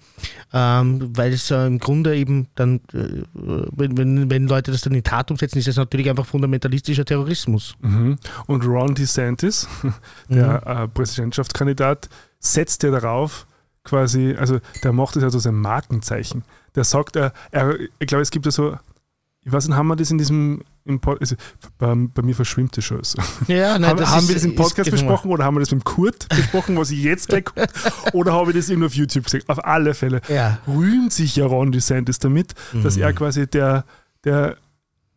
ähm, weil es äh, im Grunde eben dann, äh, wenn, wenn, wenn Leute das dann in Tat umsetzen, ist es natürlich einfach fundamentalistischer Terrorismus.
Mhm. Und Ron DeSantis, der mhm. äh, Präsidentschaftskandidat, setzt ja darauf, quasi, also der macht das ja so sein Markenzeichen. Der sagt, er, er ich glaube, es gibt ja so, ich weiß nicht, haben wir das in diesem, im Pod, also bei, bei, mir verschwimmt das schon. So.
Ja, nein,
haben, haben
ist-
wir das im
ist
Podcast besprochen oder haben wir das mit Kurt besprochen, was ich jetzt gleich? Oder habe ich das irgendwo auf YouTube gesehen? Auf alle Fälle
Ja.
rühmt sich ja Ron DeSantis damit, dass
Mhm.
er quasi der, der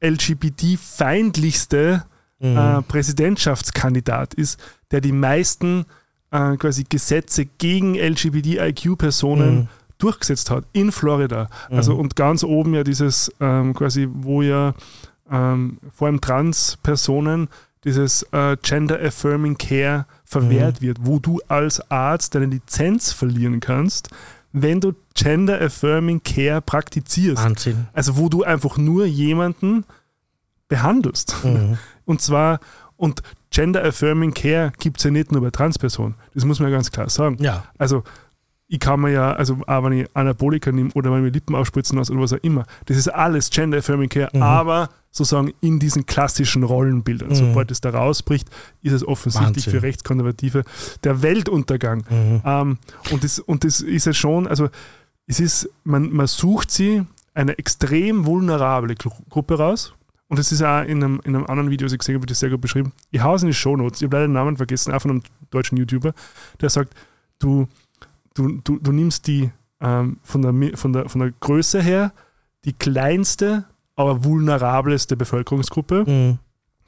LGBT-feindlichste
Mhm.
äh, Präsidentschaftskandidat ist, der die meisten äh, quasi Gesetze gegen LGBTIQ-Personen
Mhm.
durchgesetzt hat in Florida. Also und ganz oben ja dieses ähm, quasi, wo ja ähm, vor allem Trans-Personen dieses äh, Gender Affirming Care verwehrt wird, wo du als Arzt deine Lizenz verlieren kannst, wenn du Gender Affirming Care praktizierst.
Wahnsinn.
Also wo du einfach nur jemanden behandelst.
Mhm.
Und zwar, und Gender Affirming Care gibt es ja nicht nur bei Transpersonen. Das muss man ja ganz klar sagen.
Ja.
Also ich kann mir ja, also auch wenn ich Anabolika nehme oder wenn ich mir Lippen aufspritzen lasse oder was auch immer, das ist alles Gender Affirming Care,
Mhm.
aber sozusagen in diesen klassischen Rollenbildern.
Mhm.
Sobald es da rausbricht, ist es offensichtlich
Wahnsinn.
für Rechtskonservative der Weltuntergang.
Mhm.
Ähm, und, das, und das ist ja schon, also es ist, man, man sucht sie eine extrem vulnerable Gru- Gruppe raus. Und das ist auch in einem, in einem anderen Video, das ich gesehen habe, wird das sehr gut beschrieben. Ich haue es in die Shownotes. Ich habe leider den Namen vergessen, auch von einem deutschen YouTuber, der sagt, du, du, du, du nimmst die ähm, von, der, von, der, von der Größe her die kleinste, aber vulnerableste Bevölkerungsgruppe,
Mhm.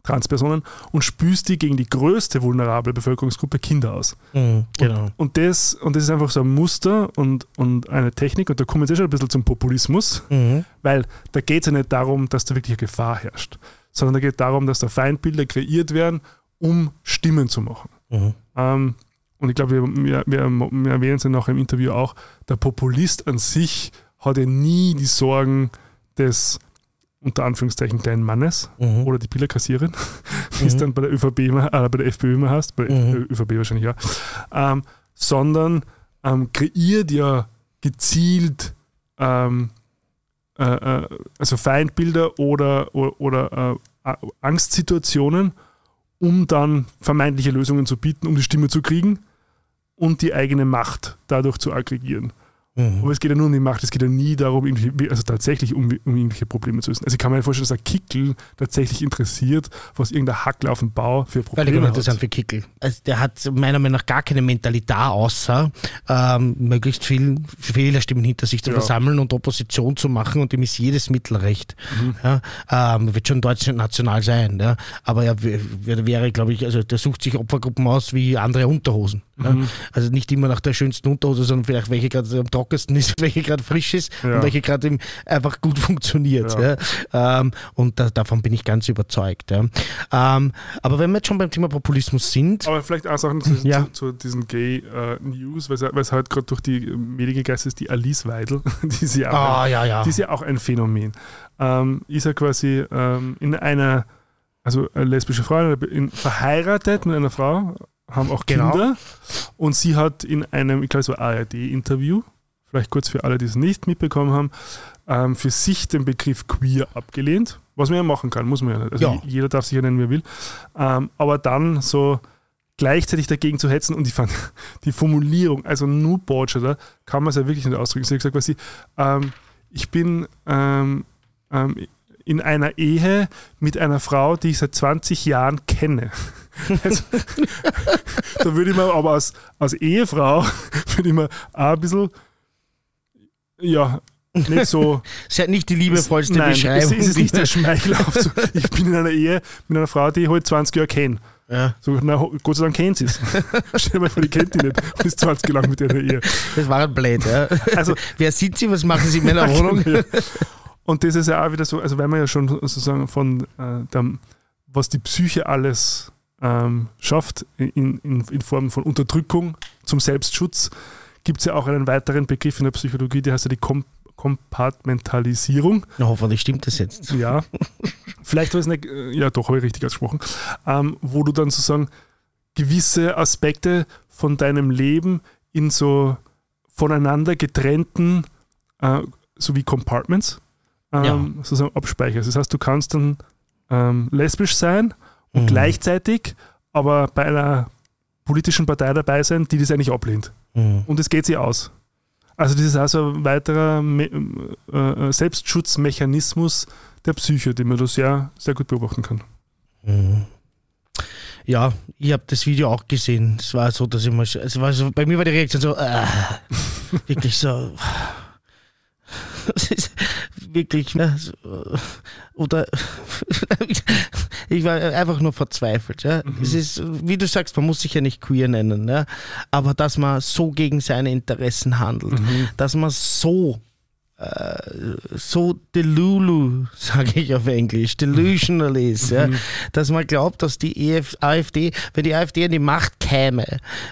Transpersonen, und spüst die gegen die größte vulnerable Bevölkerungsgruppe Kinder aus.
Mhm. Genau.
Und das, und das ist einfach so ein Muster und, und eine Technik, und da kommen wir jetzt eh schon ein bisschen zum Populismus,
Mhm.
weil da geht es ja nicht darum, dass da wirklich eine Gefahr herrscht, sondern da geht es darum, dass da Feindbilder kreiert werden, um Stimmen zu machen.
Mhm.
Ähm, und ich glaube, wir, wir, wir, erwähnen es ja noch im Interview auch, der Populist an sich hat ja nie die Sorgen des unter Anführungszeichen kleinen Mannes
Mhm.
oder die Billerkassiererin, wie es
Mhm.
dann bei der ÖVP immer, äh, bei der FPÖ immer heißt, bei der
Mhm.
ÖVP wahrscheinlich ja, ähm, sondern ähm, kreiert ja gezielt ähm, äh, äh, also Feindbilder oder, oder, oder äh, Angstsituationen, um dann vermeintliche Lösungen zu bieten, um die Stimme zu kriegen und die eigene Macht dadurch zu aggregieren.
Mhm.
Aber es geht ja nur um die Macht, es geht ja nie darum, also tatsächlich um, um irgendwelche Probleme zu lösen. Also ich kann mir vorstellen, dass ein Kickel tatsächlich interessiert, was irgendein Hackler auf dem Bau für
Völlig
Probleme
uninteressant
hat.
für Kickel. Also der hat meiner Meinung nach gar keine Mentalität, außer ähm, möglichst viel Wählerstimmen hinter sich zu
Ja.
versammeln und Opposition zu machen und ihm ist jedes Mittel recht. Ja, ähm, wird schon deutsch und national sein, ja. aber er wäre, glaube ich, also der sucht sich Opfergruppen aus wie andere Unterhosen. Ja. Also nicht immer nach der schönsten Unterhose, sondern vielleicht welche gerade am trockensten ist, welche gerade frisch ist
Ja.
und welche gerade eben einfach gut funktioniert.
Ja.
Ja. Ähm, und da, davon bin ich ganz überzeugt. Ähm, aber wenn wir jetzt schon beim Thema Populismus sind,
Aber vielleicht auch Sachen zu, zu, zu diesen Gay-News, weil es weil es halt gerade durch die Medien gegeistert ist, die Alice Weidel, die ist ja auch,
ah
ein, die ist ja auch ein Phänomen. Ähm, ist ja quasi ähm, in einer, also eine lesbische Frau, in, verheiratet mit einer Frau, haben auch
Genau.
Kinder und sie hat in einem, ich glaube, so ARD-Interview, vielleicht kurz für alle, die es nicht mitbekommen haben, ähm, für sich den Begriff queer abgelehnt, was man ja machen kann, muss man ja nicht. Also
Ja.
jeder darf sich ja nennen, wie er will. Ähm, aber dann so gleichzeitig dagegen zu hetzen und ich fand die Formulierung, also nur Botschafter, kann man es ja wirklich nicht ausdrücken. Sie hat gesagt, was sie, ähm, ich bin ähm, ähm, in einer Ehe mit einer Frau, die ich seit 20 Jahren kenne. Also, da würde ich mir aber als, als Ehefrau, würde ich mir auch ein bisschen, ja, nicht so.
ist ja nicht die liebevollste
Nein,
Beschreibung.
es ist nicht der Schmeichelhaft. Ich bin in einer Ehe mit einer Frau, die ich halt 20 Jahre kenne.
ja,
So, na, Gott sei Dank kennt sie es. Stell dir mal vor, die kennt die nicht und ist 20 Jahre lang mit ihr in der Ehe.
das war ein Blöd. Ja.
Also-
Wer sind Sie? Was machen Sie in meiner Wohnung?
Ja. Und das ist ja auch wieder so, also wenn man ja schon sozusagen von äh, dem, was die Psyche alles ähm, schafft in, in, in Form von Unterdrückung zum Selbstschutz, gibt es ja auch einen weiteren Begriff in der Psychologie, der heißt ja die Kom Kompartmentalisierung.
Na, hoffentlich stimmt das jetzt.
Ja, vielleicht war es nicht, äh, ja doch, habe ich richtig ausgesprochen, ähm, wo du dann sozusagen gewisse Aspekte von deinem Leben in so voneinander getrennten, äh, so wie Compartments, ähm,
Ja.
sozusagen abspeicherst. Das heißt, du kannst dann ähm, lesbisch sein und
Mhm.
gleichzeitig aber bei einer politischen Partei dabei sein, die das eigentlich ablehnt. Mhm. Und es geht sie aus. Also das ist also ein weiterer äh, äh, Selbstschutzmechanismus der Psyche, den man da sehr, sehr gut beobachten kann.
Mhm. Ja, ich habe das Video auch gesehen. Es war so, dass ich mal, es war so, bei mir war die Reaktion so, äh, wirklich so. Das ist wirklich, ne, oder ich war einfach nur verzweifelt. Ja. Mhm. Es ist, wie du sagst, man muss sich ja nicht queer nennen, ja. aber dass man so gegen seine Interessen handelt, mhm. dass man so so delulu, sage ich auf Englisch, delusional ist, ja, mhm. dass man glaubt, dass die EF, AfD, wenn die AfD an die Macht käme,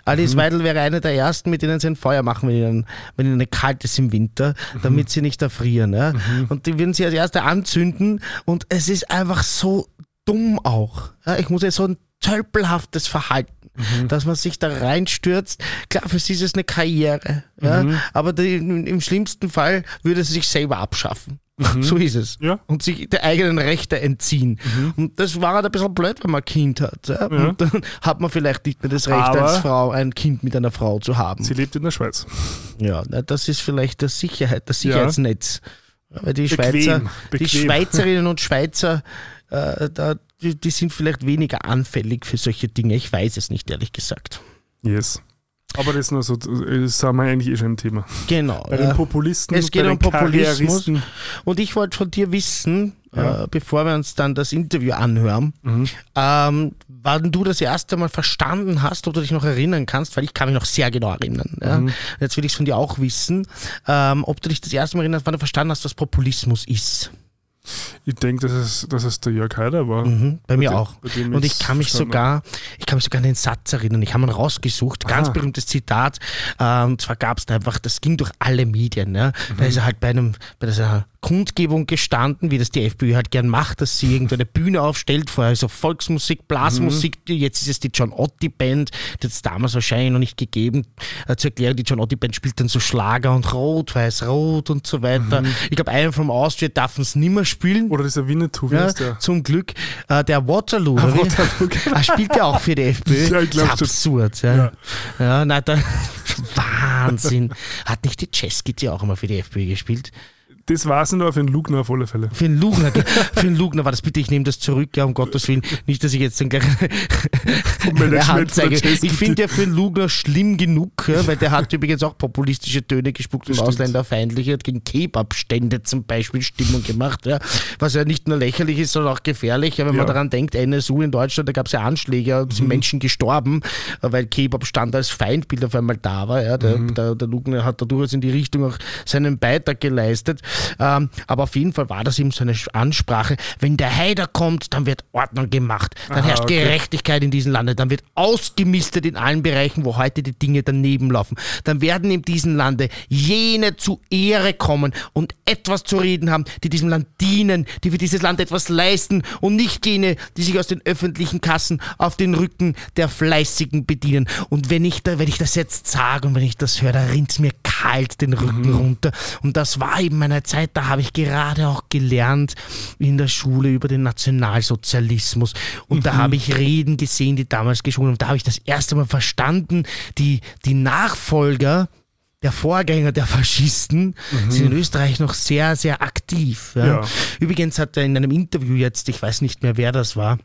Alice mhm. Weidel wäre einer der ersten, mit denen sie ein Feuer machen, wenn ihnen, wenn ihnen kalt ist im Winter, mhm. damit sie nicht erfrieren. Ja. Mhm. Und die würden sie als erste anzünden und es ist einfach so dumm auch. Ja. Ich muss ja so ein tölpelhaftes Verhalten mhm. dass man sich da reinstürzt. Klar, für sie ist es eine Karriere, ja? Mhm. aber die, im schlimmsten Fall würde sie sich selber abschaffen. Mhm. So ist es. Ja. Und sich der eigenen Rechte entziehen. Mhm. Und das war halt ein bisschen blöd, wenn man ein Kind hat. Ja? Ja. Und dann hat man vielleicht nicht mehr das Recht, Aber als Frau ein Kind mit einer Frau zu haben.
Sie lebt in der Schweiz.
Ja, das ist vielleicht das Sicherheit, das Sicherheitsnetz. Weil die Bequem. Schweizer, Bequem. die Schweizerinnen und Schweizer, äh, da die, die sind vielleicht weniger anfällig für solche Dinge. Ich weiß es nicht, ehrlich gesagt.
Yes. Aber das ist nur so, das sind wir eigentlich eh schon ein Thema.
Genau.
Bei den Populisten,
es geht um Populismus. Und ich wollte von dir wissen, ja. äh, bevor wir uns dann das Interview anhören, mhm. ähm, wann du das erste Mal verstanden hast, ob du dich noch erinnern kannst, weil ich kann mich noch sehr genau erinnern. Ja? Mhm. Jetzt will ich es von dir auch wissen, ähm, ob du dich das erste Mal erinnerst, wann du verstanden hast, was Populismus ist.
Ich denke, dass es, dass es der Jörg Haider war.
Mhm, bei, bei mir dem, auch. Bei und ich kann mich sogar, ich kann mich sogar an den Satz erinnern. Ich habe ihn rausgesucht, ganz ah. berühmtes Zitat. Äh, und zwar gab es da einfach, das ging durch alle Medien. Ne? Mhm. Da ist er halt bei einem, bei dieser Kundgebung gestanden, wie das die FPÖ halt gern macht, dass sie irgendeine Bühne aufstellt, vorher so Volksmusik, Blasmusik, mhm. jetzt ist es die John Otti Band, die hat es damals wahrscheinlich noch nicht gegeben. Äh, zur Erklärung, die John Otti Band spielt dann so Schlager und Rot, Weiß, Rot und so weiter. Mhm. Ich glaube, einen vom Austria darf es nicht mehr spielen.
Oder dieser Winnetou,
wie ja, heißt der? Zum Glück. Äh, der Waterloo, ah, Waterloo genau. er spielt ja auch für die FPÖ. Ja, ich glaube Absurd. Ja. Ja. ja, nein, da, Wahnsinn. Hat nicht die Cheskit ja auch immer für die FPÖ gespielt?
Das war es nur für den Lugner auf alle Fälle.
Für den Lugner, für den Lugner war das bitte, ich nehme das zurück, ja, um Gottes Willen. Nicht, dass ich jetzt dann gleich eine Hand zeige. Ich finde ja für den Lugner schlimm genug, ja, weil der hat übrigens auch populistische Töne gespuckt und ausländerfeindliche, hat gegen Kebabstände zum Beispiel Stimmung gemacht, ja, was ja nicht nur lächerlich ist, sondern auch gefährlich, ja, wenn man daran denkt, NSU in Deutschland, da gab es ja Anschläge und sind mhm. Menschen gestorben, weil Kebabstand als Feindbild auf einmal da war. Ja. Der, mhm. der, der Lugner hat da durchaus in die Richtung auch seinen Beitrag geleistet. Ähm, aber auf jeden Fall war das eben so eine Ansprache. Wenn der Heider kommt, dann wird Ordnung gemacht. Dann Aha, herrscht okay. Gerechtigkeit in diesem Lande. Dann wird ausgemistet in allen Bereichen, wo heute die Dinge daneben laufen. Dann werden in diesem Lande jene zu Ehre kommen und etwas zu reden haben, die diesem Land dienen, die für dieses Land etwas leisten und nicht jene, die sich aus den öffentlichen Kassen auf den Rücken der Fleißigen bedienen. Und wenn ich, da, wenn ich das jetzt sage und wenn ich das höre, da rinnt es mir kalt den Rücken mhm. runter. Und das war eben meine Zeit, da habe ich gerade auch gelernt in der Schule über den Nationalsozialismus. Und mhm. da habe ich Reden gesehen, die damals geschwungen Und da habe ich das erste Mal verstanden, die, die Nachfolger, der Vorgänger der Faschisten mhm. sind in Österreich noch sehr, sehr aktiv. Ja. Ja. Übrigens hat er in einem Interview jetzt, ich weiß nicht mehr, wer das war,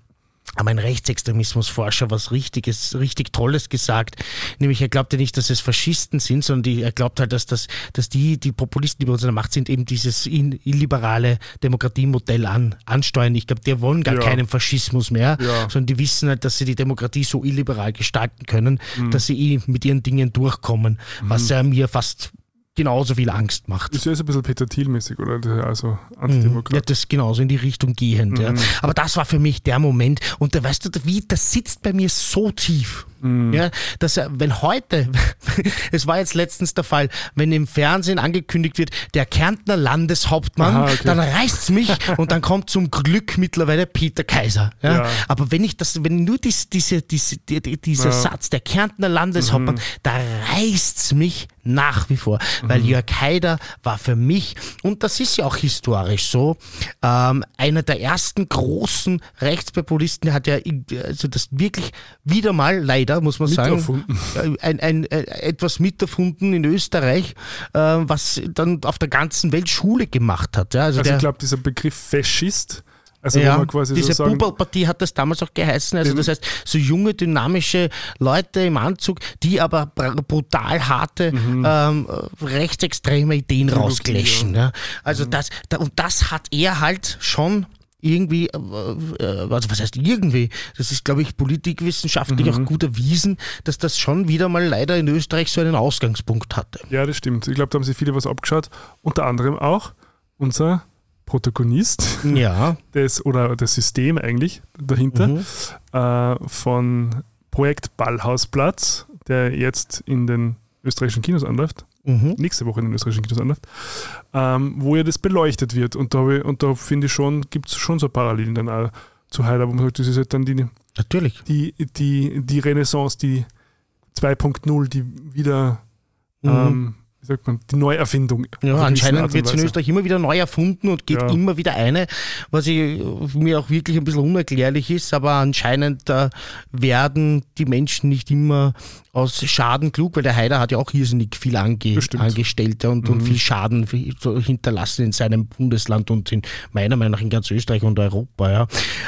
aber ein Rechtsextremismusforscher was richtiges, richtig Tolles gesagt. Nämlich er glaubt ja nicht, dass es Faschisten sind, sondern die, er glaubt halt, dass, das, dass die, die Populisten, die bei uns in der Macht sind, eben dieses illiberale Demokratiemodell an, ansteuern. Ich glaube, die wollen gar ja. keinen Faschismus mehr, ja. sondern die wissen halt, dass sie die Demokratie so illiberal gestalten können, mhm. dass sie eh mit ihren Dingen durchkommen, mhm. was er mir fast genauso viel Angst macht.
Das ist ja so ein bisschen Peter Thiel-mäßig, oder? Also Antidemokrat.
Ja, das ist genauso in die Richtung gehend. Mhm. Ja. Aber das war für mich der Moment. Und da weißt du, wie, das sitzt bei mir so tief. Mhm. Ja, dass er, wenn heute, es war jetzt letztens der Fall, wenn im Fernsehen angekündigt wird, der Kärntner Landeshauptmann, Aha, okay. dann reißt's mich und dann kommt zum Glück mittlerweile Peter Kaiser. Ja? ja. Aber wenn ich das, wenn nur dies, diese, diese, die, dieser ja. Satz, der Kärntner Landeshauptmann, mhm. da reißt's mich nach wie vor, weil mhm. Jörg Haider war für mich, und das ist ja auch historisch so, ähm, einer der ersten großen Rechtspopulisten, der hat ja also das wirklich wieder mal leider leider, muss man sagen, äh, ein, ein, äh, etwas miterfunden in Österreich, äh, was dann auf der ganzen Welt Schule gemacht hat. Ja, also,
Also ich glaube, dieser Begriff Faschist, also
ja, diese
so sagen,
Buberpartie hat das damals auch geheißen. Also das heißt, so junge, dynamische Leute im Anzug, die aber br- brutal harte
Mhm.
ähm, rechtsextreme Ideen rausgläschen. Ja. Also
Mhm.
das, da, und das hat er halt schon irgendwie, äh, äh, also was heißt irgendwie, das ist glaube ich politikwissenschaftlich
Mhm.
auch gut erwiesen, dass das schon wieder mal leider in Österreich so einen Ausgangspunkt hatte.
Ja, das stimmt. Ich glaube, da haben sich viele was abgeschaut. Unter anderem auch unser Protagonist
Ja,
des, oder das System eigentlich dahinter
Mhm.
äh, von Projekt Ballhausplatz, der jetzt in den österreichischen Kinos anläuft,
mhm.
nächste Woche in den österreichischen Kinos anläuft, ähm, wo ja das beleuchtet wird. Und da, und da finde ich schon, gibt es schon so Parallelen dann auch zu Heidelberg. wo man sagt, Das ist halt dann die,
natürlich.
die, die, die Renaissance, die 2.0, die wieder,
Mhm.
ähm, wie sagt man, die Neuerfindung.
Ja, anscheinend wird es in. Österreich immer wieder neu erfunden und geht
Ja.
immer wieder eine, was ich, mir auch wirklich ein bisschen unerklärlich ist, aber anscheinend äh, werden die Menschen nicht immer aus Schaden klug, weil der Heider hat ja auch irrsinnig viel ange. Angestellte und, und viel Schaden hinterlassen in seinem Bundesland und in meiner Meinung nach in ganz Österreich und Europa. Ja.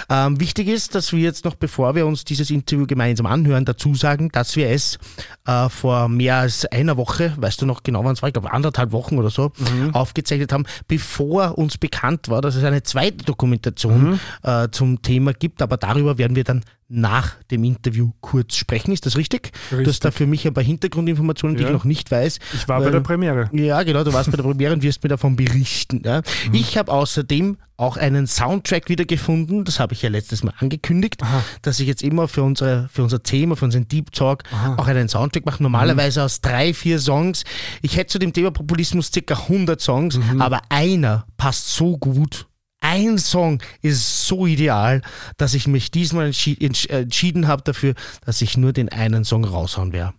Ähm, wichtig ist, dass wir jetzt noch, bevor wir uns dieses Interview gemeinsam anhören, dazu sagen, dass wir es äh, vor mehr als einer Woche, weißt du noch genau, wann es war, ich glaube anderthalb Wochen oder so, aufgezeichnet haben, bevor uns bekannt war, dass es eine zweite Dokumentation äh, zum Thema gibt. Aber darüber werden wir dann nach dem Interview kurz sprechen. Ist das richtig? Du hast
Richtig.
da für mich ein paar Hintergrundinformationen, die
Ja.
ich noch nicht weiß.
Ich war bei
weil-
der Premiere.
ja, genau, du warst bei der Premiere und wirst mir davon berichten. Ja.
Mhm.
Ich habe außerdem auch einen Soundtrack wieder gefunden, das habe ich ja letztes Mal angekündigt, dass ich jetzt immer für, unsere, für unser Thema, für unseren Deep Talk auch einen Soundtrack mache, normalerweise aus drei, vier Songs. Ich hätte zu dem Thema Populismus circa 100 Songs,
Mhm.
aber einer passt so gut. Ein Song ist so ideal, dass ich mich diesmal entschi entsch entschieden habe dafür, dass ich nur den einen Song raushauen werde.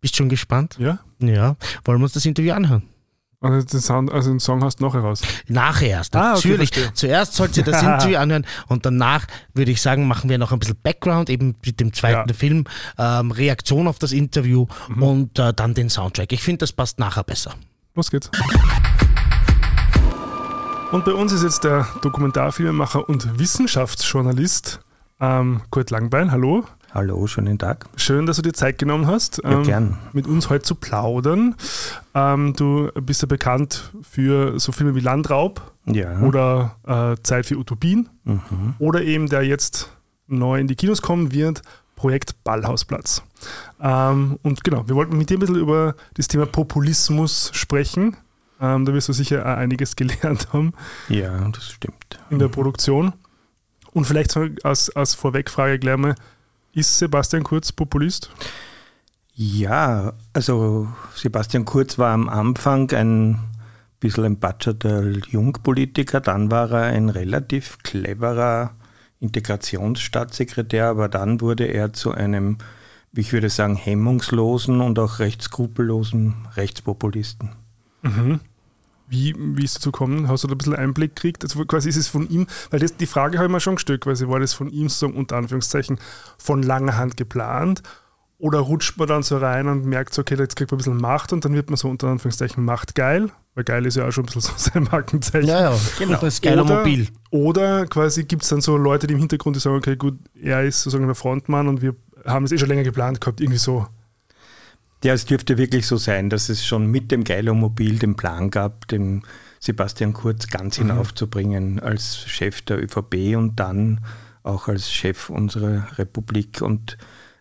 Bist schon gespannt?
Ja?
Ja. Wollen wir uns das Interview anhören?
Also den, Sound, also den Song hast du nachher raus.
Nachher erst,
Ah, okay,
natürlich.
verstehe.
Zuerst sollt ihr das Interview anhören und danach würde ich sagen, machen wir noch ein bisschen Background, eben mit dem zweiten
Ja.
Film, ähm, Reaktion auf das Interview
Mhm.
und äh, dann den Soundtrack. Ich finde, das passt nachher besser.
Los geht's. Und bei uns ist jetzt der Dokumentarfilmemacher und Wissenschaftsjournalist ähm, Kurt Langbein. Hallo.
Hallo, schönen Tag.
Schön, dass du dir Zeit genommen hast,
Ja,
ähm,
gern.
mit uns heute zu plaudern. Ähm, du bist ja bekannt für so Filme wie Landraub
Ja.
oder äh, Zeit für Utopien
Mhm.
oder eben der jetzt neu in die Kinos kommen wird, Projekt Ballhausplatz. Ähm, und genau, wir wollten mit dir ein bisschen über das Thema Populismus sprechen. Ähm, da wirst du sicher auch einiges gelernt haben
ja, das stimmt.
in der Produktion. Und vielleicht als, als Vorwegfrage gleich mal, ist Sebastian Kurz Populist?
Ja, also Sebastian Kurz war am Anfang ein bisschen ein batscherter Jungpolitiker, dann war er ein relativ cleverer Integrationsstaatssekretär, aber dann wurde er zu einem, wie ich würde sagen, hemmungslosen und auch recht skrupellosen Rechtspopulisten.
Wie, wie ist dazu gekommen? Hast du da ein bisschen Einblick gekriegt? Also quasi ist es von ihm, weil das, die Frage habe ich mir schon gestellt, quasi war das von ihm so unter Anführungszeichen von langer Hand geplant oder rutscht man dann so rein und merkt so, okay, jetzt kriegt man ein bisschen Macht und dann wird man so unter Anführungszeichen Macht geil, weil geil ist ja auch schon ein bisschen so sein Markenzeichen.
ja, genau. Das ist geiler
oder,
Mobil.
Oder quasi gibt es dann so Leute, die im Hintergrund die sagen, okay, gut, er ist sozusagen der Frontmann und wir haben es eh schon länger geplant gehabt, irgendwie so.
Ja, es dürfte wirklich so sein, dass es schon mit dem Geilomobil den Plan gab, den Sebastian Kurz ganz hinaufzubringen als Chef der ÖVP und dann auch als Chef unserer Republik. Und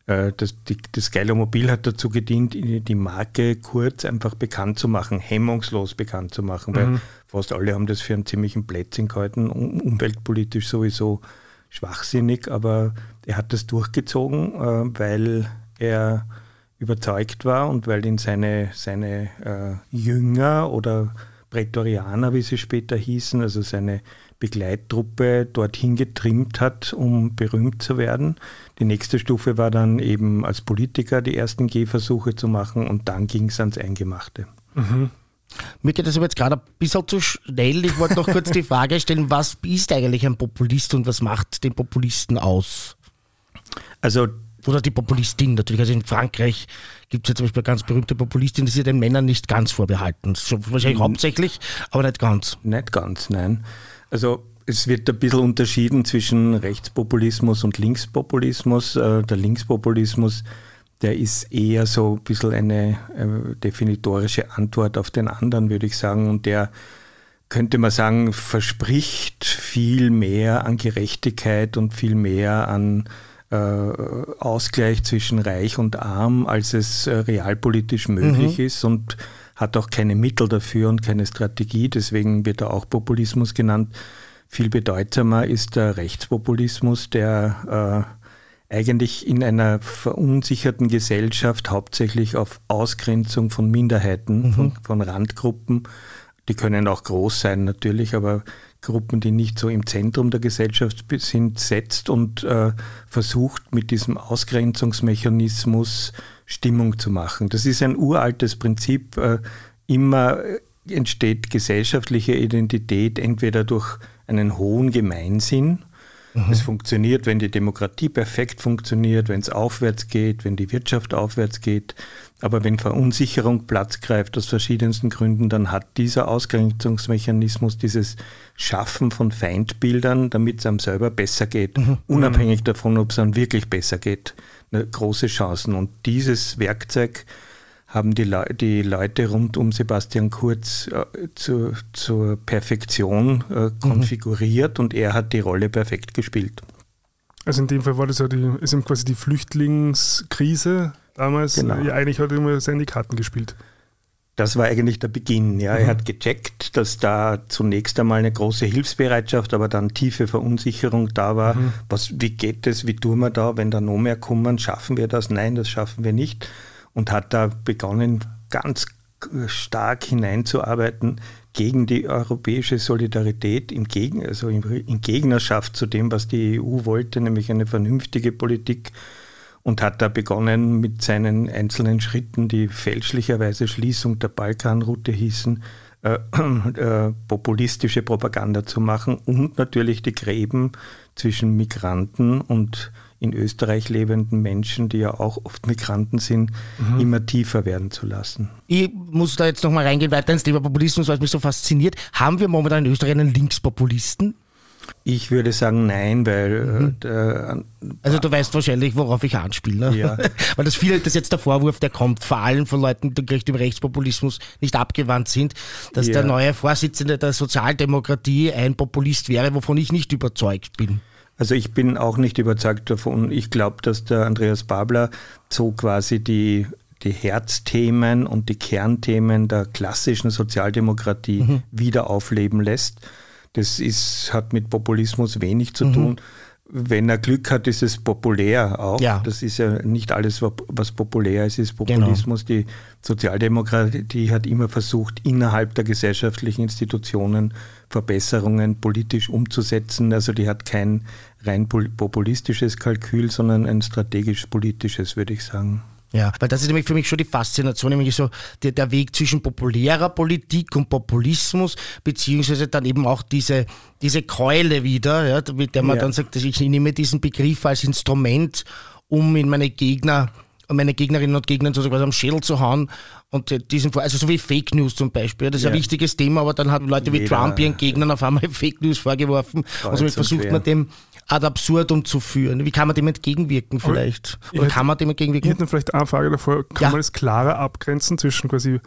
äh, das, die, das Geilomobil hat dazu gedient, die Marke Kurz einfach bekannt zu machen, hemmungslos bekannt zu machen, weil fast alle haben das für einen ziemlichen Plätzchen gehalten, um, umweltpolitisch sowieso schwachsinnig, aber er hat das durchgezogen, äh, weil er überzeugt war und weil ihn seine, seine äh, Jünger oder Prätorianer, wie sie später hießen, also seine Begleittruppe dorthin getrimmt hat, um berühmt zu werden. Die nächste Stufe war dann eben als Politiker die ersten Gehversuche zu machen und dann ging es ans Eingemachte.
Mir geht das aber jetzt gerade ein bisschen zu schnell. Ich wollte noch kurz die Frage stellen, was ist eigentlich ein Populist und was macht den Populisten aus?
Also
Oder die Populistin natürlich. Also in Frankreich gibt es ja zum Beispiel eine ganz berühmte Populistin, die ja den Männern nicht ganz vorbehalten. Wahrscheinlich mhm. hauptsächlich, aber nicht ganz.
Nicht ganz, nein. Also es wird ein bisschen unterschieden zwischen Rechtspopulismus und Linkspopulismus. Äh, der Linkspopulismus, der ist eher so ein bisschen eine äh, definitorische Antwort auf den anderen, würde ich sagen. Und der könnte man sagen, verspricht viel mehr an Gerechtigkeit und viel mehr an Ausgleich zwischen Reich und Arm, als es realpolitisch möglich mhm. ist und hat auch keine Mittel dafür und keine Strategie. Deswegen wird er auch Populismus genannt. Viel bedeutsamer ist der Rechtspopulismus, der äh, eigentlich in einer verunsicherten Gesellschaft hauptsächlich auf Ausgrenzung von Minderheiten, mhm. von, von Randgruppen, die können auch groß sein natürlich, aber Gruppen, die nicht so im Zentrum der Gesellschaft sind, setzt und äh, versucht mit diesem Ausgrenzungsmechanismus Stimmung zu machen. Das ist ein uraltes Prinzip. Äh, immer entsteht gesellschaftliche Identität entweder durch einen hohen Gemeinsinn. Mhm. Es funktioniert, wenn die Demokratie perfekt funktioniert, wenn es aufwärts geht, wenn die Wirtschaft aufwärts geht. Aber wenn Verunsicherung Platz greift aus verschiedensten Gründen, dann hat dieser Ausgrenzungsmechanismus, dieses Schaffen von Feindbildern, damit es einem selber besser geht, mhm. unabhängig davon, ob es einem wirklich besser geht, eine große Chancen. Und dieses Werkzeug haben die, Le die Leute rund um Sebastian Kurz äh, zu, zur Perfektion äh, mhm. konfiguriert mhm. und er hat die Rolle perfekt gespielt.
Also in dem Fall war das ja die, ist quasi die Flüchtlingskrise damals. Genau. Ja, eigentlich hat er immer seine Karten gespielt.
Das war eigentlich der Beginn. Ja. Mhm. Er hat gecheckt, dass da zunächst einmal eine große Hilfsbereitschaft, aber dann tiefe Verunsicherung da war. Mhm. Was, wie geht es, wie tun wir da, wenn da noch mehr kommen? Schaffen wir das? Nein, das schaffen wir nicht und hat da begonnen, ganz stark hineinzuarbeiten gegen die europäische Solidarität, im Gegen, also in Gegnerschaft zu dem, was die EU wollte, nämlich eine vernünftige Politik und hat da begonnen mit seinen einzelnen Schritten, die fälschlicherweise Schließung der Balkanroute hießen, äh, äh, populistische Propaganda zu machen und natürlich die Gräben zwischen Migranten und in Österreich lebenden Menschen, die ja auch oft Migranten sind, mhm. immer tiefer werden zu lassen.
Ich muss da jetzt nochmal reingehen, weiter ins Thema Populismus, weil es mich so fasziniert. Haben wir momentan in Österreich einen Linkspopulisten?
Ich würde sagen nein, weil äh, mhm.
der, also du weißt wahrscheinlich, worauf ich anspiele. Ne? Ja. weil das viele, das jetzt der Vorwurf, der kommt vor allem von Leuten, die gleich dem Rechtspopulismus nicht abgewandt sind, dass ja. der neue Vorsitzende der Sozialdemokratie ein Populist wäre, wovon ich nicht überzeugt bin.
Also ich bin auch nicht überzeugt davon. Ich glaube, dass der Andreas Babler so quasi die, die Herzthemen und die Kernthemen der klassischen Sozialdemokratie mhm. wieder aufleben lässt. Das ist, hat mit Populismus wenig zu mhm. tun. Wenn er Glück hat, ist es populär auch. Ja. Das ist ja nicht alles, was populär ist, ist Populismus. Genau. Die Sozialdemokratie hat immer versucht, innerhalb der gesellschaftlichen Institutionen Verbesserungen politisch umzusetzen. Also die hat kein rein populistisches Kalkül, sondern ein strategisch-politisches, würde ich sagen.
Ja, weil das ist nämlich für mich schon die Faszination, nämlich so der, der, Weg zwischen populärer Politik und Populismus, beziehungsweise dann eben auch diese, diese Keule wieder, ja, mit der man ja. dann sagt, ich nehme diesen Begriff als Instrument, um in meine Gegner meine Gegnerinnen und Gegner sozusagen am Schädel zu hauen und diesen, also so wie Fake News zum Beispiel. Das ist ja. ein wichtiges Thema, aber dann haben Leute wie Jeder, Trump ihren Gegnern auf einmal Fake News vorgeworfen und somit versucht man dem ad absurdum zu führen. Wie kann man dem entgegenwirken vielleicht? Oder hätte, kann man dem entgegenwirken?
Ich hätte vielleicht eine Frage davor. Kann ja. man es klarer abgrenzen zwischen quasi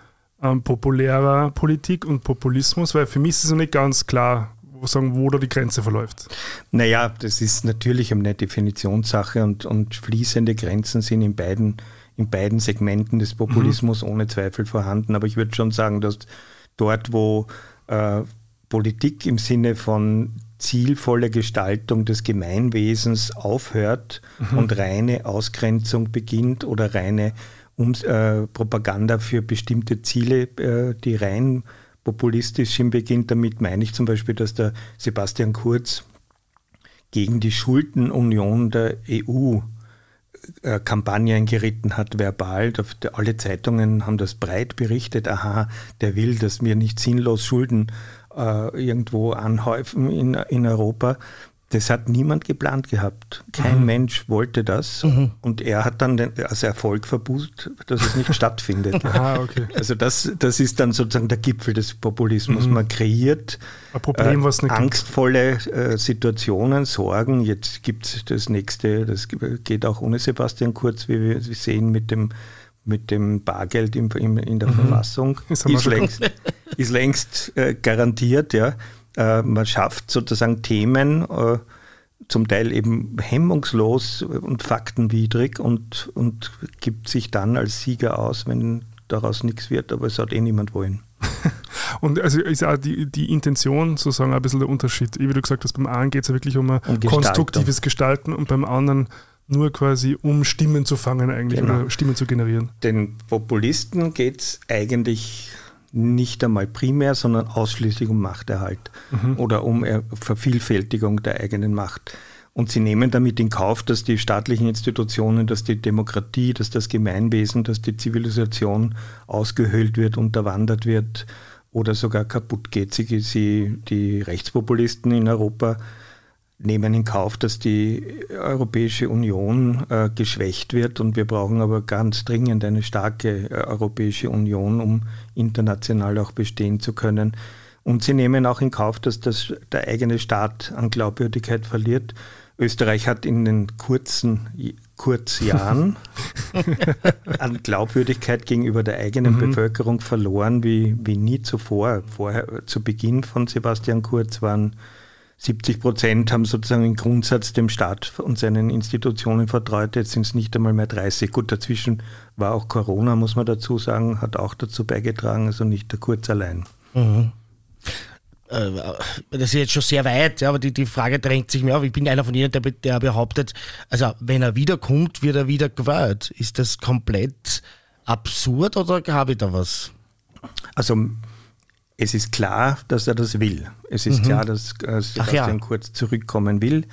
ähm, populärer Politik und Populismus? Weil für mich ist es noch nicht ganz klar, sagen, wo da die Grenze verläuft.
Naja, das ist natürlich eine Definitionssache und, und fließende Grenzen sind in beiden, in beiden Segmenten des Populismus mhm. ohne Zweifel vorhanden. Aber ich würde schon sagen, dass dort, wo äh, Politik im Sinne von zielvolle Gestaltung des Gemeinwesens aufhört mhm. und reine Ausgrenzung beginnt oder reine um, äh, Propaganda für bestimmte Ziele, äh, die rein populistisch beginnt. Damit meine ich zum Beispiel, dass der Sebastian Kurz gegen die Schuldenunion der EU äh, Kampagnen geritten hat, verbal. Alle Zeitungen haben das breit berichtet. Aha, der will, dass wir nicht sinnlos Schulden äh, irgendwo anhäufen in, in Europa. Das hat niemand geplant gehabt. Kein mhm. Mensch wollte das. Mhm. Und er hat dann den, als Erfolg verbucht, dass es nicht stattfindet.
Ah, okay.
Also das, das ist dann sozusagen der Gipfel des Populismus. Mhm. Man kreiert
Problem,
äh, angstvolle äh, Situationen, Sorgen. Jetzt gibt es das nächste, das geht auch ohne Sebastian Kurz, wie wir sehen, mit dem mit dem Bargeld im, im, in der mhm. Verfassung ist, längst, ist längst äh, garantiert. Ja. Äh, man schafft sozusagen Themen, äh, zum Teil eben hemmungslos und faktenwidrig und, und gibt sich dann als Sieger aus, wenn daraus nichts wird, aber es hat eh niemand wollen.
und also ist auch die, die Intention sozusagen ein bisschen der Unterschied. Wie du gesagt hast, beim einen geht es ja wirklich um ein um konstruktives Gestalten und beim anderen nur quasi um Stimmen zu fangen eigentlich genau. oder Stimmen zu generieren.
Den Populisten geht es eigentlich nicht einmal primär, sondern ausschließlich um Machterhalt mhm. oder um Vervielfältigung der eigenen Macht. Und sie nehmen damit in Kauf, dass die staatlichen Institutionen, dass die Demokratie, dass das Gemeinwesen, dass die Zivilisation ausgehöhlt wird, unterwandert wird oder sogar kaputt geht. Sie, sie, die Rechtspopulisten in Europa nehmen in Kauf, dass die Europäische Union äh, geschwächt wird und wir brauchen aber ganz dringend eine starke äh, Europäische Union, um international auch bestehen zu können. Und sie nehmen auch in Kauf, dass das, der eigene Staat an Glaubwürdigkeit verliert. Österreich hat in den kurzen Kurzjahren an Glaubwürdigkeit gegenüber der eigenen mhm. Bevölkerung verloren wie, wie nie zuvor. Vorher, zu Beginn von Sebastian Kurz waren 70 Prozent haben sozusagen im Grundsatz dem Staat und seinen Institutionen vertraut. Jetzt sind es nicht einmal mehr 30. Gut, dazwischen war auch Corona, muss man dazu sagen, hat auch dazu beigetragen, also nicht der Kurz allein. Mhm.
Äh, das ist jetzt schon sehr weit, ja, aber die, die Frage drängt sich mir auf. Ich bin einer von ihnen, der, der behauptet, also wenn er wiederkommt, wird er wieder gewählt. Ist das komplett absurd oder habe ich da was?
Also es ist klar, dass er das will. Es ist mhm. klar, dass äh, Sebastian ja. Kurz zurückkommen will.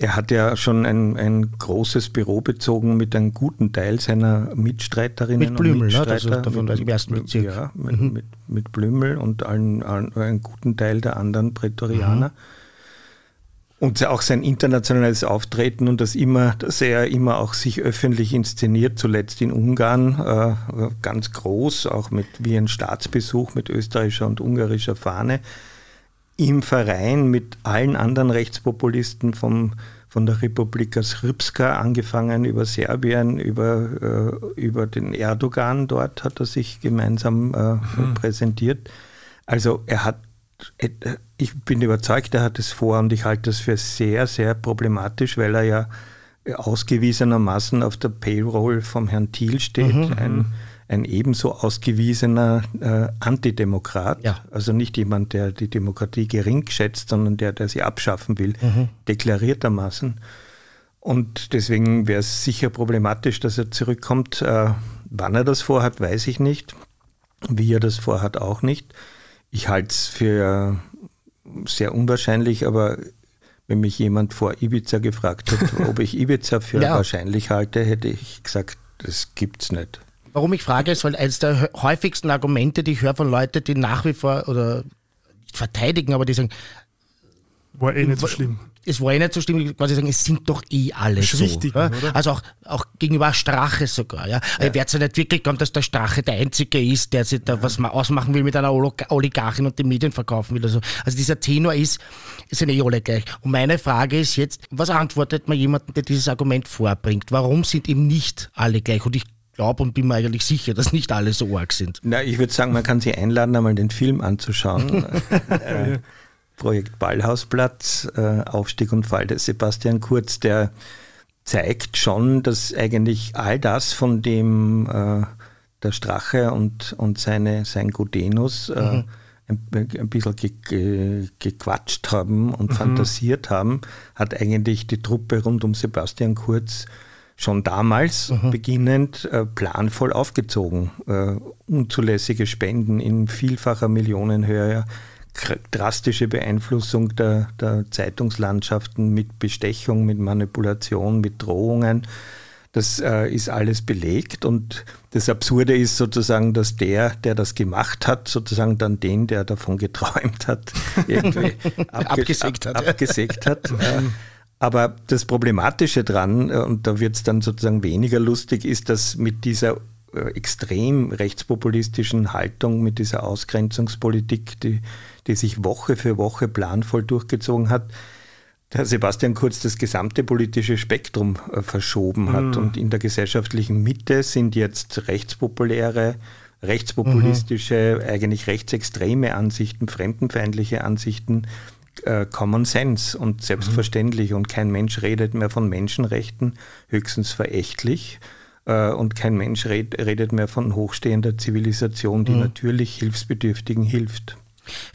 Er hat ja schon ein, ein großes Büro bezogen mit einem guten Teil seiner Mitstreiterinnen
mit Blümel, und
Mitstreiter.
Ne? Das davon mit, im ersten
Bezirk. Ja, mit, mhm. mit, mit, Blümel und allen, allen, einen guten Teil der anderen Prätorianer. Mhm. Und auch sein internationales Auftreten und das immer, dass er immer auch sich öffentlich inszeniert, zuletzt in Ungarn, äh, ganz groß, auch mit wie ein Staatsbesuch mit österreichischer und ungarischer Fahne, im Verein mit allen anderen Rechtspopulisten vom, von der Republika Srpska angefangen über Serbien, über, äh, über den Erdogan dort hat er sich gemeinsam äh, mhm. präsentiert. Also er hat ich bin überzeugt, er hat es vor und ich halte das für sehr, sehr problematisch, weil er ja ausgewiesenermaßen auf der Payroll vom Herrn Thiel steht, mhm. ein, mhm. ein ebenso ausgewiesener äh, Antidemokrat, ja. also nicht jemand, der die Demokratie gering schätzt, sondern der, der sie abschaffen will, mhm. deklariertermaßen. Und deswegen wäre es sicher problematisch, dass er zurückkommt. Äh, wann er das vorhat, weiß ich nicht. Wie er das vorhat, auch nicht. Ich halte es für sehr unwahrscheinlich, aber wenn mich jemand vor Ibiza gefragt hätte, ob ich Ibiza für ja. wahrscheinlich halte, hätte ich gesagt, das gibt's nicht.
Warum ich frage, ist, weil eines der häufigsten Argumente, die ich höre von Leuten, die nach wie vor oder nicht verteidigen, aber die sagen,
war eh nicht so schlimm
es war eh nicht so schlimm, quasi sagen, es sind doch eh alle so. Wichtig, ja? Also auch, auch gegenüber Strache sogar. Ja? ja. Ich werde es ja nicht wirklich glauben, dass der Strache der Einzige ist, der sich da was ausmachen will mit einer Oligarchin und die Medien verkaufen will. Also, also dieser Tenor ist, sind eh alle gleich. Und meine Frage ist jetzt, was antwortet man jemandem, der dieses Argument vorbringt? Warum sind eben nicht alle gleich? Und ich glaube und bin mir eigentlich sicher, dass nicht alle so arg sind.
Na, ich würde sagen, man kann sie einladen, einmal den Film anzuschauen. Projekt Ballhausplatz, äh, Aufstieg und Fall des Sebastian Kurz, der zeigt schon, dass eigentlich all das, von dem äh, der Strache und, und seine, sein Gudenus äh, mhm. ein, ein bisschen ge, ge, gequatscht haben und mhm. fantasiert haben, hat eigentlich die Truppe rund um Sebastian Kurz schon damals mhm. beginnend äh, planvoll aufgezogen. Äh, unzulässige Spenden in vielfacher Millionenhöhe, drastische Beeinflussung der, der Zeitungslandschaften mit Bestechung, mit Manipulation, mit Drohungen. Das äh, ist alles belegt und das Absurde ist sozusagen, dass der, der das gemacht hat, sozusagen dann den, der davon geträumt hat, irgendwie abge abgesägt hat. Ab abgesägt hat. aber das Problematische dran, äh, und da wird es dann sozusagen weniger lustig, ist, dass mit dieser äh, extrem rechtspopulistischen Haltung, mit dieser Ausgrenzungspolitik, die, die sich Woche für Woche planvoll durchgezogen hat, Herr Sebastian Kurz das gesamte politische Spektrum äh, verschoben hat. Mhm. Und in der gesellschaftlichen Mitte sind jetzt rechtspopuläre, rechtspopulistische, mhm. eigentlich rechtsextreme Ansichten, fremdenfeindliche Ansichten äh, Common Sense und selbstverständlich. Mhm. Und kein Mensch redet mehr von Menschenrechten, höchstens verächtlich. Äh, und kein Mensch red, redet mehr von hochstehender Zivilisation, die mhm. natürlich Hilfsbedürftigen hilft.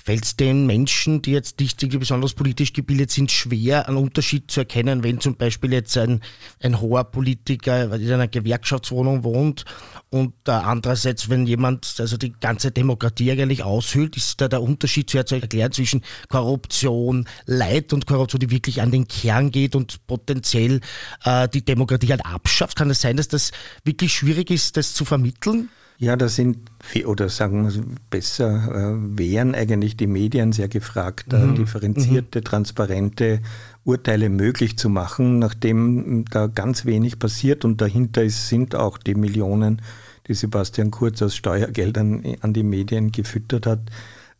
Fällt es den Menschen, die jetzt nicht irgendwie besonders politisch gebildet sind, schwer, einen Unterschied zu erkennen, wenn zum Beispiel jetzt ein, ein hoher Politiker in einer Gewerkschaftswohnung wohnt und äh, andererseits, wenn jemand also die ganze Demokratie eigentlich aushöhlt, ist da der Unterschied sehr zu erklären zwischen Korruption, Leid und Korruption, die wirklich an den Kern geht und potenziell äh, die Demokratie halt abschafft? Kann es sein, dass das wirklich schwierig ist, das zu vermitteln?
Ja, da sind, oder sagen wir besser, äh, wären eigentlich die Medien sehr gefragt, da mhm. differenzierte, mhm. transparente Urteile möglich zu machen, nachdem da ganz wenig passiert und dahinter ist, sind auch die Millionen, die Sebastian Kurz aus Steuergeldern an die Medien gefüttert hat,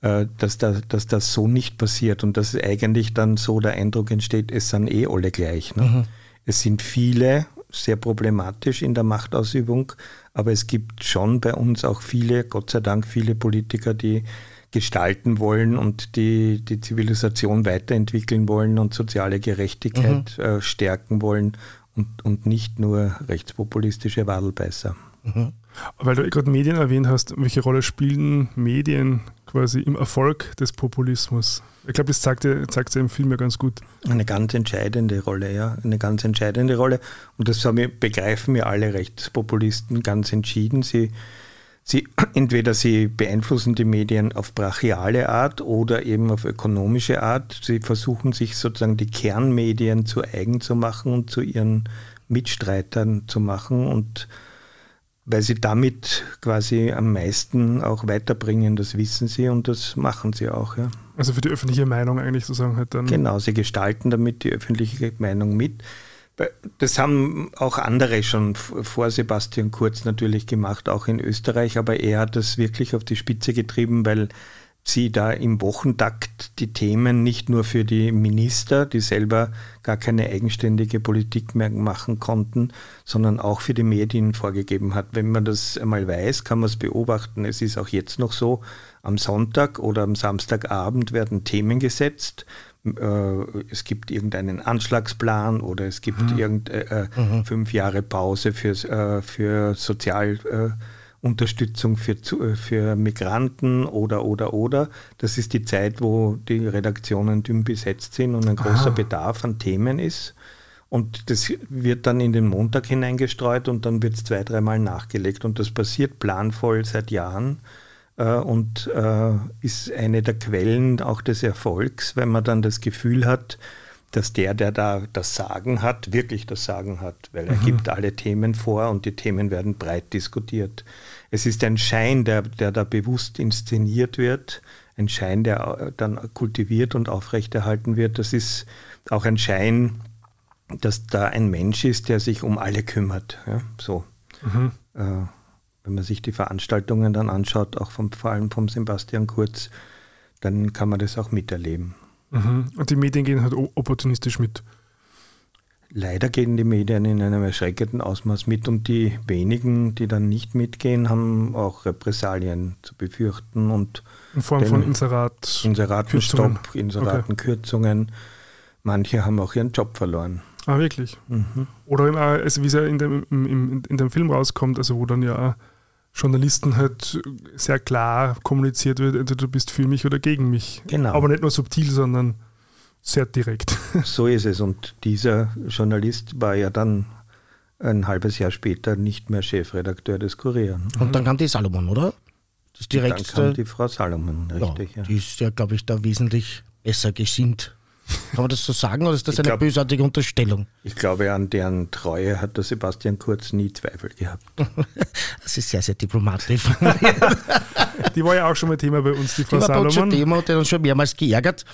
äh, dass, da, dass das so nicht passiert und dass eigentlich dann so der Eindruck entsteht, es sind eh alle gleich. Ne? Mhm. Es sind viele sehr problematisch in der Machtausübung, aber es gibt schon bei uns auch viele, Gott sei Dank, viele Politiker, die gestalten wollen und die die Zivilisation weiterentwickeln wollen und soziale Gerechtigkeit mhm. äh, stärken wollen und, und nicht nur rechtspopulistische Wadelbeißer.
Mhm. Weil du gerade Medien erwähnt hast, welche Rolle spielen Medien quasi im Erfolg des Populismus? Ich glaube, das zeigt zeigt im Film ja ganz gut.
Eine ganz entscheidende Rolle, ja. Eine ganz entscheidende Rolle. Und das wir, begreifen ja alle Rechtspopulisten ganz entschieden. Sie, sie, entweder sie beeinflussen die Medien auf brachiale Art oder eben auf ökonomische Art. Sie versuchen sich sozusagen die Kernmedien zu eigen zu machen und zu ihren Mitstreitern zu machen und weil sie damit quasi am meisten auch weiterbringen, das wissen sie und das machen sie auch. Ja.
Also für die öffentliche Meinung eigentlich sozusagen halt dann.
Genau, sie gestalten damit die öffentliche Meinung mit. Das haben auch andere schon vor Sebastian Kurz natürlich gemacht, auch in Österreich, aber er hat das wirklich auf die Spitze getrieben, weil sie da im Wochentakt die Themen nicht nur für die Minister, die selber gar keine eigenständige Politik mehr machen konnten, sondern auch für die Medien vorgegeben hat. Wenn man das einmal weiß, kann man es beobachten. Es ist auch jetzt noch so, am Sonntag oder am Samstagabend werden Themen gesetzt. Äh, es gibt irgendeinen Anschlagsplan oder es gibt mhm. irgendeine äh, mhm. fünf Jahre Pause für, äh, für Sozial Unterstützung für, äh, für Migranten oder, oder, oder. Das ist die Zeit, wo die Redaktionen dünn besetzt sind und ein großer Aha. Bedarf an Themen ist. Und das wird dann in den Montag hineingestreut und dann wird es zwei, dreimal nachgelegt. Und das passiert planvoll seit Jahren äh, und äh, ist eine der Quellen auch des Erfolgs, wenn man dann das Gefühl hat, dass der, der da das Sagen hat, wirklich das Sagen hat, weil er mhm. gibt alle Themen vor und die Themen werden breit diskutiert. Es ist ein Schein, der, der da bewusst inszeniert wird, ein Schein, der dann kultiviert und aufrechterhalten wird. Das ist auch ein Schein, dass da ein Mensch ist, der sich um alle kümmert. Ja, so. Mhm. Äh, wenn man sich die Veranstaltungen dann anschaut, auch vom, vor allem vom Sebastian Kurz, dann kann man das auch miterleben.
Mhm. Und die Medien gehen halt opportunistisch mit.
Leider gehen die Medien in einem erschreckenden Ausmaß mit und die wenigen, die dann nicht mitgehen, haben auch Repressalien zu befürchten und
in Form von Inserat
Inseratenstopp, Inseratenkürzungen. Okay. Manche haben auch ihren Job verloren.
Ah, wirklich? Mhm. Oder auch, also wie es ja in dem, im, in dem Film rauskommt, also wo dann ja Journalisten halt sehr klar kommuniziert wird, entweder du bist für mich oder gegen mich. Genau. Aber nicht nur subtil, sondern sehr direkt.
So ist es. Und dieser Journalist war ja dann ein halbes Jahr später nicht mehr Chefredakteur des Kurier.
Und dann kam die Salomon, oder?
Das ist direkt, dann kam die Frau Salomon, richtig.
Ja, die ist ja, glaube ich, da wesentlich besser gesinnt. Kann man das so sagen oder ist das
Ich
eine
glaub-
bösartige Unterstellung?
Ich glaube, an deren Treue hat der Sebastian Kurz nie Zweifel gehabt.
Das ist sehr, sehr diplomatisch.
Die war ja auch schon mal Thema bei uns, die
Die
Frau
war bei uns schon
Salomon.
Thema und der hat uns schon mehrmals geärgert.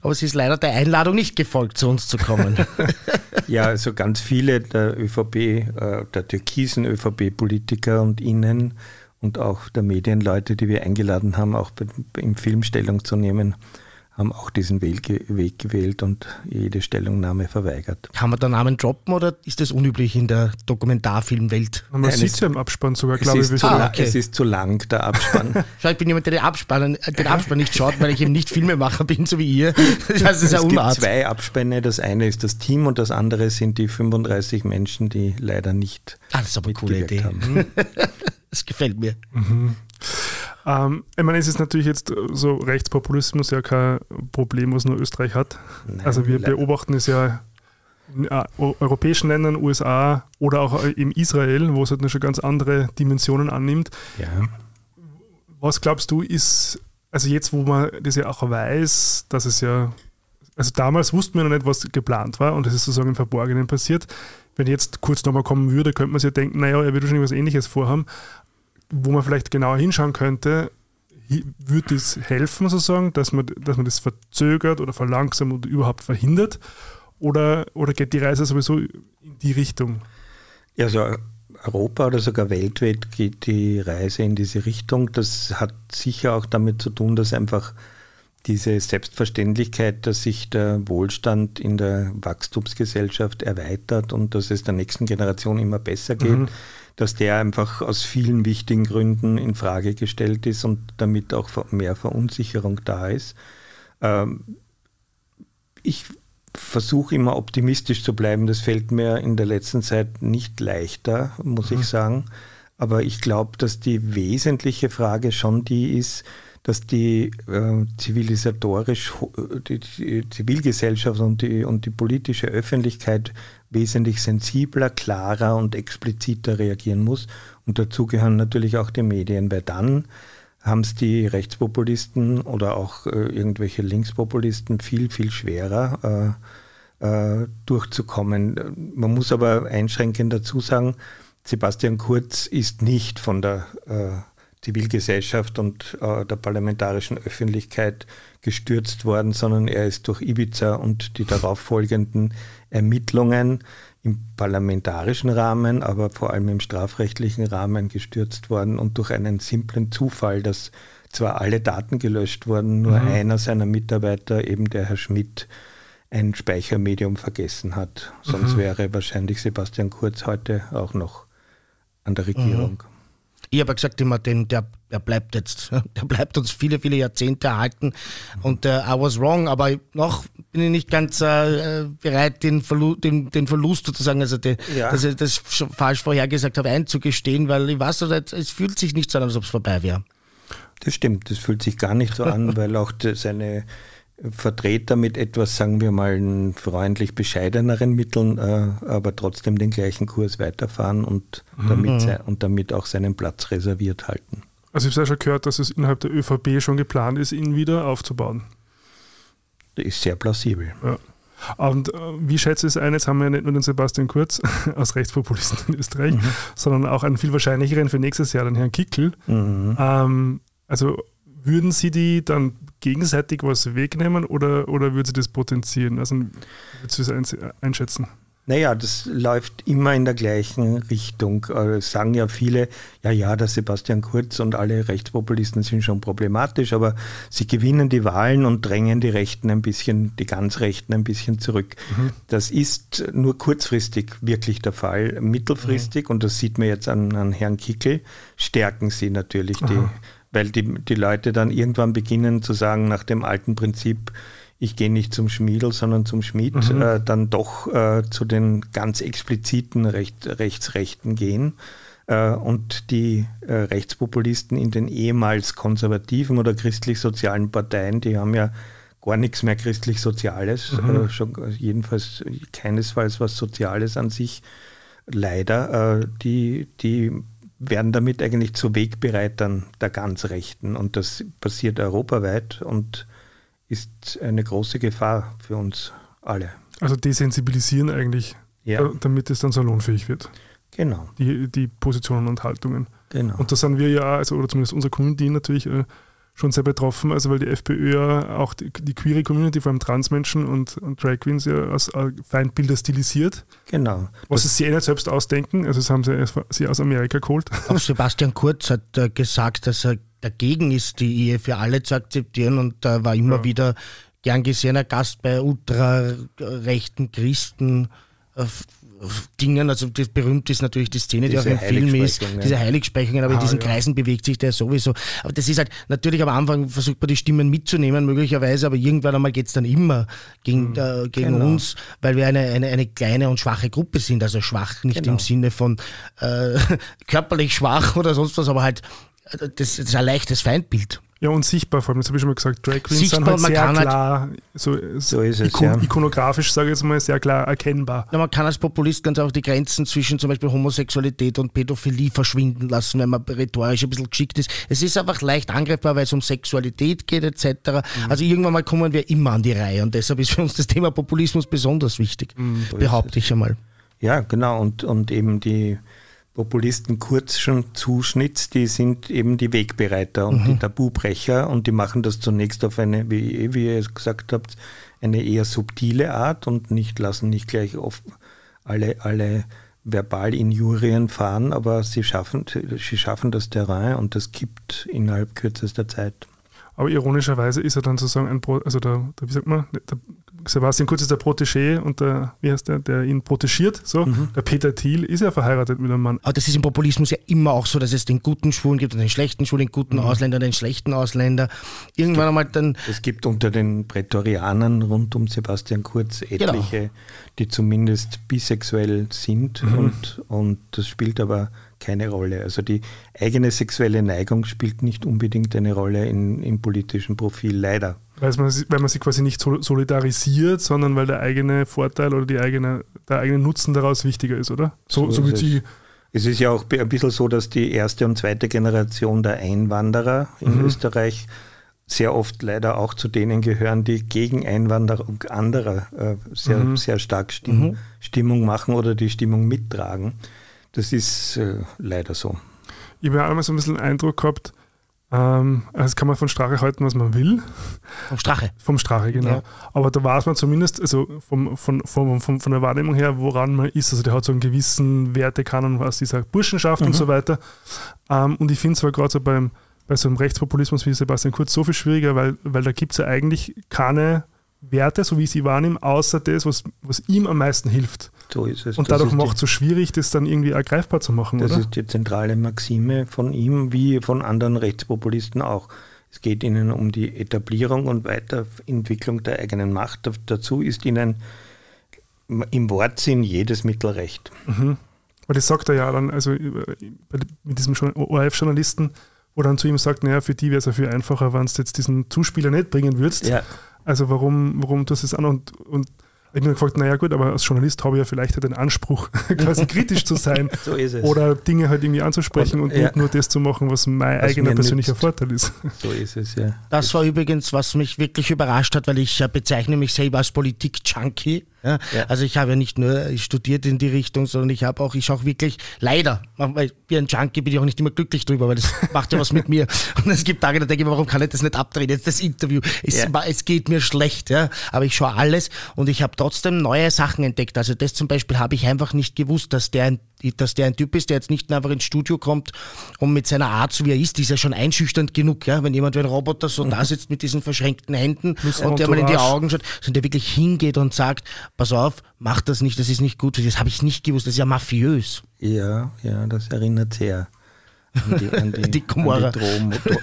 Aber sie ist leider der Einladung nicht gefolgt, zu uns zu kommen.
Ja, also ganz viele der ÖVP, äh, der türkisen ÖVP-Politiker und Innen und auch der Medienleute, die wir eingeladen haben, auch im Film Stellung zu nehmen, haben auch diesen Weg, ge- Weg gewählt und jede Stellungnahme verweigert.
Kann man da Namen droppen oder ist das unüblich in der Dokumentarfilmwelt?
Man
Nein,
sieht
es-
sie im Abspann sogar, glaube ich.
ist,
Ah, okay.
es ist zu lang, der Abspann.
Schau, ich bin jemand, der den Abspann, den Abspann nicht schaut, weil ich eben nicht Filmemacher bin, so wie ihr. Das heißt, es ist
es gibt
Unart.
zwei Abspänne. Das eine ist das Team und das andere sind die 35 Menschen, die leider nicht
Ah, das ist aber eine coole Idee.
haben.
Das gefällt mir.
Ähm, ich meine, es ist natürlich jetzt äh, so Rechtspopulismus ja kein Problem, was nur Österreich hat.
Nein,
also wir
leider.
beobachten es ja in äh, eu- europäischen Ländern, USA oder auch äh, im Israel, wo es halt noch schon ganz andere Dimensionen annimmt.
Ja.
Was glaubst du ist, also jetzt, wo man das ja auch weiß, dass es ja, also damals wussten wir noch nicht, was geplant war und es ist sozusagen im Verborgenen passiert. Wenn jetzt kurz nochmal kommen würde, könnte man sich ja denken, naja, er wird wahrscheinlich was ähnliches vorhaben, wo man vielleicht genauer hinschauen könnte, würde es helfen sozusagen, dass man, dass man das verzögert oder verlangsamt oder überhaupt verhindert? Oder, oder geht die Reise sowieso in die Richtung?
Ja, also Europa oder sogar weltweit geht die Reise in diese Richtung. Das hat sicher auch damit zu tun, dass einfach diese Selbstverständlichkeit, dass sich der Wohlstand in der Wachstumsgesellschaft erweitert und dass es der nächsten Generation immer besser geht, dass der einfach aus vielen wichtigen Gründen in Frage gestellt ist und damit auch mehr Verunsicherung da ist. Ähm, ich versuche immer optimistisch zu bleiben. Das fällt mir in der letzten Zeit nicht leichter, muss ich sagen. Aber ich glaube, dass die wesentliche Frage schon die ist, dass die äh, zivilisatorisch, die, die Zivilgesellschaft und die, und die politische Öffentlichkeit wesentlich sensibler, klarer und expliziter reagieren muss. Und dazu gehören natürlich auch die Medien, weil dann haben es die Rechtspopulisten oder auch äh, irgendwelche Linkspopulisten viel, viel schwerer äh, äh, durchzukommen. Man muss aber einschränkend dazu sagen, Sebastian Kurz ist nicht von der äh, Zivilgesellschaft und äh, der parlamentarischen Öffentlichkeit gestürzt worden, sondern er ist durch Ibiza und die darauffolgenden Ermittlungen im parlamentarischen Rahmen, aber vor allem im strafrechtlichen Rahmen gestürzt worden und durch einen simplen Zufall, dass zwar alle Daten gelöscht wurden, nur einer seiner Mitarbeiter, eben der Herr Schmidt, ein Speichermedium vergessen hat. Sonst wäre wahrscheinlich Sebastian Kurz heute auch noch an der Regierung.
Ich habe ja gesagt immer, den, der, der bleibt jetzt, der bleibt uns viele, viele Jahrzehnte erhalten. Und äh, I was wrong, aber noch bin ich nicht ganz äh, bereit, den, Verlu den, den Verlust sozusagen, also die,
Ja.
dass ich das falsch vorhergesagt habe, einzugestehen, weil ich weiß, es fühlt sich nicht so an, als ob es vorbei wäre.
Das stimmt, das fühlt sich gar nicht so an, weil auch seine Vertreter mit etwas, sagen wir mal, freundlich bescheideneren Mitteln, äh, aber trotzdem den gleichen Kurs weiterfahren und, damit, sei- und damit auch seinen Platz reserviert halten.
Also ich habe ja schon gehört, dass es innerhalb der ÖVP schon geplant ist, ihn wieder aufzubauen.
Das ist sehr plausibel.
Ja. Und äh, wie schätze ich es ein, jetzt haben wir ja nicht nur den Sebastian Kurz als Rechtspopulisten in Österreich, sondern auch einen viel wahrscheinlicheren für nächstes Jahr, den Herrn Kickel.
Mhm.
Ähm, also würden Sie die dann gegenseitig was wegnehmen oder, oder würden Sie das potenzieren? Also würdest du das eins- einschätzen?
Naja, das läuft immer in der gleichen Richtung. Es sagen ja viele, ja, ja, der Sebastian Kurz und alle Rechtspopulisten sind schon problematisch, aber sie gewinnen die Wahlen und drängen die Rechten ein bisschen, die ganz Rechten ein bisschen zurück. Das ist nur kurzfristig wirklich der Fall. Mittelfristig, und das sieht man jetzt an, an Herrn Kickel, stärken sie natürlich die, weil die, die Leute dann irgendwann beginnen zu sagen, nach dem alten Prinzip, ich gehe nicht zum Schmiedel, sondern zum Schmied, äh, dann doch äh, zu den ganz expliziten Recht, Rechtsrechten gehen. Äh, und die äh, Rechtspopulisten in den ehemals konservativen oder christlich-sozialen Parteien, die haben ja gar nichts mehr christlich-soziales, äh, schon, jedenfalls keinesfalls was Soziales an sich, leider, die, die werden damit eigentlich zu Wegbereitern der ganz Rechten. Und das passiert europaweit und ist eine große Gefahr für uns alle.
Also desensibilisieren eigentlich,
Ja.
äh, damit es dann salonfähig wird,
Genau,
die, die Positionen und Haltungen.
genau.
Und da sind wir ja, also, oder zumindest unsere Community natürlich äh, schon sehr betroffen, also weil die FPÖ ja auch die, die queere Community, vor allem Transmenschen und, und Drag Queens ja als Feindbilder stilisiert,
genau.
was sie sich eh nicht selbst ausdenken, also das haben sie, sie aus Amerika geholt.
Auch Sebastian Kurz hat äh, gesagt, dass er dagegen ist, die Ehe für alle zu akzeptieren und äh, war immer
Ja.
wieder gern gesehener Gast bei ultrarechten Christen. Dingen, also das berühmt ist natürlich die Szene, die auch
Diese
im Film ist, diese Heiligsprechungen, aber in
Ah,
diesen
ja.
Kreisen bewegt sich der sowieso. Aber das ist halt, natürlich am Anfang versucht man die Stimmen mitzunehmen, möglicherweise, aber irgendwann einmal geht's dann immer gegen, äh, gegen
Genau.
uns, weil wir eine, eine, eine kleine und schwache Gruppe sind. Also schwach nicht
Genau.
im Sinne von äh, körperlich schwach oder sonst was, aber halt, äh, das, das ist ein leichtes Feindbild.
Ja, und sichtbar vor allem, das habe ich schon mal gesagt, Drag Queens
Sichtbar,
sind halt
man
sehr
kann halt-
klar, so,
So ist es,
ikon
ja.
ikonografisch, sage ich jetzt mal, sehr klar erkennbar.
Ja, man kann als Populist ganz einfach die Grenzen zwischen zum Beispiel Homosexualität und Pädophilie verschwinden lassen, wenn man rhetorisch ein bisschen geschickt ist. Es ist einfach leicht angreifbar, weil es um Sexualität geht etc.
Mhm.
Also irgendwann mal kommen wir immer an die Reihe und deshalb ist für uns das Thema Populismus besonders wichtig,
Mhm. so
behaupte ich einmal.
Ja, genau. Und, und eben die Populisten kurzschen Zuschnitts, die sind eben die Wegbereiter und die Tabubrecher und die machen das zunächst auf eine, wie, wie ihr gesagt habt, eine eher subtile Art und nicht lassen nicht gleich auf alle, alle Verbalinjurien fahren, aber sie schaffen, sie schaffen das Terrain und das kippt innerhalb kürzester Zeit.
Aber ironischerweise ist er dann sozusagen ein, Pro, also der, der, wie sagt man, der Sebastian Kurz ist der Protégé und der, wie heißt der, der ihn protegiert, so.
Mhm.
Der Peter Thiel ist ja verheiratet mit einem Mann.
Aber das ist im Populismus ja immer auch so, dass es den guten Schwulen gibt und den schlechten Schwulen, den guten Ausländer, den schlechten Ausländer. Irgendwann einmal dann
Es gibt unter den Prätorianern rund um Sebastian Kurz etliche, die zumindest bisexuell sind und, und das spielt aber keine Rolle. Also die eigene sexuelle Neigung spielt nicht unbedingt eine Rolle in, im politischen Profil, leider.
Weil man, weil man sich quasi nicht sol- solidarisiert, sondern weil der eigene Vorteil oder die eigene, der eigene Nutzen daraus wichtiger ist, oder? So,
So
so,
es.
sie.
Es ist ja auch ein bisschen so, dass die erste und zweite Generation der Einwanderer in Österreich sehr oft leider auch zu denen gehören, die gegen Einwanderung anderer äh, sehr, sehr stark Stimmung, Stimmung machen oder die Stimmung mittragen. Das ist äh, leider so.
Ich habe ja einmal so ein bisschen den Eindruck gehabt, ähm, also das kann man von Strache halten, was man will.
vom Strache.
Vom Strache, genau.
Ja.
Aber da weiß man zumindest, also vom, von, von, von, von der Wahrnehmung her, woran man ist. Also der hat so einen gewissen Wertekanon aus dieser Burschenschaft und so weiter. Ähm, und ich finde es zwar gerade so beim, bei so einem Rechtspopulismus wie Sebastian Kurz so viel schwieriger, weil, weil da gibt es ja eigentlich keine Werte, so wie ich sie wahrnehme, außer das, was, was ihm am meisten hilft.
So ist es.
Und
Das
dadurch macht es so schwierig, das dann irgendwie ergreifbar zu machen,
Das
oder?
ist die zentrale Maxime von ihm, wie von anderen Rechtspopulisten auch. Es geht ihnen um die Etablierung und Weiterentwicklung der eigenen Macht. Da- Dazu ist ihnen im Wortsinn jedes Mittel recht.
Weil das sagt er ja dann, also mit diesem Journa- ORF-Journalisten, wo dann zu ihm sagt, naja, für die wäre es ja viel einfacher, wenn du jetzt diesen Zuspieler nicht bringen würdest. Also warum, warum tust du es an? Und, und ich habe mir gefragt, naja gut, aber als Journalist habe ich ja vielleicht halt den Anspruch, quasi kritisch zu sein
So ist es.
oder Dinge halt irgendwie anzusprechen und,
Und, ja.
nicht nur das zu machen, was mein
Was
eigener persönlicher
nützt.
Vorteil ist.
So ist es, ja.
Das war übrigens, was mich wirklich überrascht hat, weil ich bezeichne mich selber als Politik-Junkie. Ja?
Ja.
Also ich habe ja nicht nur studiert in die Richtung, sondern ich habe auch, ich auch wirklich, leider, weil wie ein Junkie bin ich auch nicht immer glücklich drüber, weil das macht ja was mit mir. Und es gibt Tage, da denke ich mir, warum kann ich das nicht abdrehen? Jetzt das Interview. Es,
Ja.
es geht mir schlecht, ja. Aber ich schaue alles und ich habe trotzdem neue Sachen entdeckt. Also das zum Beispiel habe ich einfach nicht gewusst, dass der ein dass der ein Typ ist, der jetzt nicht einfach ins Studio kommt und mit seiner Art, so wie er ist, ist ja schon einschüchternd genug, ja, wenn jemand wie ein Roboter so da sitzt mit diesen verschränkten Händen
Plus
und der mal in die. Augen schaut, sondern der wirklich hingeht und sagt, pass auf, mach das nicht, das ist nicht gut, das habe ich nicht gewusst, das ist ja mafiös.
Ja, ja, das erinnert sehr an die, an die,
Die
an die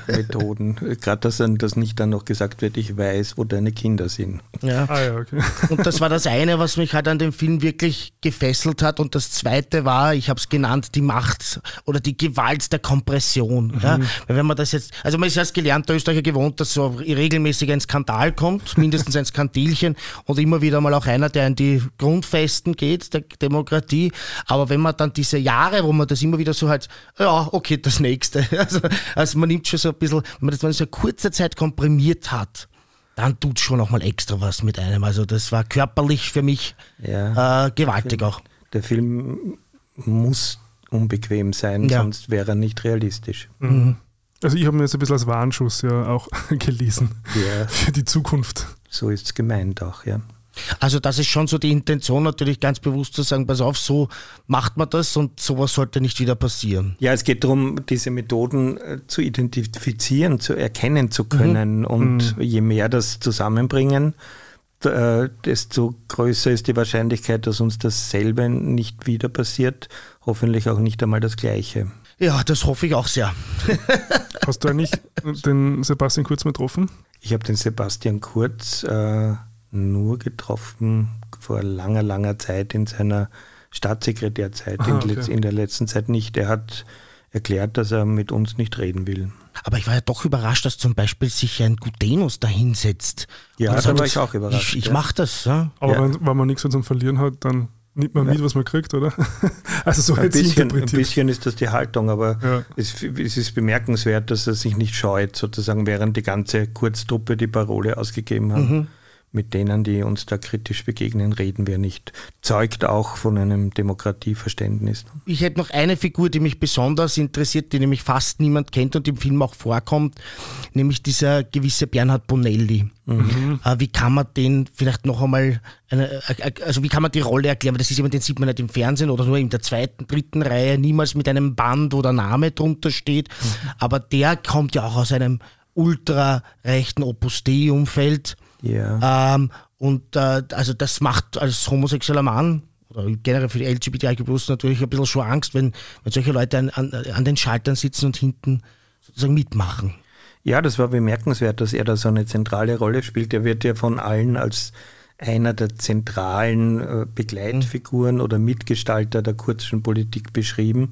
Drohmethoden. Gerade, dass dann das nicht dann noch gesagt wird, ich weiß, wo deine Kinder sind.
Ja.
Ah ja, okay.
Und das war das eine, was mich halt an dem Film wirklich gefesselt hat. Und das zweite war, ich habe es genannt, die Macht oder die Gewalt der Kompression. Ja? Weil wenn man das jetzt, also man ist erst gelernt, der Österreicher gewohnt, dass so regelmäßig ein Skandal kommt, mindestens ein Skandilchen und immer wieder mal auch einer, der in die Grundfesten geht, der Demokratie. Aber wenn man dann diese Jahre, wo man das immer wieder so halt, ja, okay, das nächste. Also, also man nimmt schon so ein bisschen, wenn man das mal so eine kurze Zeit komprimiert hat, dann tut schon noch mal extra was mit einem. Also das war körperlich für mich ja, äh, gewaltig
der
auch.
Der Film muss unbequem sein, ja. sonst wäre er nicht realistisch.
Mhm. Also ich habe mir jetzt ein bisschen als Warnschuss ja auch gelesen ja. für die Zukunft.
So ist es gemeint auch, ja.
Also das ist schon so die Intention natürlich ganz bewusst zu sagen, pass auf, so macht man das und sowas sollte nicht wieder passieren.
Ja, es geht darum, diese Methoden äh, zu identifizieren, zu erkennen zu können mhm. und mhm. je mehr das zusammenbringen, äh, desto größer ist die Wahrscheinlichkeit, dass uns dasselbe nicht wieder passiert, hoffentlich auch nicht einmal das gleiche.
Ja, das hoffe ich auch sehr.
Hast du eigentlich den Sebastian Kurz mal getroffen?
Ich habe den Sebastian Kurz äh, nur getroffen vor langer, langer Zeit in seiner Staatssekretärzeit, Aha, okay. in, in der letzten Zeit nicht. Er hat erklärt, dass er mit uns nicht reden will.
Aber ich war ja doch überrascht, dass zum Beispiel sich ein Gutenus dahinsetzt.
Ja, da sagt, war ich auch überrascht.
Ich, ich ja. mache das. Ja.
Aber ja. Wenn, wenn, man nichts zum Verlieren hat, dann nimmt man mit, was man kriegt, oder?
also so ein bisschen, ein bisschen ist das die Haltung, aber ja. es, es, ist bemerkenswert, dass er sich nicht scheut, sozusagen, während die ganze Kurztruppe die Parole ausgegeben hat. Mhm mit denen, die uns da kritisch begegnen, reden wir nicht. Zeugt auch von einem Demokratieverständnis.
Ich hätte noch eine Figur, die mich besonders interessiert, die nämlich fast niemand kennt und im Film auch vorkommt, nämlich dieser gewisse Bernhard Bonelli. Mhm. Äh, wie kann man den vielleicht noch einmal, eine, äh, also wie kann man die Rolle erklären? Weil das ist jemand, den sieht man nicht im Fernsehen oder nur in der zweiten, dritten Reihe, niemals mit einem Band, wo der Name drunter steht. Mhm. Aber der kommt ja auch aus einem ultra-rechten Opus Dei-Umfeld
ja.
Ähm, und äh, also das macht als homosexueller Mann oder generell für die LGBTIQ natürlich ein bisschen schon Angst, wenn, wenn solche Leute an, an, an den Schaltern sitzen und hinten sozusagen mitmachen.
Ja, das war bemerkenswert, dass er da so eine zentrale Rolle spielt. Er wird ja von allen als einer der zentralen äh, Begleitfiguren oder Mitgestalter der kurzen Politik beschrieben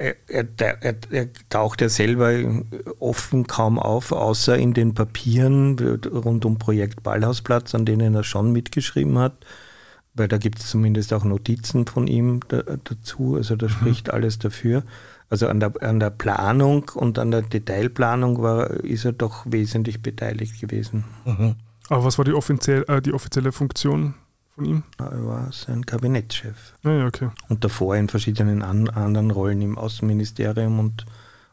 er, er, er, taucht ja selber offen kaum auf, außer in den Papieren rund um Projekt Ballhausplatz, an denen er schon mitgeschrieben hat, weil da gibt es zumindest auch Notizen von ihm da, dazu, also da mhm. spricht alles dafür. Also an der, an der Planung und an der Detailplanung war, ist er doch wesentlich beteiligt gewesen.
Mhm. Aber was war die, offiziell, äh, die offizielle Funktion von ihm?
Er war sein Kabinettschef.
Ah, ja, okay.
Und davor in verschiedenen an, anderen Rollen im Außenministerium und,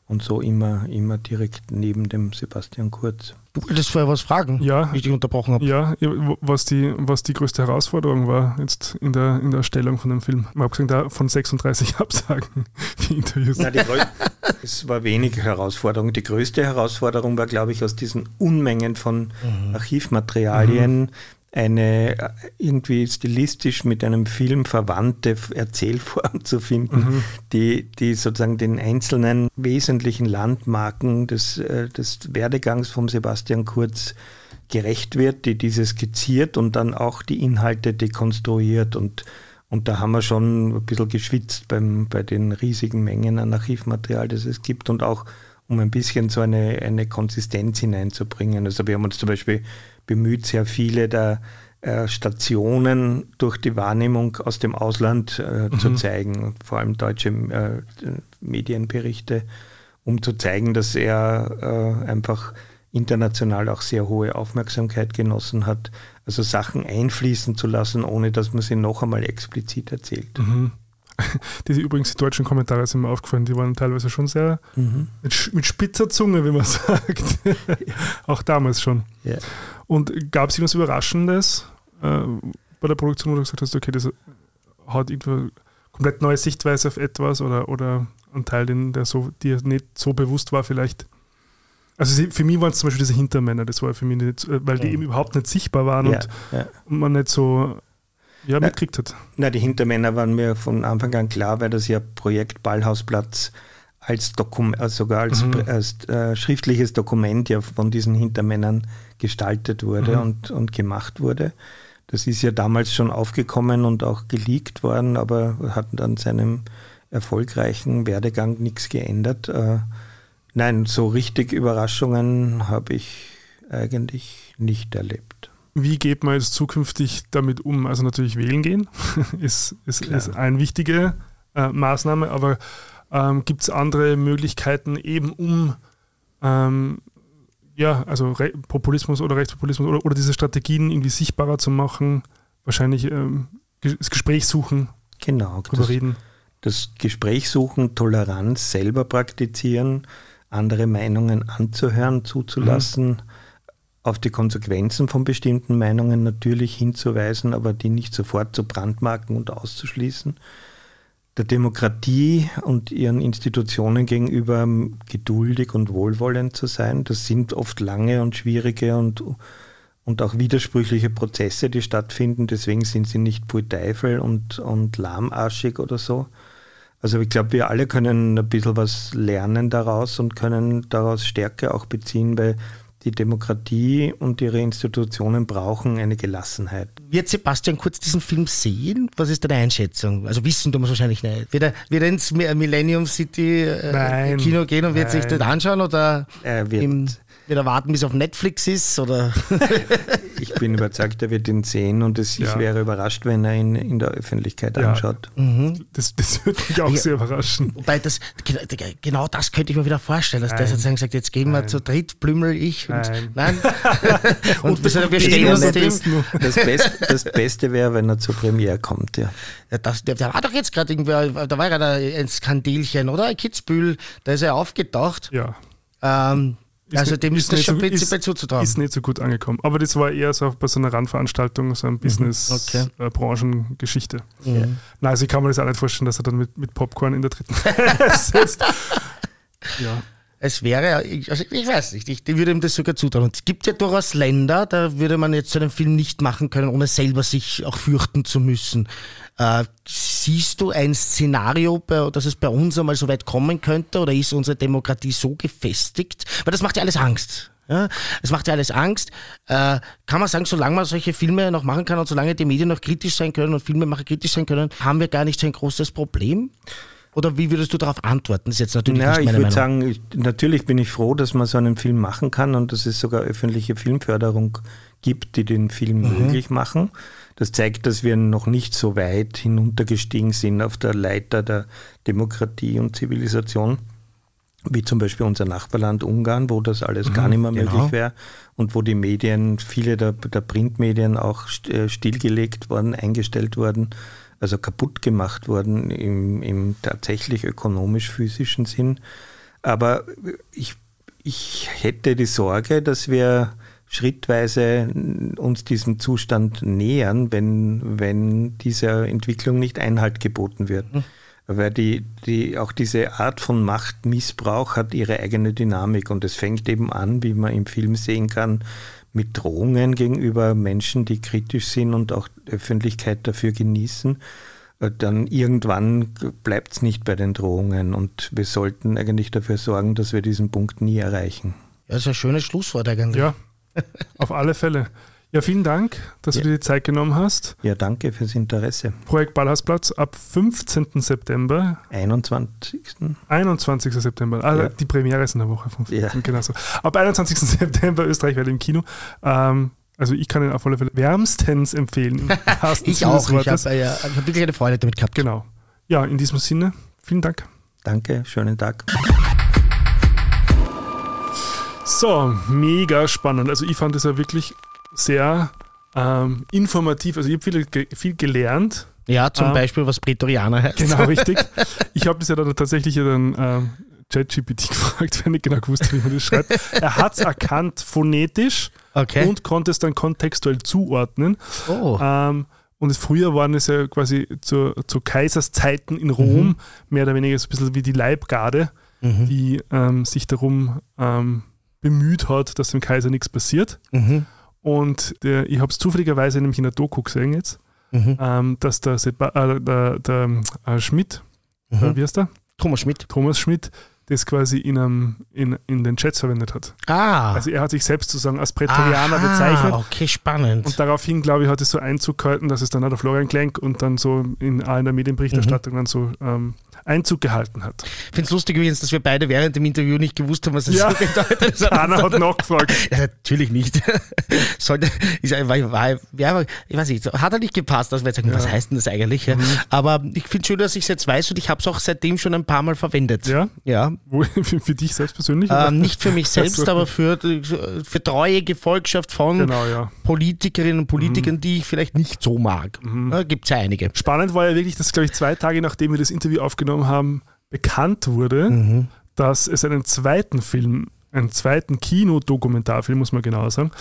und so immer, immer direkt neben dem Sebastian Kurz.
Du wolltest vorher was fragen,
ja,
wie ich dich unterbrochen habe.
Ja, was die, was die größte Herausforderung war jetzt in der, in der Erstellung von dem Film. Man hat gesagt, von 36 Absagen,
die Interviews. Na, die es war wenig Herausforderung. Die größte Herausforderung war, glaube ich, aus diesen Unmengen von mhm. Archivmaterialien mhm eine äh, irgendwie stilistisch mit einem Film verwandte Erzählform zu finden, mhm. die, die sozusagen den einzelnen wesentlichen Landmarken des, äh, des Werdegangs von Sebastian Kurz gerecht wird, die diese skizziert und dann auch die Inhalte dekonstruiert. Und, und da haben wir schon ein bisschen geschwitzt beim, bei den riesigen Mengen an Archivmaterial, das es gibt und auch um ein bisschen so eine, eine Konsistenz hineinzubringen. Also wir haben uns zum Beispiel bemüht, sehr viele der äh, Stationen durch die Wahrnehmung aus dem Ausland äh, mhm. zu zeigen, vor allem deutsche äh, Medienberichte, um zu zeigen, dass er äh, einfach international auch sehr hohe Aufmerksamkeit genossen hat. Also Sachen einfließen zu lassen, ohne dass man sie noch einmal explizit erzählt.
Mhm. Diese übrigens die deutschen Kommentare sind mir aufgefallen, die waren teilweise schon sehr mhm. mit, mit, spitzer Zunge, wie man sagt. Auch damals schon.
Ja.
Und gab es irgendwas Überraschendes äh, bei der Produktion, wo du gesagt hast, okay, das hat irgendwo komplett neue Sichtweise auf etwas oder, oder ein Teil, den, der so, dir nicht so bewusst war, vielleicht? Also für mich waren es zum Beispiel diese Hintermänner, das war für mich nicht, äh, weil die eben überhaupt nicht sichtbar waren ja, und, ja. und man nicht so ja, mitgekriegt hat.
Na, die Hintermänner waren mir von Anfang an klar, weil das ja Projekt Ballhausplatz als Dokument, also sogar als, mhm. als äh, schriftliches Dokument ja von diesen Hintermännern gestaltet wurde mhm. und, und gemacht wurde. Das ist ja damals schon aufgekommen und auch geleakt worden, aber hat an seinem erfolgreichen Werdegang nichts geändert. Äh, nein, so richtig Überraschungen habe ich eigentlich nicht erlebt.
Wie geht man jetzt zukünftig damit um? Also natürlich wählen gehen ist, ist, ist eine wichtige äh, Maßnahme, aber ähm, gibt es andere Möglichkeiten eben um ähm, ja, also Re Populismus oder Rechtspopulismus oder, oder diese Strategien irgendwie sichtbarer zu machen, wahrscheinlich ähm, das Gespräch suchen,
Genau,
drüber
das,
reden.
das Gespräch suchen, Toleranz selber praktizieren, andere Meinungen anzuhören, zuzulassen, auf die Konsequenzen von bestimmten Meinungen natürlich hinzuweisen, aber die nicht sofort zu brandmarken und auszuschließen. Der Demokratie und ihren Institutionen gegenüber geduldig und wohlwollend zu sein. Das sind oft lange und schwierige und, und auch widersprüchliche Prozesse, die stattfinden. Deswegen sind sie nicht Teufel und, und lahmarschig oder so. Also ich glaube, wir alle können ein bisschen was lernen daraus und können daraus Stärke auch beziehen, weil die Demokratie und ihre Institutionen brauchen eine Gelassenheit.
Wird Sebastian Kurz diesen Film sehen? Was ist deine Einschätzung? Also wissen tun wir es wahrscheinlich nicht. Wird er, wird er ins Millennium City äh,
Nein.
Kino gehen und wird
Nein.
sich das anschauen oder
Er wird,
im, wird er warten, bis er auf Netflix ist? Oder?
ich bin überzeugt, er wird ihn sehen und es, ich
Ja.
wäre überrascht, wenn er ihn in der Öffentlichkeit
Ja.
anschaut.
Das, das würde mich auch
Ja.
sehr überraschen.
Wobei das, genau das könnte ich mir wieder vorstellen, dass der
Nein.
sozusagen sagt, jetzt gehen wir
Nein.
zu dritt, Blümel, ich und
Nein.
nein. und wir, wir
Ich muss
uns
am
dem.
besten nur-
Das, Best, das Beste wäre, wenn er zur Premiere kommt. Ja.
Ja, das, der, der war doch jetzt gerade irgendwer, da war ja ein Skandilchen, oder? Kitzbühel, da ist er aufgetaucht.
Ja.
Ähm, also
nicht-
dem ist, das
nicht
schon
so-
prinzipiell zuzutrauen.
Ist nicht so gut angekommen. Aber das war eher so bei so einer Randveranstaltung, so eine
okay.
Business-Branchengeschichte.
Mhm.
Nein, also ich kann mir das auch nicht vorstellen, dass er dann mit, mit Popcorn in der dritten sitzt. Ja.
Es wäre, also ich weiß nicht, ich, würde ihm das sogar zutrauen. Und es gibt ja durchaus Länder, da würde man jetzt so einen Film nicht machen können, ohne selber sich auch fürchten zu müssen. Äh, siehst du ein Szenario, dass es bei uns einmal so weit kommen könnte oder ist unsere Demokratie so gefestigt? Weil das macht ja alles Angst. Ja, es macht ja alles Angst. Äh, kann man sagen, solange man solche Filme noch machen kann und solange die Medien noch kritisch sein können und Filmemacher kritisch sein können, haben wir gar nicht so ein großes Problem? Oder wie würdest du darauf antworten? Das ist jetzt natürlich
Ja,
nicht
ich
meine
würde
Meinung.
sagen, ich, natürlich bin ich froh, dass man so einen Film machen kann und dass es sogar öffentliche Filmförderung gibt, die den Film
Mhm.
möglich machen. Das zeigt, dass wir noch nicht so weit hinuntergestiegen sind auf der Leiter der Demokratie und Zivilisation, wie zum Beispiel unser Nachbarland Ungarn, wo das alles gar nicht mehr
genau.
möglich wäre und wo die Medien, viele der, der Printmedien auch äh, stillgelegt worden, eingestellt worden, also kaputt gemacht worden im, im tatsächlich ökonomisch-physischen Sinn. Aber ich, ich hätte die Sorge, dass wir schrittweise uns diesem Zustand nähern, wenn, wenn dieser Entwicklung nicht Einhalt geboten wird. Weil die, die, auch diese Art von Machtmissbrauch hat ihre eigene Dynamik und es fängt eben an, wie man im Film sehen kann, mit Drohungen gegenüber Menschen, die kritisch sind und auch Öffentlichkeit dafür genießen. Äh, Dann irgendwann bleibt es nicht bei den Drohungen und wir sollten eigentlich dafür sorgen, dass wir diesen Punkt nie erreichen.
Ja, das ist ein schönes Schlusswort eigentlich.
Ja, auf alle Fälle. Ja, vielen Dank, dass
Ja.
du dir die Zeit genommen hast.
Ja, danke fürs Interesse.
Projekt Ballhausplatz ab 15. September,
21.
21. September. Also
Ja.
die Premiere ist in der Woche vom 15.
Ja.
Genau so. Ab 21. September Österreich im Kino. Ähm, also ich kann ihn auf alle Fälle wärmstens empfehlen.
Ich auch. Ich habe ich hab wirklich eine Freude damit gehabt.
Genau. Ja, in diesem Sinne, vielen Dank.
Danke, schönen Tag.
So, mega spannend. Also ich fand es ja wirklich sehr ähm, informativ. Also ich habe viel, viel gelernt.
Ja, zum
Ähm,
Beispiel, was Prätorianer heißt.
Genau, richtig. Ich habe das ja dann tatsächlich ja dann ähm, ChatGPT gefragt, wenn ich genau gewusst habe, wie man das schreibt. Er hat es erkannt phonetisch
Okay.
und konnte es dann kontextuell zuordnen.
oh.
Ähm, und früher waren es ja quasi zu, zu Kaiserszeiten in Rom mehr oder weniger so ein bisschen wie die Leibgarde,
Mhm.
die ähm, sich darum ähm, bemüht hat, dass dem Kaiser nichts passiert.
Mhm.
Und der, ich habe es zufälligerweise nämlich in der Doku gesehen jetzt,
Mhm.
ähm, dass der, Seba äh, der, der äh, Schmidt, äh,
Mhm.
wie heißt der?
Thomas Schmidt.
Thomas Schmidt, das quasi in, einem, in, in den Chats verwendet hat.
Ah.
Also er hat sich selbst sozusagen als Prätorianer
Aha,
bezeichnet.
Okay, spannend.
Und daraufhin, glaube ich, hat es so Einzug gehalten, dass es dann auch der Florian Klenk und dann so in, in der Medienberichterstattung
Mhm.
dann so ähm, Einzug gehalten hat.
Ich finde es lustig übrigens, dass wir beide während dem Interview nicht gewusst haben, was es
Ja.
so bedeutet.
Keiner hat nachgefragt.
Ja, natürlich nicht. Sollte, ich, war, war, ja, ich weiß nicht, hat er nicht gepasst, dass wir jetzt sagen, was heißt denn das eigentlich? Ja?
Mhm.
Aber ich finde schön, dass ich es jetzt weiß und ich habe es auch seitdem schon ein paar Mal verwendet.
Ja?
Ja.
Wo, für, für dich selbst persönlich?
Ähm, nicht für mich selbst,
Also,
aber für, für treue Gefolgschaft von
Genau, ja.
Politikerinnen und Politikern,
Mhm.
die ich vielleicht nicht so mag. Ja, Gibt es ja einige.
Spannend war ja wirklich, dass, glaube ich, zwei Tage nachdem wir das Interview aufgenommen haben, bekannt wurde,
Mhm.
dass es einen zweiten Film, einen zweiten Kinodokumentarfilm, muss man genau sagen,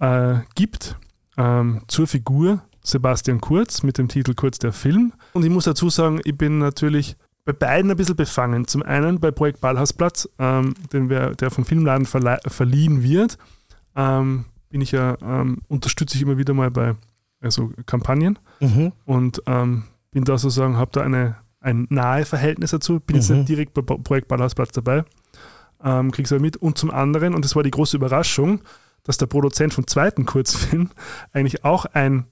äh, gibt ähm, zur Figur Sebastian Kurz mit dem Titel Kurz der Film. Und ich muss dazu sagen, ich bin natürlich bei beiden ein bisschen befangen. Zum einen bei Projekt Ballhausplatz, ähm, den wir, der vom Filmladen verlei- verliehen wird, ähm, bin ich ja, ähm, unterstütze ich immer wieder mal bei also Kampagnen
Mhm.
und ähm, bin da sozusagen, habe da eine, ein nahe Verhältnis dazu, bin jetzt
Mhm.
nicht direkt bei Projekt Ballhausplatz dabei, ähm, krieg's aber mit. Und zum anderen, und das war die große Überraschung, dass der Produzent vom zweiten Kurzfilm eigentlich auch ein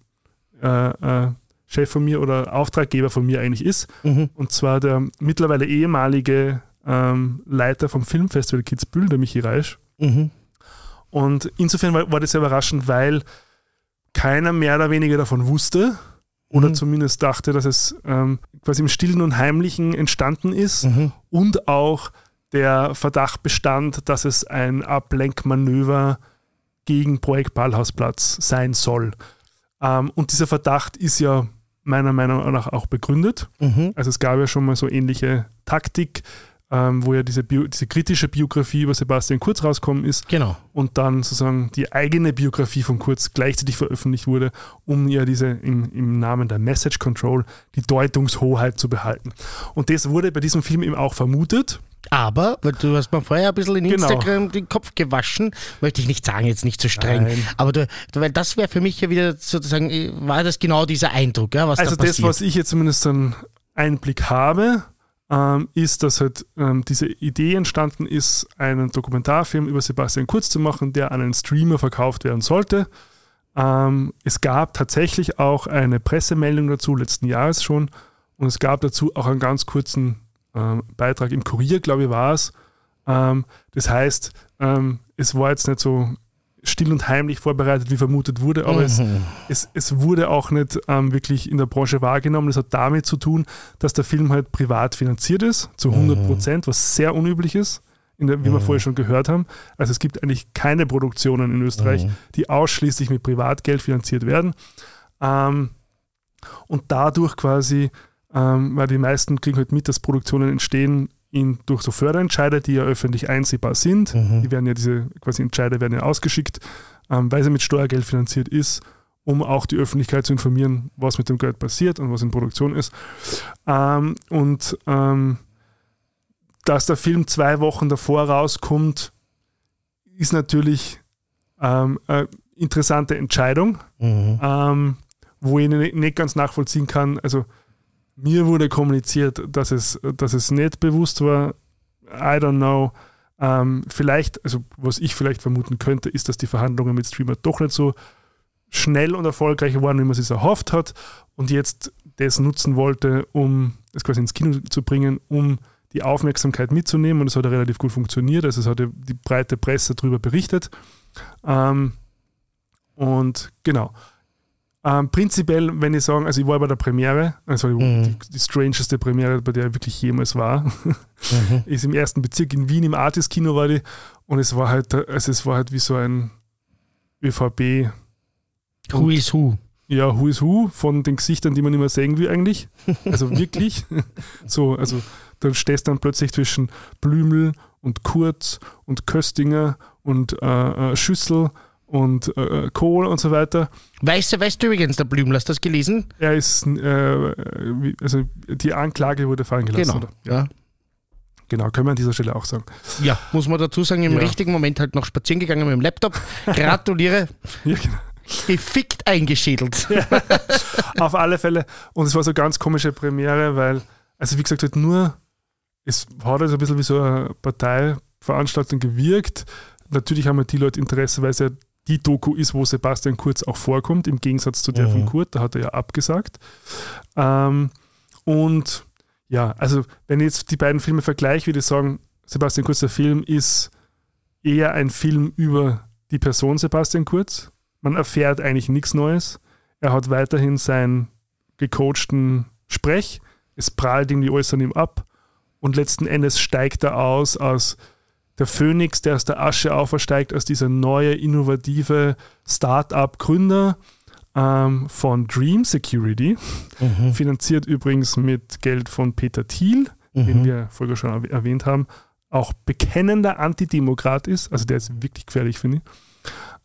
äh, äh, Chef von mir oder Auftraggeber von mir eigentlich ist,
Mhm.
und zwar der mittlerweile ehemalige ähm, Leiter vom Filmfestival Kitzbühel, der Michi Reisch.
Mhm.
Und insofern war, war das sehr überraschend, weil keiner mehr oder weniger davon wusste oder
Mhm.
zumindest dachte, dass es ähm, quasi im Stillen und Heimlichen entstanden ist
Mhm.
und auch der Verdacht bestand, dass es ein Ablenkmanöver gegen Projekt Ballhausplatz sein soll. Ähm, und dieser Verdacht ist ja meiner Meinung nach auch begründet.
Mhm.
Also es gab ja schon mal so ähnliche Taktik, ähm, wo ja diese, Bio, diese kritische Biografie über Sebastian Kurz rausgekommen ist
Genau.
und dann sozusagen die eigene Biografie von Kurz gleichzeitig veröffentlicht wurde, um ja diese im, im Namen der Message Control die Deutungshoheit zu behalten. Und das wurde bei diesem Film eben auch vermutet.
Aber, weil du hast mir vorher ein bisschen in
Genau.
Instagram den Kopf gewaschen, möchte ich nicht sagen, jetzt nicht so streng.
Nein.
Aber du, weil das wäre für mich ja wieder sozusagen, äh, war das genau dieser Eindruck, ja, was
Also
da
das,
passiert.
was ich jetzt zumindest einen Einblick habe, ähm, ist, dass halt ähm, diese Idee entstanden ist, einen Dokumentarfilm über Sebastian Kurz zu machen, der an einen Streamer verkauft werden sollte. Ähm, es gab tatsächlich auch eine Pressemeldung dazu, letzten Jahres schon, und es gab dazu auch einen ganz kurzen ähm, Beitrag im Kurier, glaube ich, war es. Ähm, das heißt, ähm, es war jetzt nicht so still und heimlich vorbereitet, wie vermutet wurde, aber es,
Mhm.
es, es wurde auch nicht ähm, wirklich in der Branche wahrgenommen. Das hat damit zu tun, dass der Film halt privat finanziert ist, zu 100 Prozent, was sehr unüblich ist, der, wie wir vorher schon gehört haben. Also es gibt eigentlich keine Produktionen in Österreich, die ausschließlich mit Privatgeld finanziert werden. Ähm, und dadurch quasi, ähm, weil die meisten kriegen halt mit, dass Produktionen entstehen in, durch so Förderentscheide, die ja öffentlich einsehbar sind. Die werden ja diese quasi Entscheide werden ja ausgeschickt, ähm, weil sie mit Steuergeld finanziert ist, um auch die Öffentlichkeit zu informieren, was mit dem Geld passiert und was in Produktion ist. Ähm, und ähm, dass der Film zwei Wochen davor rauskommt, ist natürlich ähm, eine interessante Entscheidung
Mhm.
ähm, wo ich nicht nicht ganz nachvollziehen kann. Also mir wurde kommuniziert, dass es, dass es nicht bewusst war. I don't know. Ähm, vielleicht, also was ich vielleicht vermuten könnte, ist, dass die Verhandlungen mit Streamer doch nicht so schnell und erfolgreich waren, wie man es erhofft hat und jetzt das nutzen wollte, um es quasi ins Kino zu bringen, um die Aufmerksamkeit mitzunehmen und es hat ja relativ gut funktioniert. Also es hat ja die breite Presse darüber berichtet. Ähm, und genau. Ähm, prinzipiell, wenn ich sagen, also ich war bei der Premiere, also
Mhm.
die, die strangeste Premiere, bei der ich wirklich jemals war, ist im ersten Bezirk in Wien im Artis-Kino war die und es war halt, also es war halt wie so ein ÖVP,
Who is who?
ja, Who is Who von den Gesichtern, die man immer sehen will eigentlich. Also wirklich. so, also da stehst dann plötzlich zwischen Blümel und Kurz und Köstinger und äh, äh, Schüssel und äh, Kohl und so weiter.
Weißt du, weißt du übrigens, der Blümel, hast du das gelesen?
Er ist, äh, also die Anklage wurde fallen gelassen.
Genau.
Oder?
Ja.
Genau, können wir an dieser Stelle auch sagen.
ja, muss man dazu sagen, im
Ja.
richtigen Moment halt noch spazieren gegangen mit dem Laptop. Gratuliere,
Ja, genau.
gefickt eingeschädelt.
Auf alle Fälle. Und es war so eine ganz komische Premiere, weil, also wie gesagt, halt nur, es hat also ein bisschen wie so eine Parteiveranstaltung gewirkt. Natürlich haben halt die Leute Interesse, weil ja die Doku ist, wo Sebastian Kurz auch vorkommt, im Gegensatz zu der
Mhm.
von Kurt, da hat er ja abgesagt. Ähm, und ja, also wenn ich jetzt die beiden Filme vergleiche, würde ich sagen, Sebastian Kurz, der Film ist eher ein Film über die Person Sebastian Kurz. Man erfährt eigentlich nichts Neues. Er hat weiterhin seinen gecoachten Sprech. Es prallt irgendwie alles an ihm ab. Und letzten Endes steigt er aus als der Phönix, der aus der Asche aufersteigt, als dieser neue, innovative Start-up-Gründer ähm, von Dream Security. Mhm. Finanziert übrigens mit Geld von Peter Thiel, mhm. den wir vorher schon erwähnt haben. Auch bekennender Antidemokrat ist. Also der ist wirklich gefährlich, finde ich.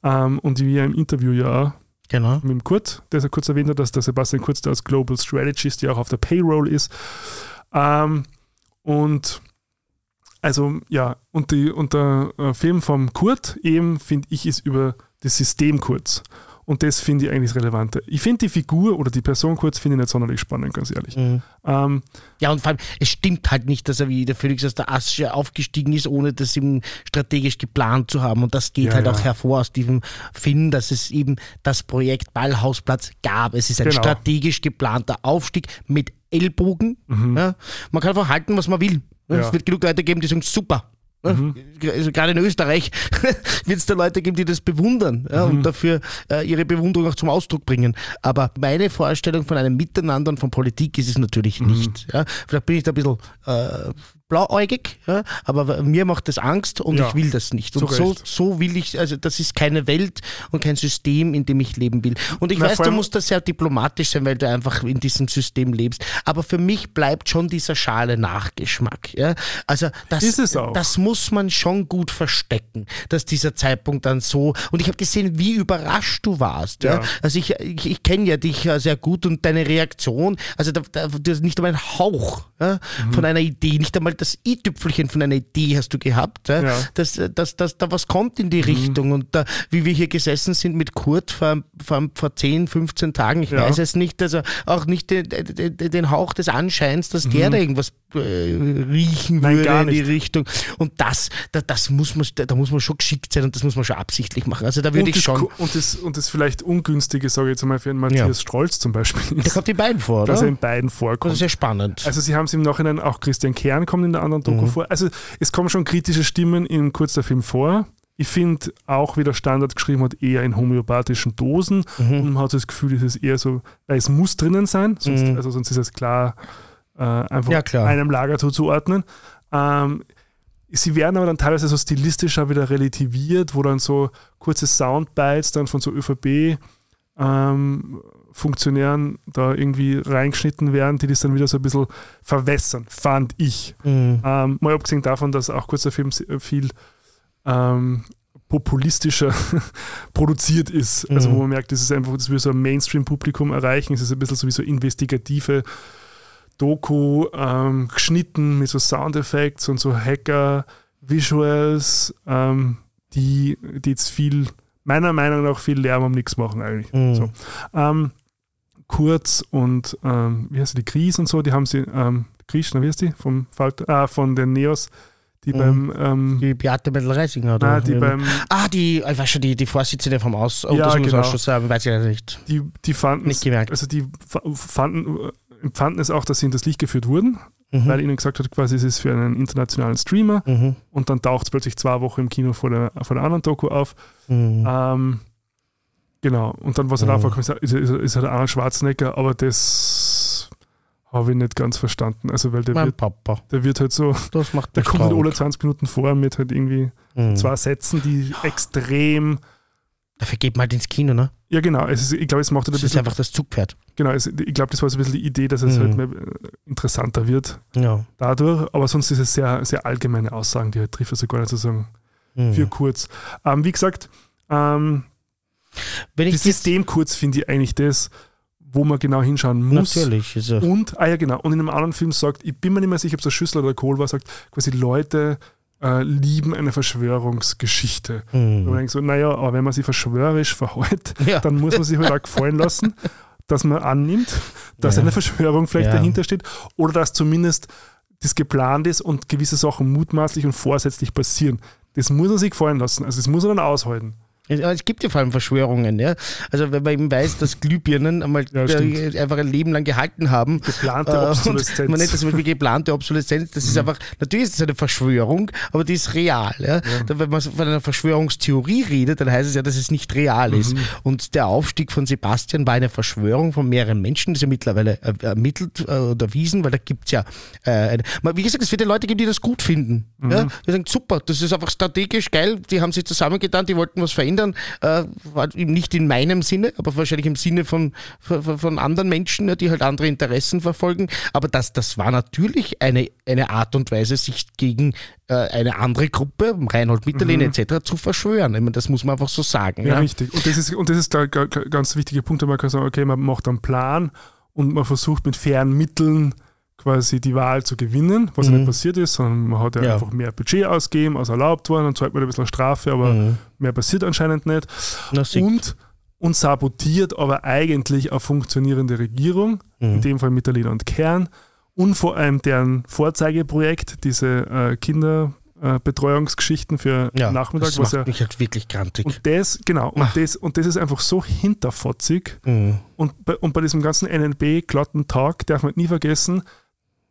Ähm, und wie er im Interview ja
genau.
mit dem Kurt, der er kurz erwähnt hat, dass der Sebastian Kurz der als Global Strategist ja auch auf der Payroll ist. Ähm, und also ja, und, die, und der äh, Film vom Kurt eben, finde ich, ist über das System Kurz. Und das finde ich eigentlich das Relevante. Ich finde die Figur oder die Person kurz finde ich nicht sonderlich spannend, ganz ehrlich. Mhm.
Ähm, ja, und vor allem, es stimmt halt nicht, dass er wie der Phoenix aus der Asche aufgestiegen ist, ohne das eben strategisch geplant zu haben. Und das geht ja, halt ja. auch hervor aus diesem Film, dass es eben das Projekt Ballhausplatz gab. Es ist ein genau. strategisch geplanter Aufstieg mit Ellbogen. Mhm. Ja. Man kann einfach halten, was man will. Es wird genug Leute geben, die sagen, super, Mhm. Also gerade in Österreich wird es da Leute geben, die das bewundern ja, mhm. und dafür äh, ihre Bewunderung auch zum Ausdruck bringen. Aber meine Vorstellung von einem Miteinander und von Politik ist es natürlich mhm. nicht. Ja. Vielleicht bin ich da ein bisschen äh, blauäugig, ja, aber mir macht das Angst und ja, ich will das nicht. Und so, so will ich, also das ist keine Welt und kein System, in dem ich leben will. Und ich Na, weiß, du musst da sehr diplomatisch sein, weil du einfach in diesem System lebst. Aber für mich bleibt schon dieser schale Nachgeschmack. Ja? Also das, das muss man schon gut verstecken, dass dieser Zeitpunkt dann so. Und ich habe gesehen, wie überrascht du warst. Ja? Also ich, ich, ich kenne ja dich sehr gut und deine Reaktion, also da, da, du hast nicht einmal einen Hauch mhm. von einer Idee, nicht einmal das i-Tüpfelchen von einer Idee hast du gehabt, ja, ja. Dass, dass, dass da was kommt in die mhm. Richtung. Und da, wie wir hier gesessen sind mit Kurt vor, vor, vor 10, 15 Tagen, ich ja. weiß es nicht, also auch nicht den, den, Hauch des Anscheins, dass mhm. der da irgendwas äh, riechen Nein, würde in die Richtung. Und das, da, das muss man, da muss man schon geschickt sein und das muss man schon absichtlich machen. Also da würde ich schon.
Und das, und das vielleicht Ungünstige, sage ich jetzt mal, für einen Matthias. Strolz zum Beispiel.
Ist, der kommt in beiden vor, oder?
Dass er in beiden vorkommt.
Das ist ja spannend.
Also sie haben es im Nachhinein, auch Christian Kern kommt in der anderen Doku mhm. vor. Also es kommen schon kritische Stimmen in kurzer Film vor. Ich finde auch, wie der Standard geschrieben hat, eher in homöopathischen Dosen. Mhm. Und man hat das Gefühl, es ist eher so, weil es muss drinnen sein, sonst, mhm. also sonst ist es klar, äh, einfach ja, klar. einem Lager zuzuordnen. Ähm, sie werden aber dann teilweise so stilistischer wieder relativiert, wo dann so kurze Soundbites dann von so ÖVP ähm, Funktionären da irgendwie reingeschnitten werden, die das dann wieder so ein bisschen verwässern, fand ich. Mhm. Ähm, mal abgesehen davon, dass auch kurzer Film viel ähm, populistischer produziert ist. Also mhm. wo man merkt, das ist einfach, das will so ein Mainstream-Publikum erreichen. Es ist ein bisschen so wie so investigative Doku, ähm, geschnitten mit so Soundeffekts und so Hacker-Visuals, ähm, die, die jetzt viel meiner Meinung nach viel Lärm um nichts machen eigentlich. Mhm. So. Ähm, Kurz und ähm, wie heißt die Gries und so, die haben sie, ähm, Krishna, wie heißt die? Vom Falter, ah, von den Neos, die mhm. beim ähm,
Die Beate Mittelreising oder?
Nein, die beim
Ah, die, ich weiß schon, die, die Vorsitzende vom Aus ja, Untersuchungsausschuss, genau. weiß ich nicht.
Die, die fanden
nicht gemerkt.
Also die fanden, empfanden es auch, dass sie in das Licht geführt wurden mhm. weil ihnen gesagt hat, quasi es ist für einen internationalen Streamer mhm. und dann taucht es plötzlich zwei Wochen im Kino vor der, vor der anderen Doku auf. Mhm. Ähm, genau, und dann was er mhm. ist, ist, ist halt Arnold Schwarzenegger, aber das habe ich nicht ganz verstanden. Also, weil der
mein
wird,
Papa.
der wird halt so,
das macht
der kommt halt alle 20 Minuten vor mit halt irgendwie mhm. zwei Sätzen, die extrem
Dafür geht man halt ins Kino, ne?
Ja, genau. Ist, ich glaube, es macht halt
ein bisschen. ist einfach das Zugpferd.
Genau, es, ich glaube, das war so ein bisschen die Idee, dass es mhm. halt mehr äh, interessanter wird
ja.
dadurch. Aber sonst ist es sehr, sehr allgemeine Aussagen, die halt trifft, also gar nicht sozusagen mhm. für kurz. Ähm, wie gesagt, ähm, Wenn ich das System kurz finde ich eigentlich das, wo man genau hinschauen muss.
Natürlich. Ist
ja. Und, ah ja, genau. Und in einem anderen Film sagt, ich bin mir nicht mehr sicher, ob es der Schüssel oder der Kohl war, sagt quasi Leute äh, lieben eine Verschwörungsgeschichte. Mhm. Und man denkt so, naja, aber wenn man sich verschwörerisch verhält, ja. dann muss man sich halt auch gefallen lassen, dass man annimmt, dass ja. eine Verschwörung vielleicht ja. dahinter steht oder dass zumindest das geplant ist und gewisse Sachen mutmaßlich und vorsätzlich passieren. Das muss man sich gefallen lassen. Also das muss man dann aushalten.
Es gibt ja vor allem Verschwörungen, ja. Also wenn man eben weiß, dass Glühbirnen einmal
Ja,
einfach ein Leben lang gehalten haben.
Geplante
äh,
Obsoleszenz.
Man nennt das zum Beispiel geplante Obsoleszenz. Das ist
Mhm.
einfach, natürlich ist es eine Verschwörung, aber die ist real. Ja? Da, Wenn man von einer Verschwörungstheorie redet, dann heißt es ja, dass es nicht real ist.
Mhm.
Und der Aufstieg von Sebastian war eine Verschwörung von mehreren Menschen. Das ist ja mittlerweile äh, ermittelt äh, und erwiesen, weil da gibt es ja, äh, eine, wie gesagt, es wird ja Leute geben, die das gut finden.
Mhm.
Ja? Die sagen, super, das ist einfach strategisch geil, die haben sich zusammengetan, die wollten was verändern. Äh, war eben nicht in meinem Sinne, aber wahrscheinlich im Sinne von, von, von anderen Menschen, die halt andere Interessen verfolgen. Aber das, das war natürlich eine, eine Art und Weise, sich gegen äh, eine andere Gruppe, Reinhold Mitterlehn etc., zu verschwören. Ich meine, das muss man einfach so sagen.
Mhm. Ja,
Ja,
richtig. Und das ist, und das ist der ga- ga- ganz wichtige Punkt, man kann sagen, okay, man macht einen Plan und man versucht mit fairen Mitteln quasi die Wahl zu gewinnen, was ja nicht passiert ist, sondern man hat ja,
Mhm. Ja.
einfach mehr Budget ausgegeben, als erlaubt worden, dann zahlt man ein bisschen Strafe, aber
Mhm.
mehr passiert anscheinend nicht. Und, und sabotiert aber eigentlich eine funktionierende Regierung,
Mhm.
in dem Fall mit der Lena und Kern und vor allem deren Vorzeigeprojekt, diese äh, Kinderbetreuungsgeschichten für
ja,
Nachmittag,
das
was
macht
ja
mich halt wirklich grantig.
und das, genau, und
Ah.
das, und das ist einfach so hinterfotzig.
Mhm.
Und bei, und bei diesem ganzen NNB-glatten Tag darf man nie vergessen,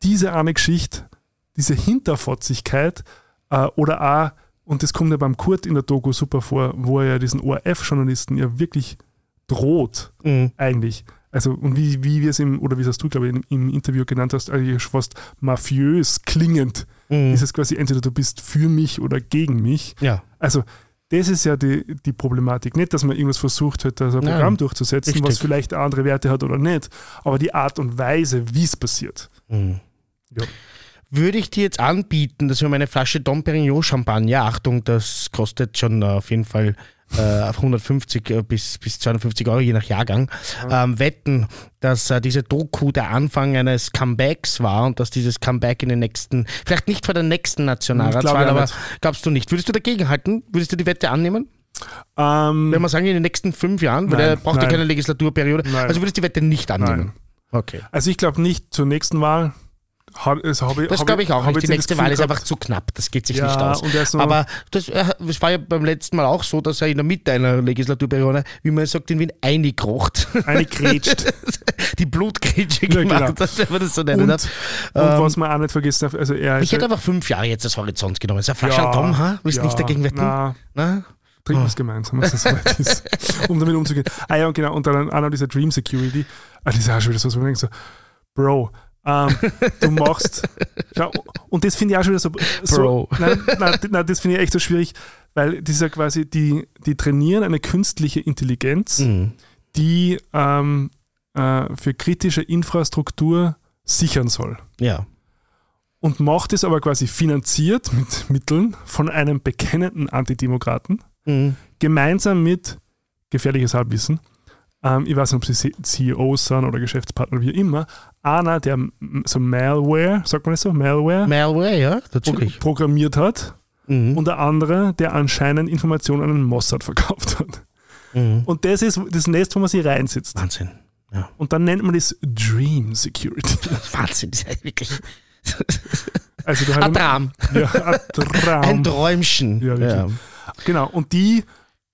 diese eine Geschichte, diese Hinterfotzigkeit äh, oder auch, und das kommt ja beim Kurt in der Doku super vor, wo er ja diesen ORF-Journalisten ja wirklich droht,
Mhm.
eigentlich. Also, und wie, wie wir es im, oder wie es du, glaube ich, im, im Interview genannt hast, eigentlich fast mafiös klingend.
Mhm.
Ist es quasi entweder du bist für mich oder gegen mich.
Ja,
Also, das ist ja die, die Problematik. Nicht, dass man irgendwas versucht hat, das ein
Nein,
Programm durchzusetzen, was
richtig.
vielleicht andere Werte hat oder nicht, aber die Art und Weise, wie es passiert.
Mhm.
Ja.
Würde ich dir jetzt anbieten, dass wir meine Flasche Dom Perignon Champagner, Achtung, das kostet schon auf jeden Fall äh, auf 150 äh, bis, bis 250 Euro, je nach Jahrgang, ähm, wetten, dass äh, diese Doku der Anfang eines Comebacks war und dass dieses Comeback in den nächsten, vielleicht nicht vor der nächsten
Ich
Nationalratswahl, aber
nicht.
glaubst du nicht. Würdest du dagegen halten? Würdest du die Wette annehmen?
Ähm,
Wenn wir sagen, in den nächsten fünf Jahren, weil
Nein,
er braucht ja keine Legislaturperiode.
Nein.
Also würdest du die Wette nicht annehmen?
Nein.
Okay.
also, ich glaube nicht zur nächsten Wahl. Es habe,
Das
habe-
glaube ich auch nicht. Die nächste
das
Wahl ist einfach zu knapp. Das geht sich
Ja,
nicht aus.
er
Aber das, äh, das war ja beim letzten Mal auch so, dass er in der Mitte einer Legislaturperiode, wie man sagt, in Wien eingekrocht.
eine grätscht.
Die Blutgrätsche
Ja,
gemacht
genau.
hat, wenn man das so nennen
und,
darf.
und
Ähm,
was man auch nicht vergessen darf, also er
Ich hätte einfach fünf Jahre jetzt als Horizont genommen. Ist ein
ja,
Tom, ha? Willst du nicht dagegen wetten?
Na,
Na?
trinken wir es gemeinsam, was das weit ist, um damit umzugehen. Ah ja, und genau, und dann auch noch diese Dream Security. Ah, das ist auch schon wieder so, so, man denkt so Bro, ähm, du machst, schau, und das finde ich auch schon wieder so, so
Bro.
Nein, nein, nein, das finde ich echt so schwierig, weil das ist ja quasi, die, die trainieren eine künstliche Intelligenz,
Mhm.
die ähm, äh, für kritische Infrastruktur sichern soll
Ja.
und macht es aber quasi finanziert mit Mitteln von einem bekennenden Antidemokraten,
Mhm.
gemeinsam mit gefährliches Halbwissen. Ähm, ich weiß nicht, ob sie CEOs sind oder Geschäftspartner, wie immer. Einer, der so Malware, sagt man das so, Malware,
Malware, ja, natürlich.
programmiert hat
Mhm.
und der andere, der anscheinend Informationen an den Mossad verkauft hat.
Mhm.
Und das ist das Nest, wo man sich reinsetzt.
Wahnsinn. Ja.
Und dann nennt man das Dream Security.
Wahnsinn, das ist ja wirklich
Also
ein Traum.
ja, ein Traum.
Ein Träumchen.
Ja, wirklich. Genau, und die,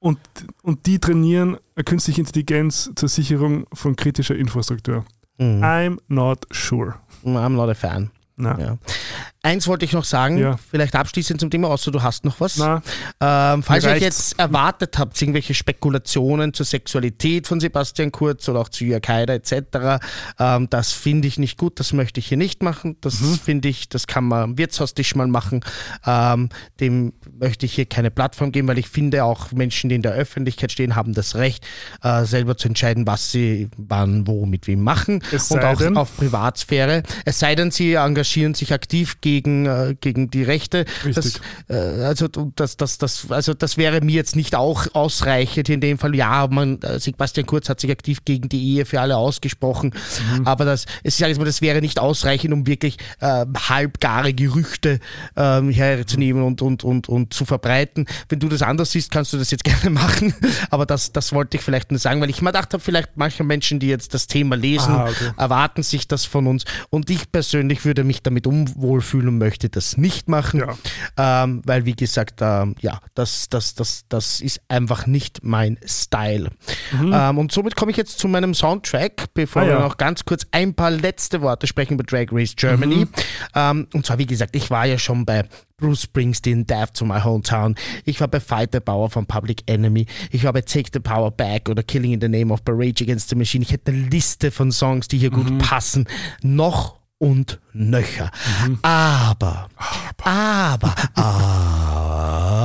und, und die trainieren künstliche Intelligenz zur Sicherung von kritischer Infrastruktur.
Mhm.
I'm not sure.
I'm not a fan.
Na,
Ja. Eins wollte ich noch sagen,
Ja.
vielleicht abschließend zum Thema, außer du hast noch was. Ähm, falls ihr jetzt erwartet habt, irgendwelche Spekulationen zur Sexualität von Sebastian Kurz oder auch zu Jörg Haider etc., ähm, das finde ich nicht gut, das möchte ich hier nicht machen. Das
Mhm.
finde ich, das kann man am Wirtshaustisch mal machen. Ähm, dem möchte ich hier keine Plattform geben, weil ich finde auch Menschen, die in der Öffentlichkeit stehen, haben das Recht, äh, selber zu entscheiden, was sie wann, wo, mit wem machen.
Es
und auch
denn-
auf Privatsphäre. Es sei denn, sie engagieren sich aktiv gegen, äh, gegen die Rechte. Das, äh, also, das, das, das, also das wäre mir jetzt nicht auch ausreichend in dem Fall. Ja, man, äh, Sebastian Kurz hat sich aktiv gegen die Ehe für alle ausgesprochen,
Mhm.
aber das, ich sage jetzt mal, das wäre nicht ausreichend, um wirklich äh, halbgare Gerüchte ähm, herzunehmen und, und, und, und zu verbreiten. Wenn du das anders siehst, kannst du das jetzt gerne machen, aber das, das wollte ich vielleicht nur sagen, weil ich mir gedacht habe, vielleicht manche Menschen, die jetzt das Thema lesen,
Ah, okay.
erwarten sich das von uns und ich persönlich würde mich damit unwohl fühlen, und möchte das nicht machen, ja. ähm, weil wie gesagt, ähm, ja, das, das, das, das ist einfach nicht mein Style. Mhm. Ähm, und somit komme ich jetzt zu meinem Soundtrack, bevor ah, wir noch ganz kurz ein paar letzte Worte sprechen über Drag Race Germany. Mhm. Ähm, und zwar, wie gesagt, ich war ja schon bei Bruce Springsteen, Death to My Hometown. Ich war bei Fight the Power von Public Enemy. Ich war bei Take the Power Back oder Killing in the Name of Rage Against the Machine. Ich hätte eine Liste von Songs, die hier mhm. gut passen. Noch und nöcher. Mhm. Aber, aber, aber,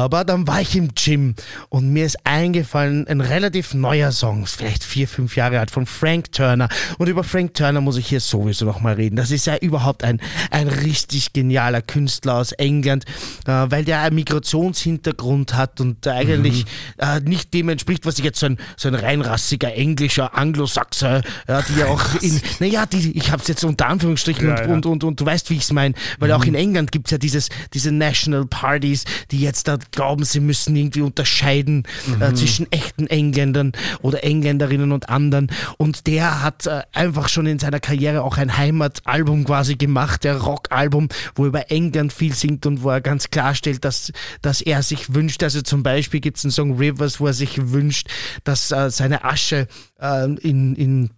dann war ich im Gym und mir ist eingefallen, ein relativ neuer Song, vielleicht vier, fünf Jahre alt, von Frank Turner. Und über Frank Turner muss ich hier sowieso nochmal reden. Das ist ja überhaupt ein, ein richtig genialer Künstler aus England, äh, weil der einen Migrationshintergrund hat und eigentlich mhm. äh, nicht dem entspricht, was ich jetzt so ein, so ein reinrassiger englischer Anglosaxer, ja, die ja auch in, naja, die, ich habe es jetzt unter Anführungsstrichen ja, und, ja. Und, und, und, du weißt, wie ich es meine. Weil mhm. auch in England gibt es ja dieses, diese National Parties, die jetzt da glauben, sie müssen irgendwie unterscheiden äh, mhm. äh, zwischen echten Engländern oder Engländerinnen und anderen. Und der hat äh, einfach schon in seiner Karriere auch ein Heimatalbum quasi gemacht, der Rockalbum, wo er über England viel singt und wo er ganz klarstellt, dass, dass er sich wünscht, also zum Beispiel gibt es einen Song Rivers, wo er sich wünscht, dass äh, seine Asche äh, in, in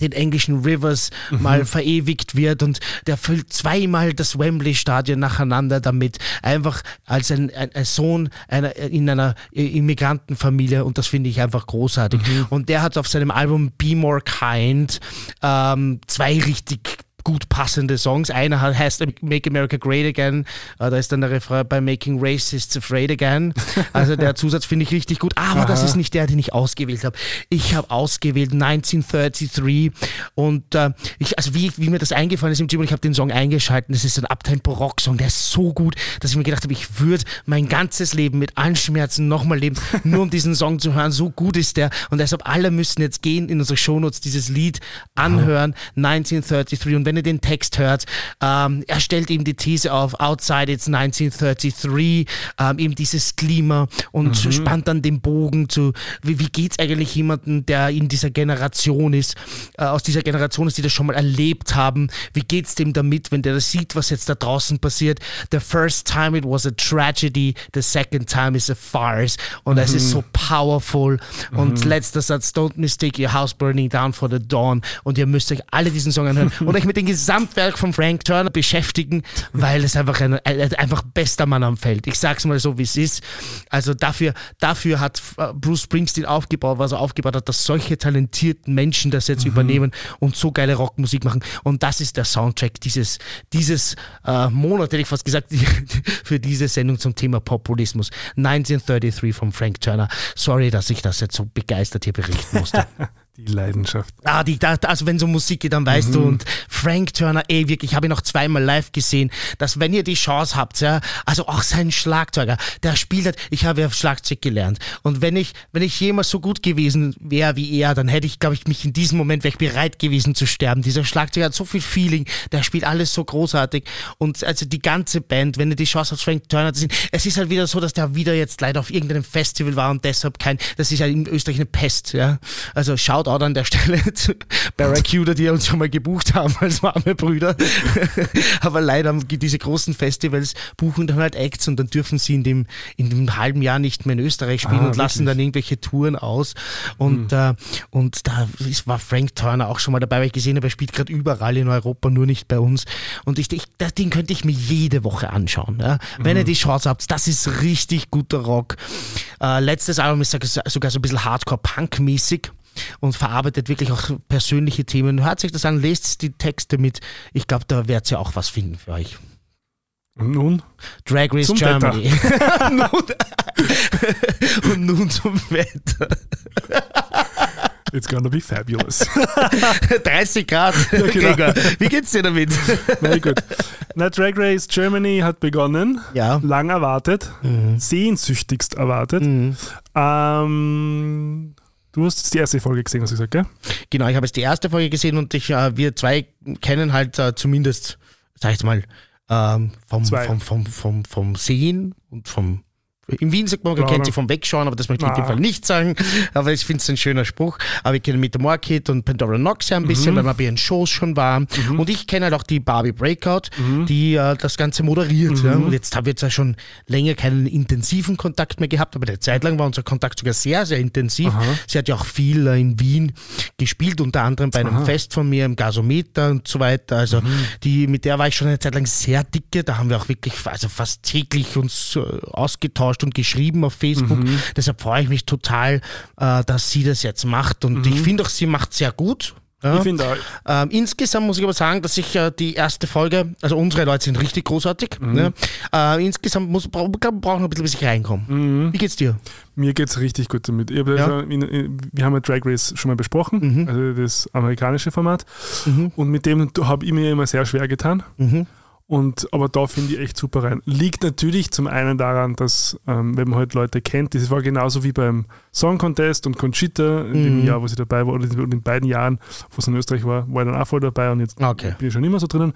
den englischen Rivers mhm. mal verewigt wird und der füllt zweimal das Wembley-Stadion nacheinander damit, einfach als ein, ein, ein Sohn einer, in einer Immigrantenfamilie und das finde ich einfach großartig. Mhm. Und der hat auf seinem Album Be More Kind ähm, zwei richtig gut passende Songs. Einer heißt Make America Great Again. Äh, da ist dann der Refrain bei Making Racists Afraid Again. Also der Zusatz finde ich richtig gut. Aber Aha. das ist nicht der, den ich ausgewählt habe. Ich habe ausgewählt 1933 und äh, ich, also wie, wie mir das eingefallen ist im Gym, ich habe den Song eingeschaltet. Das ist ein Uptempo-Rock-Song, der ist so gut, dass ich mir gedacht habe, ich würde mein ganzes Leben mit Anschmerzen nochmal leben, nur um diesen Song zu hören. So gut ist der und deshalb alle müssen jetzt gehen in unsere Shownotes dieses Lied anhören. 1933 und wenn wenn ihr den Text hört, ähm, er stellt ihm die These auf, Outside it's 1933, ähm, eben dieses Klima und mhm. spannt dann den Bogen zu, wie, wie geht es eigentlich jemandem, der in dieser Generation ist, äh, aus dieser Generation ist, die das schon mal erlebt haben, wie geht es dem damit, wenn der das sieht, was jetzt da draußen passiert. The first time it was a tragedy, the second time is a farce und es mhm. ist so powerful und mhm. letzter Satz, don't mistake your house burning down for the dawn und ihr müsst euch alle diesen Song anhören und euch mit den Gesamtwerk von Frank Turner beschäftigen, weil es einfach ein, ein einfach bester Mann am Feld. Ich sag's mal so, wie es ist. Also dafür, dafür hat äh, Bruce Springsteen aufgebaut, was er aufgebaut hat, dass solche talentierten Menschen das jetzt mhm. übernehmen und so geile Rockmusik machen. Und das ist der Soundtrack dieses, dieses äh, Monat, hätte ich fast gesagt, für diese Sendung zum Thema Populismus. 1933 von Frank Turner. Sorry, dass ich das jetzt so begeistert hier berichten musste.
Die Leidenschaft.
Ah, die, also wenn so Musik geht, dann weißt mhm. du. Und Frank Turner, ey, wirklich, ich habe ihn noch zweimal live gesehen, dass wenn ihr die Chance habt, ja, also auch sein Schlagzeuger, der spielt hat, ich habe ja Schlagzeug gelernt. Und wenn ich, wenn ich jemals so gut gewesen wäre wie er, dann hätte ich, glaube ich, mich in diesem Moment wäre bereit gewesen zu sterben. Dieser Schlagzeuger hat so viel Feeling, der spielt alles so großartig. Und also die ganze Band, wenn ihr die Chance habt, Frank Turner zu sehen, es ist halt wieder so, dass der wieder jetzt leider auf irgendeinem Festival war und deshalb kein, das ist ja in Österreich eine Pest, ja. Also schaut Shoutout an der Stelle zu Barracuda, die uns schon mal gebucht haben als warme Brüder. Aber leider diese großen Festivals buchen dann halt Acts und dann dürfen sie in dem, in dem halben Jahr nicht mehr in Österreich spielen ah, und lassen wirklich? dann irgendwelche Touren aus. Und, mhm. äh, und da ist, war Frank Turner auch schon mal dabei, weil ich gesehen habe, er spielt gerade überall in Europa, nur nicht bei uns. Und ich, ich, den könnte ich mir jede Woche anschauen. Ja? Wenn mhm. ihr die Chance habt, das ist richtig guter Rock. Äh, letztes Album ist sogar so ein bisschen Hardcore-Punk-mäßig und verarbeitet wirklich auch persönliche Themen. Hört sich das an, lest die Texte mit. Ich glaube, da werdet ihr auch was finden für euch.
Und nun?
Drag Race zum Germany. und nun zum Wetter.
It's gonna be fabulous.
30 Grad. Ja, genau. Wie geht's dir damit?
Na gut. Na, Drag Race Germany hat begonnen.
Ja.
Lang erwartet. Mhm. Sehnsüchtigst erwartet. Mhm. Ähm, Du hast jetzt die erste Folge gesehen, hast du gesagt, gell?
Genau, ich habe jetzt die erste Folge gesehen und ich, äh, wir zwei kennen halt äh, zumindest, sag ich mal, ähm, vom, vom, vom, vom, vom Sehen und vom In Wien sagt man, man kennt sie vom Wegschauen, aber das möchte ich in dem. Fall nicht sagen. Aber ich finde es ein schöner Spruch. Aber ich kenne Metamorkid und Pandora Nox ja ein bisschen,
Mhm.
weil wir bei ihren Shows schon waren. Und ich kenne halt auch die Barbie Breakout,
Mhm.
die äh, das Ganze moderiert. Ja. Und jetzt haben wir jetzt ja schon länger keinen intensiven Kontakt mehr gehabt, aber eine Zeit lang war unser Kontakt sogar sehr, sehr intensiv. Sie hat ja auch viel äh, in Wien gespielt, unter anderem bei einem Fest von mir im Gasometer und so weiter. Also
Mhm.
die, mit der war ich schon eine Zeit lang sehr dicke. Da haben wir auch wirklich also fast täglich uns äh, ausgetauscht und geschrieben auf Facebook.
Mhm.
Deshalb freue ich mich total, äh, dass sie das jetzt macht. Und ich finde auch, sie macht sehr gut. Ja.
Mhm. Ich finde auch.
Ähm, insgesamt muss ich aber sagen, dass ich äh, die erste Folge, also unsere Leute sind richtig großartig.
Mhm.
Ne? Äh, insgesamt muss, bra glaub, brauchen wir ein bisschen, bis ich reinkomme. Wie geht's dir?
Mir geht es richtig gut damit. Hab
Ja.
in, in, wir haben ja Drag Race schon mal besprochen,
Mhm.
also das amerikanische Format. Und mit dem habe ich mir immer sehr schwer getan. Und, aber da finde ich echt super rein. Liegt natürlich zum einen daran, dass, ähm, wenn man halt Leute kennt, das war genauso wie beim Song Contest und Conchita, in dem
Mhm.
Jahr, wo sie dabei war, oder in den beiden Jahren, wo es in Österreich war, war ich dann auch voll dabei und jetzt
Okay.
bin ich schon immer so drinnen.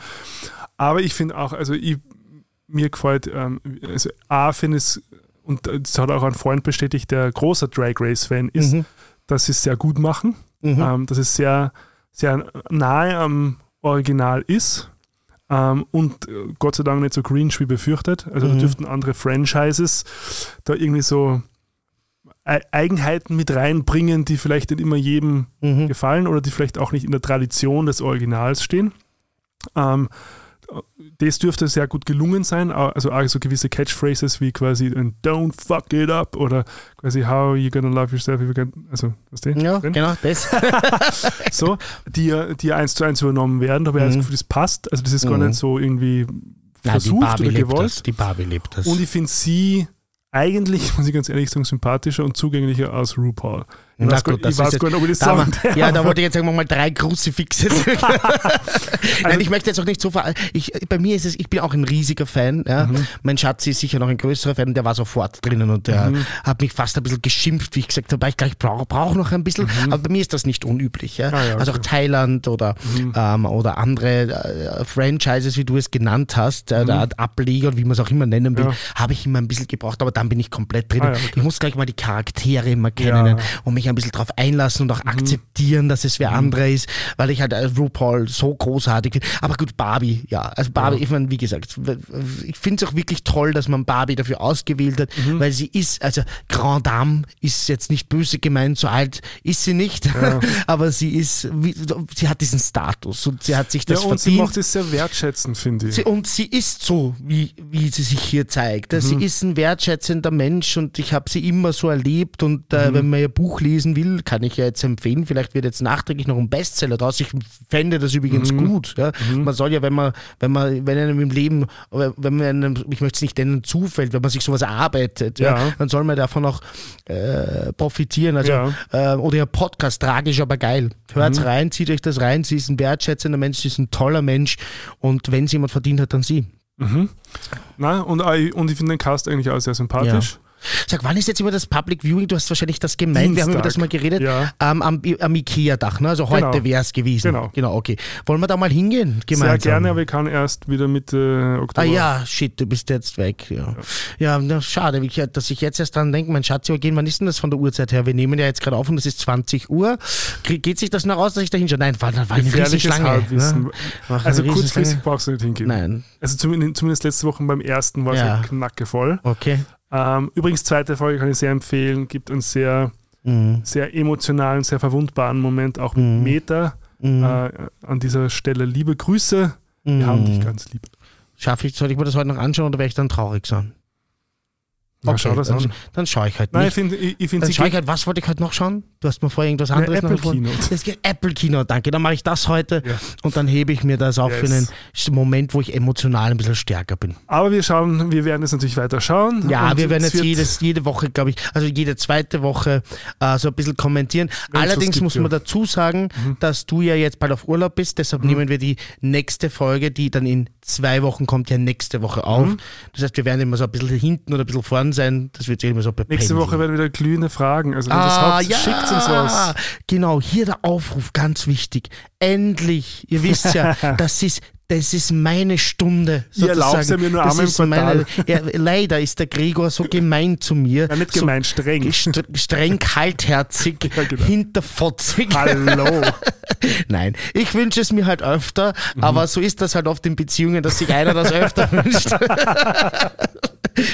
Aber ich finde auch, also ich, mir gefällt, ähm, also A, finde es, und das hat auch ein Freund bestätigt, der großer Drag Race-Fan ist,
Mhm.
dass sie es sehr gut machen,
Mhm.
ähm, dass es sehr, sehr nahe am Original ist. Ähm, und äh, Gott sei Dank nicht so cringe wie befürchtet. Also da
Mhm.
dürften andere Franchises da irgendwie so Ei- Eigenheiten mit reinbringen, die vielleicht nicht immer jedem
Mhm.
gefallen oder die vielleicht auch nicht in der Tradition des Originals stehen. Ähm, das dürfte sehr gut gelungen sein, also auch so gewisse Catchphrases wie quasi ein Don't fuck it up oder quasi How you gonna love yourself if you can, also was die?
Ja,
drin?
genau, das.
so, die, die eins zu eins übernommen werden, da habe ich das
Mhm.
Gefühl, das passt, also das ist gar
Mhm.
nicht so irgendwie
Nein,
versucht
Barbie
oder gewollt.
das. Die Barbie lebt das.
Und ich finde sie eigentlich, muss ich ganz ehrlich sagen, sympathischer und zugänglicher als RuPaul. Ich
Na
weiß,
gut, das
ich weiß gar nicht, ob ich das
Da
sagen
war, ja, da
darf.
wollte ich jetzt sagen wir mal drei Kruzifixe. Nein, ich möchte jetzt auch nicht so ver ich, Bei mir ist es, ich bin auch ein riesiger Fan. Ja.
Mhm.
Mein Schatz ist sicher noch ein größerer Fan, der war sofort drinnen und der
Mhm.
hat mich fast ein bisschen geschimpft, wie ich gesagt habe, ich, glaub, ich brauche brauch noch ein bisschen. Aber bei mir ist das nicht unüblich. Ja.
Mhm. Ah, ja,
Also auch. Thailand oder,
Mhm.
ähm, oder andere äh, Franchises, wie du es genannt hast, äh, der Ableger und wie man es auch immer nennen will,
Mhm.
Habe ich immer ein bisschen gebraucht, aber dann bin ich komplett drin.
Ah, okay.
Ich muss gleich mal die Charaktere immer kennen und mich ein bisschen drauf einlassen und
Mhm.
auch akzeptieren, dass es wer anderer ist, weil ich halt äh, RuPaul so großartig finde. Aber gut, Barbie, ja. Also Barbie,
Ja.
ich meine, wie gesagt, ich finde es auch wirklich toll, dass man Barbie dafür ausgewählt hat,
Mhm.
weil sie ist, also Grand Dame ist jetzt nicht böse gemeint, so alt ist sie nicht, aber sie ist, sie hat diesen Status und sie hat sich
Ja,
das
und sie
verdient.
macht es sehr wertschätzend, finde ich.
Sie, und sie ist so, wie, wie sie sich hier zeigt.
Mhm.
Sie ist ein wertschätzender Mensch und ich habe sie immer so erlebt. Und
Mhm.
äh, wenn man ihr Buch lesen will, kann ich ja jetzt empfehlen. Vielleicht wird jetzt nachträglich noch ein Bestseller draus. Ich fände das übrigens
Mhm.
gut. Ja. Man soll ja, wenn man, wenn man, wenn einem im Leben, wenn man einem, ich möchte es nicht nennen, zufällt, wenn man sich sowas erarbeitet, ja,
Ja.
dann soll man davon auch äh, profitieren. Also,
Ja.
äh, oder ihr Podcast, tragisch, aber geil. Hört's
Mhm.
rein, zieht euch das rein. Sie ist ein wertschätzender Mensch, sie ist ein toller Mensch. Und wenn sie jemand verdient hat, dann sie.
Na, und, ich- und ich finde den Cast eigentlich auch sehr sympathisch.
Sag, wann ist jetzt immer das Public Viewing? Du hast wahrscheinlich das gemeint, wir haben über das mal geredet.
Ja.
Ähm, am, am Ikea-Dach, ne? Also heute
Genau.
wäre es gewesen.
Genau.
Genau, okay. Wollen wir da mal hingehen?
Sehr
Gemeinsam?
gerne, aber ich kann erst wieder Mitte Oktober.
Ah ja, shit, du bist jetzt weg. Ja, ja na, schade, dass ich jetzt erst dran denke, mein Schatz, gehen, wann ist denn das von der Uhrzeit her? Wir nehmen ja jetzt gerade auf und es ist 20 Uhr. Geht sich das noch aus, dass ich da hinschaue? Nein, war, war eine riesige Schlange. Ne?
Also kurzfristig brauchst du nicht hingehen.
Nein,
Also zumindest, zumindest letzte Woche beim ersten war es
Ja.
ja. knackevoll.
okay.
Ähm, übrigens, zweite Folge kann ich sehr empfehlen. Gibt einen sehr,
Mhm.
sehr emotionalen, sehr verwundbaren Moment, auch mit
Mhm.
Meta.
Mhm.
Äh, an dieser Stelle liebe Grüße. Wir haben dich ganz lieb.
Schaffe ich, soll ich mir das heute noch anschauen oder werde ich dann traurig sein?
Na, schau das
dann,
an.
dann schaue ich halt
Nein, ich
nicht.
finde, ich, ich find,
schaue ich halt, was wollte ich heute noch schauen? Du hast mir vorher irgendwas anderes noch
Apple
empfohlen.
Keynote.
Das geht Apple Kino, danke. Dann mache ich das heute
Ja.
und dann hebe ich mir das auf für einen
Yes.
Moment, wo ich emotional ein bisschen stärker bin.
Aber wir schauen, wir werden es natürlich weiter schauen.
Ja, wir werden jetzt jedes, jede Woche, glaube ich, also jede zweite Woche äh, so ein bisschen kommentieren.
Wenn's
Allerdings muss man
ja. Mhm.
dazu sagen, dass du ja jetzt bald auf Urlaub bist, deshalb nehmen wir die nächste Folge, die dann in zwei Wochen kommt, ja nächste Woche auf.
Mhm.
Das heißt, wir werden immer so ein bisschen hinten oder ein bisschen vorn sein. Das wird sich immer so
Nächste
bependeln.
Woche werden wieder glühende Fragen. Also wenn das
Ah,
habt,
ja,
schickt uns was.
Genau, hier der Aufruf, ganz wichtig. Endlich, ihr wisst ja, das ist das ist meine Stunde.
Ihr erlaubt ja mir nur einmal im
ist meine-
Quartal.
Ja, leider ist der Gregor so gemein zu mir.
Ja, nicht
so
gemein, streng.
st streng kaltherzig,
Ja, genau.
hinterfotzig.
Hallo.
Nein, ich wünsche es mir halt öfter,
Mhm.
aber so ist das halt oft in Beziehungen, dass sich einer das öfter wünscht.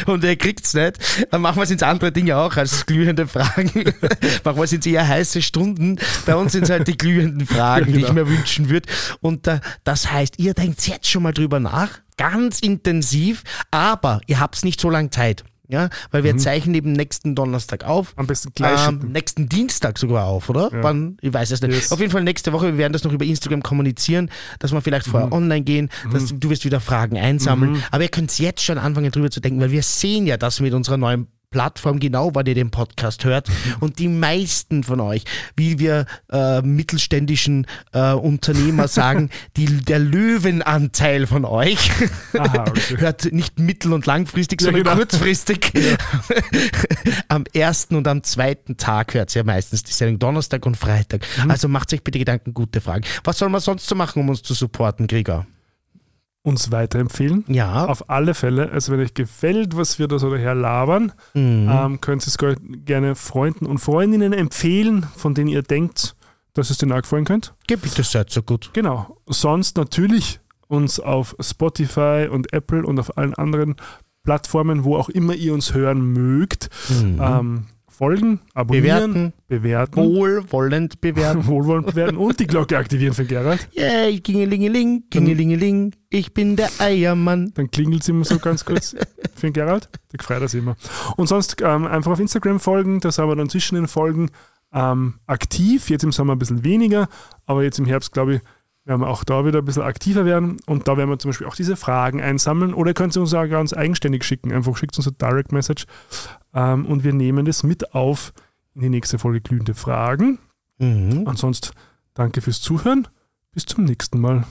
Und er kriegt's nicht. Dann machen wir es ins andere Dinge auch als glühende Fragen. Manchmal sind es eher heiße Stunden. Bei uns sind es halt die glühenden Fragen, die ich
genau.
mir wünschen würde. Und äh, das heißt, ihr denkt jetzt schon mal drüber nach, ganz intensiv, aber ihr habt nicht so lange Zeit. Ja, weil wir zeichnen eben nächsten Donnerstag auf.
Am besten gleich
Ähm, nächsten Dienstag sogar auf, oder?
Ja.
Wann? Ich weiß es nicht.
Yes.
Auf jeden Fall nächste Woche, wir werden das noch über Instagram kommunizieren, dass wir vielleicht vorher online gehen, dass du wirst wieder Fragen einsammeln. Aber ihr könnt jetzt schon anfangen drüber zu denken, weil wir sehen ja das mit unserer neuen Plattform genau, wann ihr den Podcast hört. Und die meisten von euch, wie wir äh, mittelständischen äh, Unternehmer sagen, die, der Löwenanteil von euch
Aha, okay.
hört nicht mittel- und langfristig,
Ja,
sondern
genau.
kurzfristig. am ersten und am zweiten Tag hört ihr ja meistens die Sendung Donnerstag und Freitag.
Mhm.
Also macht euch bitte Gedanken, gute Fragen. Was soll man sonst so machen, um uns zu supporten, Krieger?
Uns weiterempfehlen.
Ja.
Auf alle Fälle. Also wenn euch gefällt, was wir da so daher labern,
Mhm.
ähm, könnt ihr es ge- gerne Freunden und Freundinnen empfehlen, von denen ihr denkt, dass es denen auch gefallen könnte.
Geh bitte, seid so gut.
Genau. Sonst natürlich uns auf Spotify und Apple und auf allen anderen Plattformen, wo auch immer ihr uns hören mögt,
Mhm.
ähm, folgen, abonnieren,
Bewerten,
bewerten,
wohlwollend bewerten.
wohlwollend bewerten und die Glocke aktivieren für Gerald.
Yay, gingelingeling, gingelingeling, ich bin der Eiermann.
Dann klingelt es immer so ganz kurz für Gerald. Da freut er sich immer. Und sonst ähm, einfach auf Instagram folgen, da sind wir dann zwischen den Folgen ähm, aktiv. Jetzt im Sommer ein bisschen weniger, aber jetzt im Herbst, glaube ich, werden wir auch da wieder ein bisschen aktiver werden. Und da werden wir zum Beispiel auch diese Fragen einsammeln. Oder ihr könnt sie uns auch ganz eigenständig schicken. Einfach schickt uns eine Direct Message ähm, und wir nehmen das mit auf in die nächste Folge glühende Fragen.
Mhm.
Ansonsten danke fürs Zuhören. Bis zum nächsten Mal.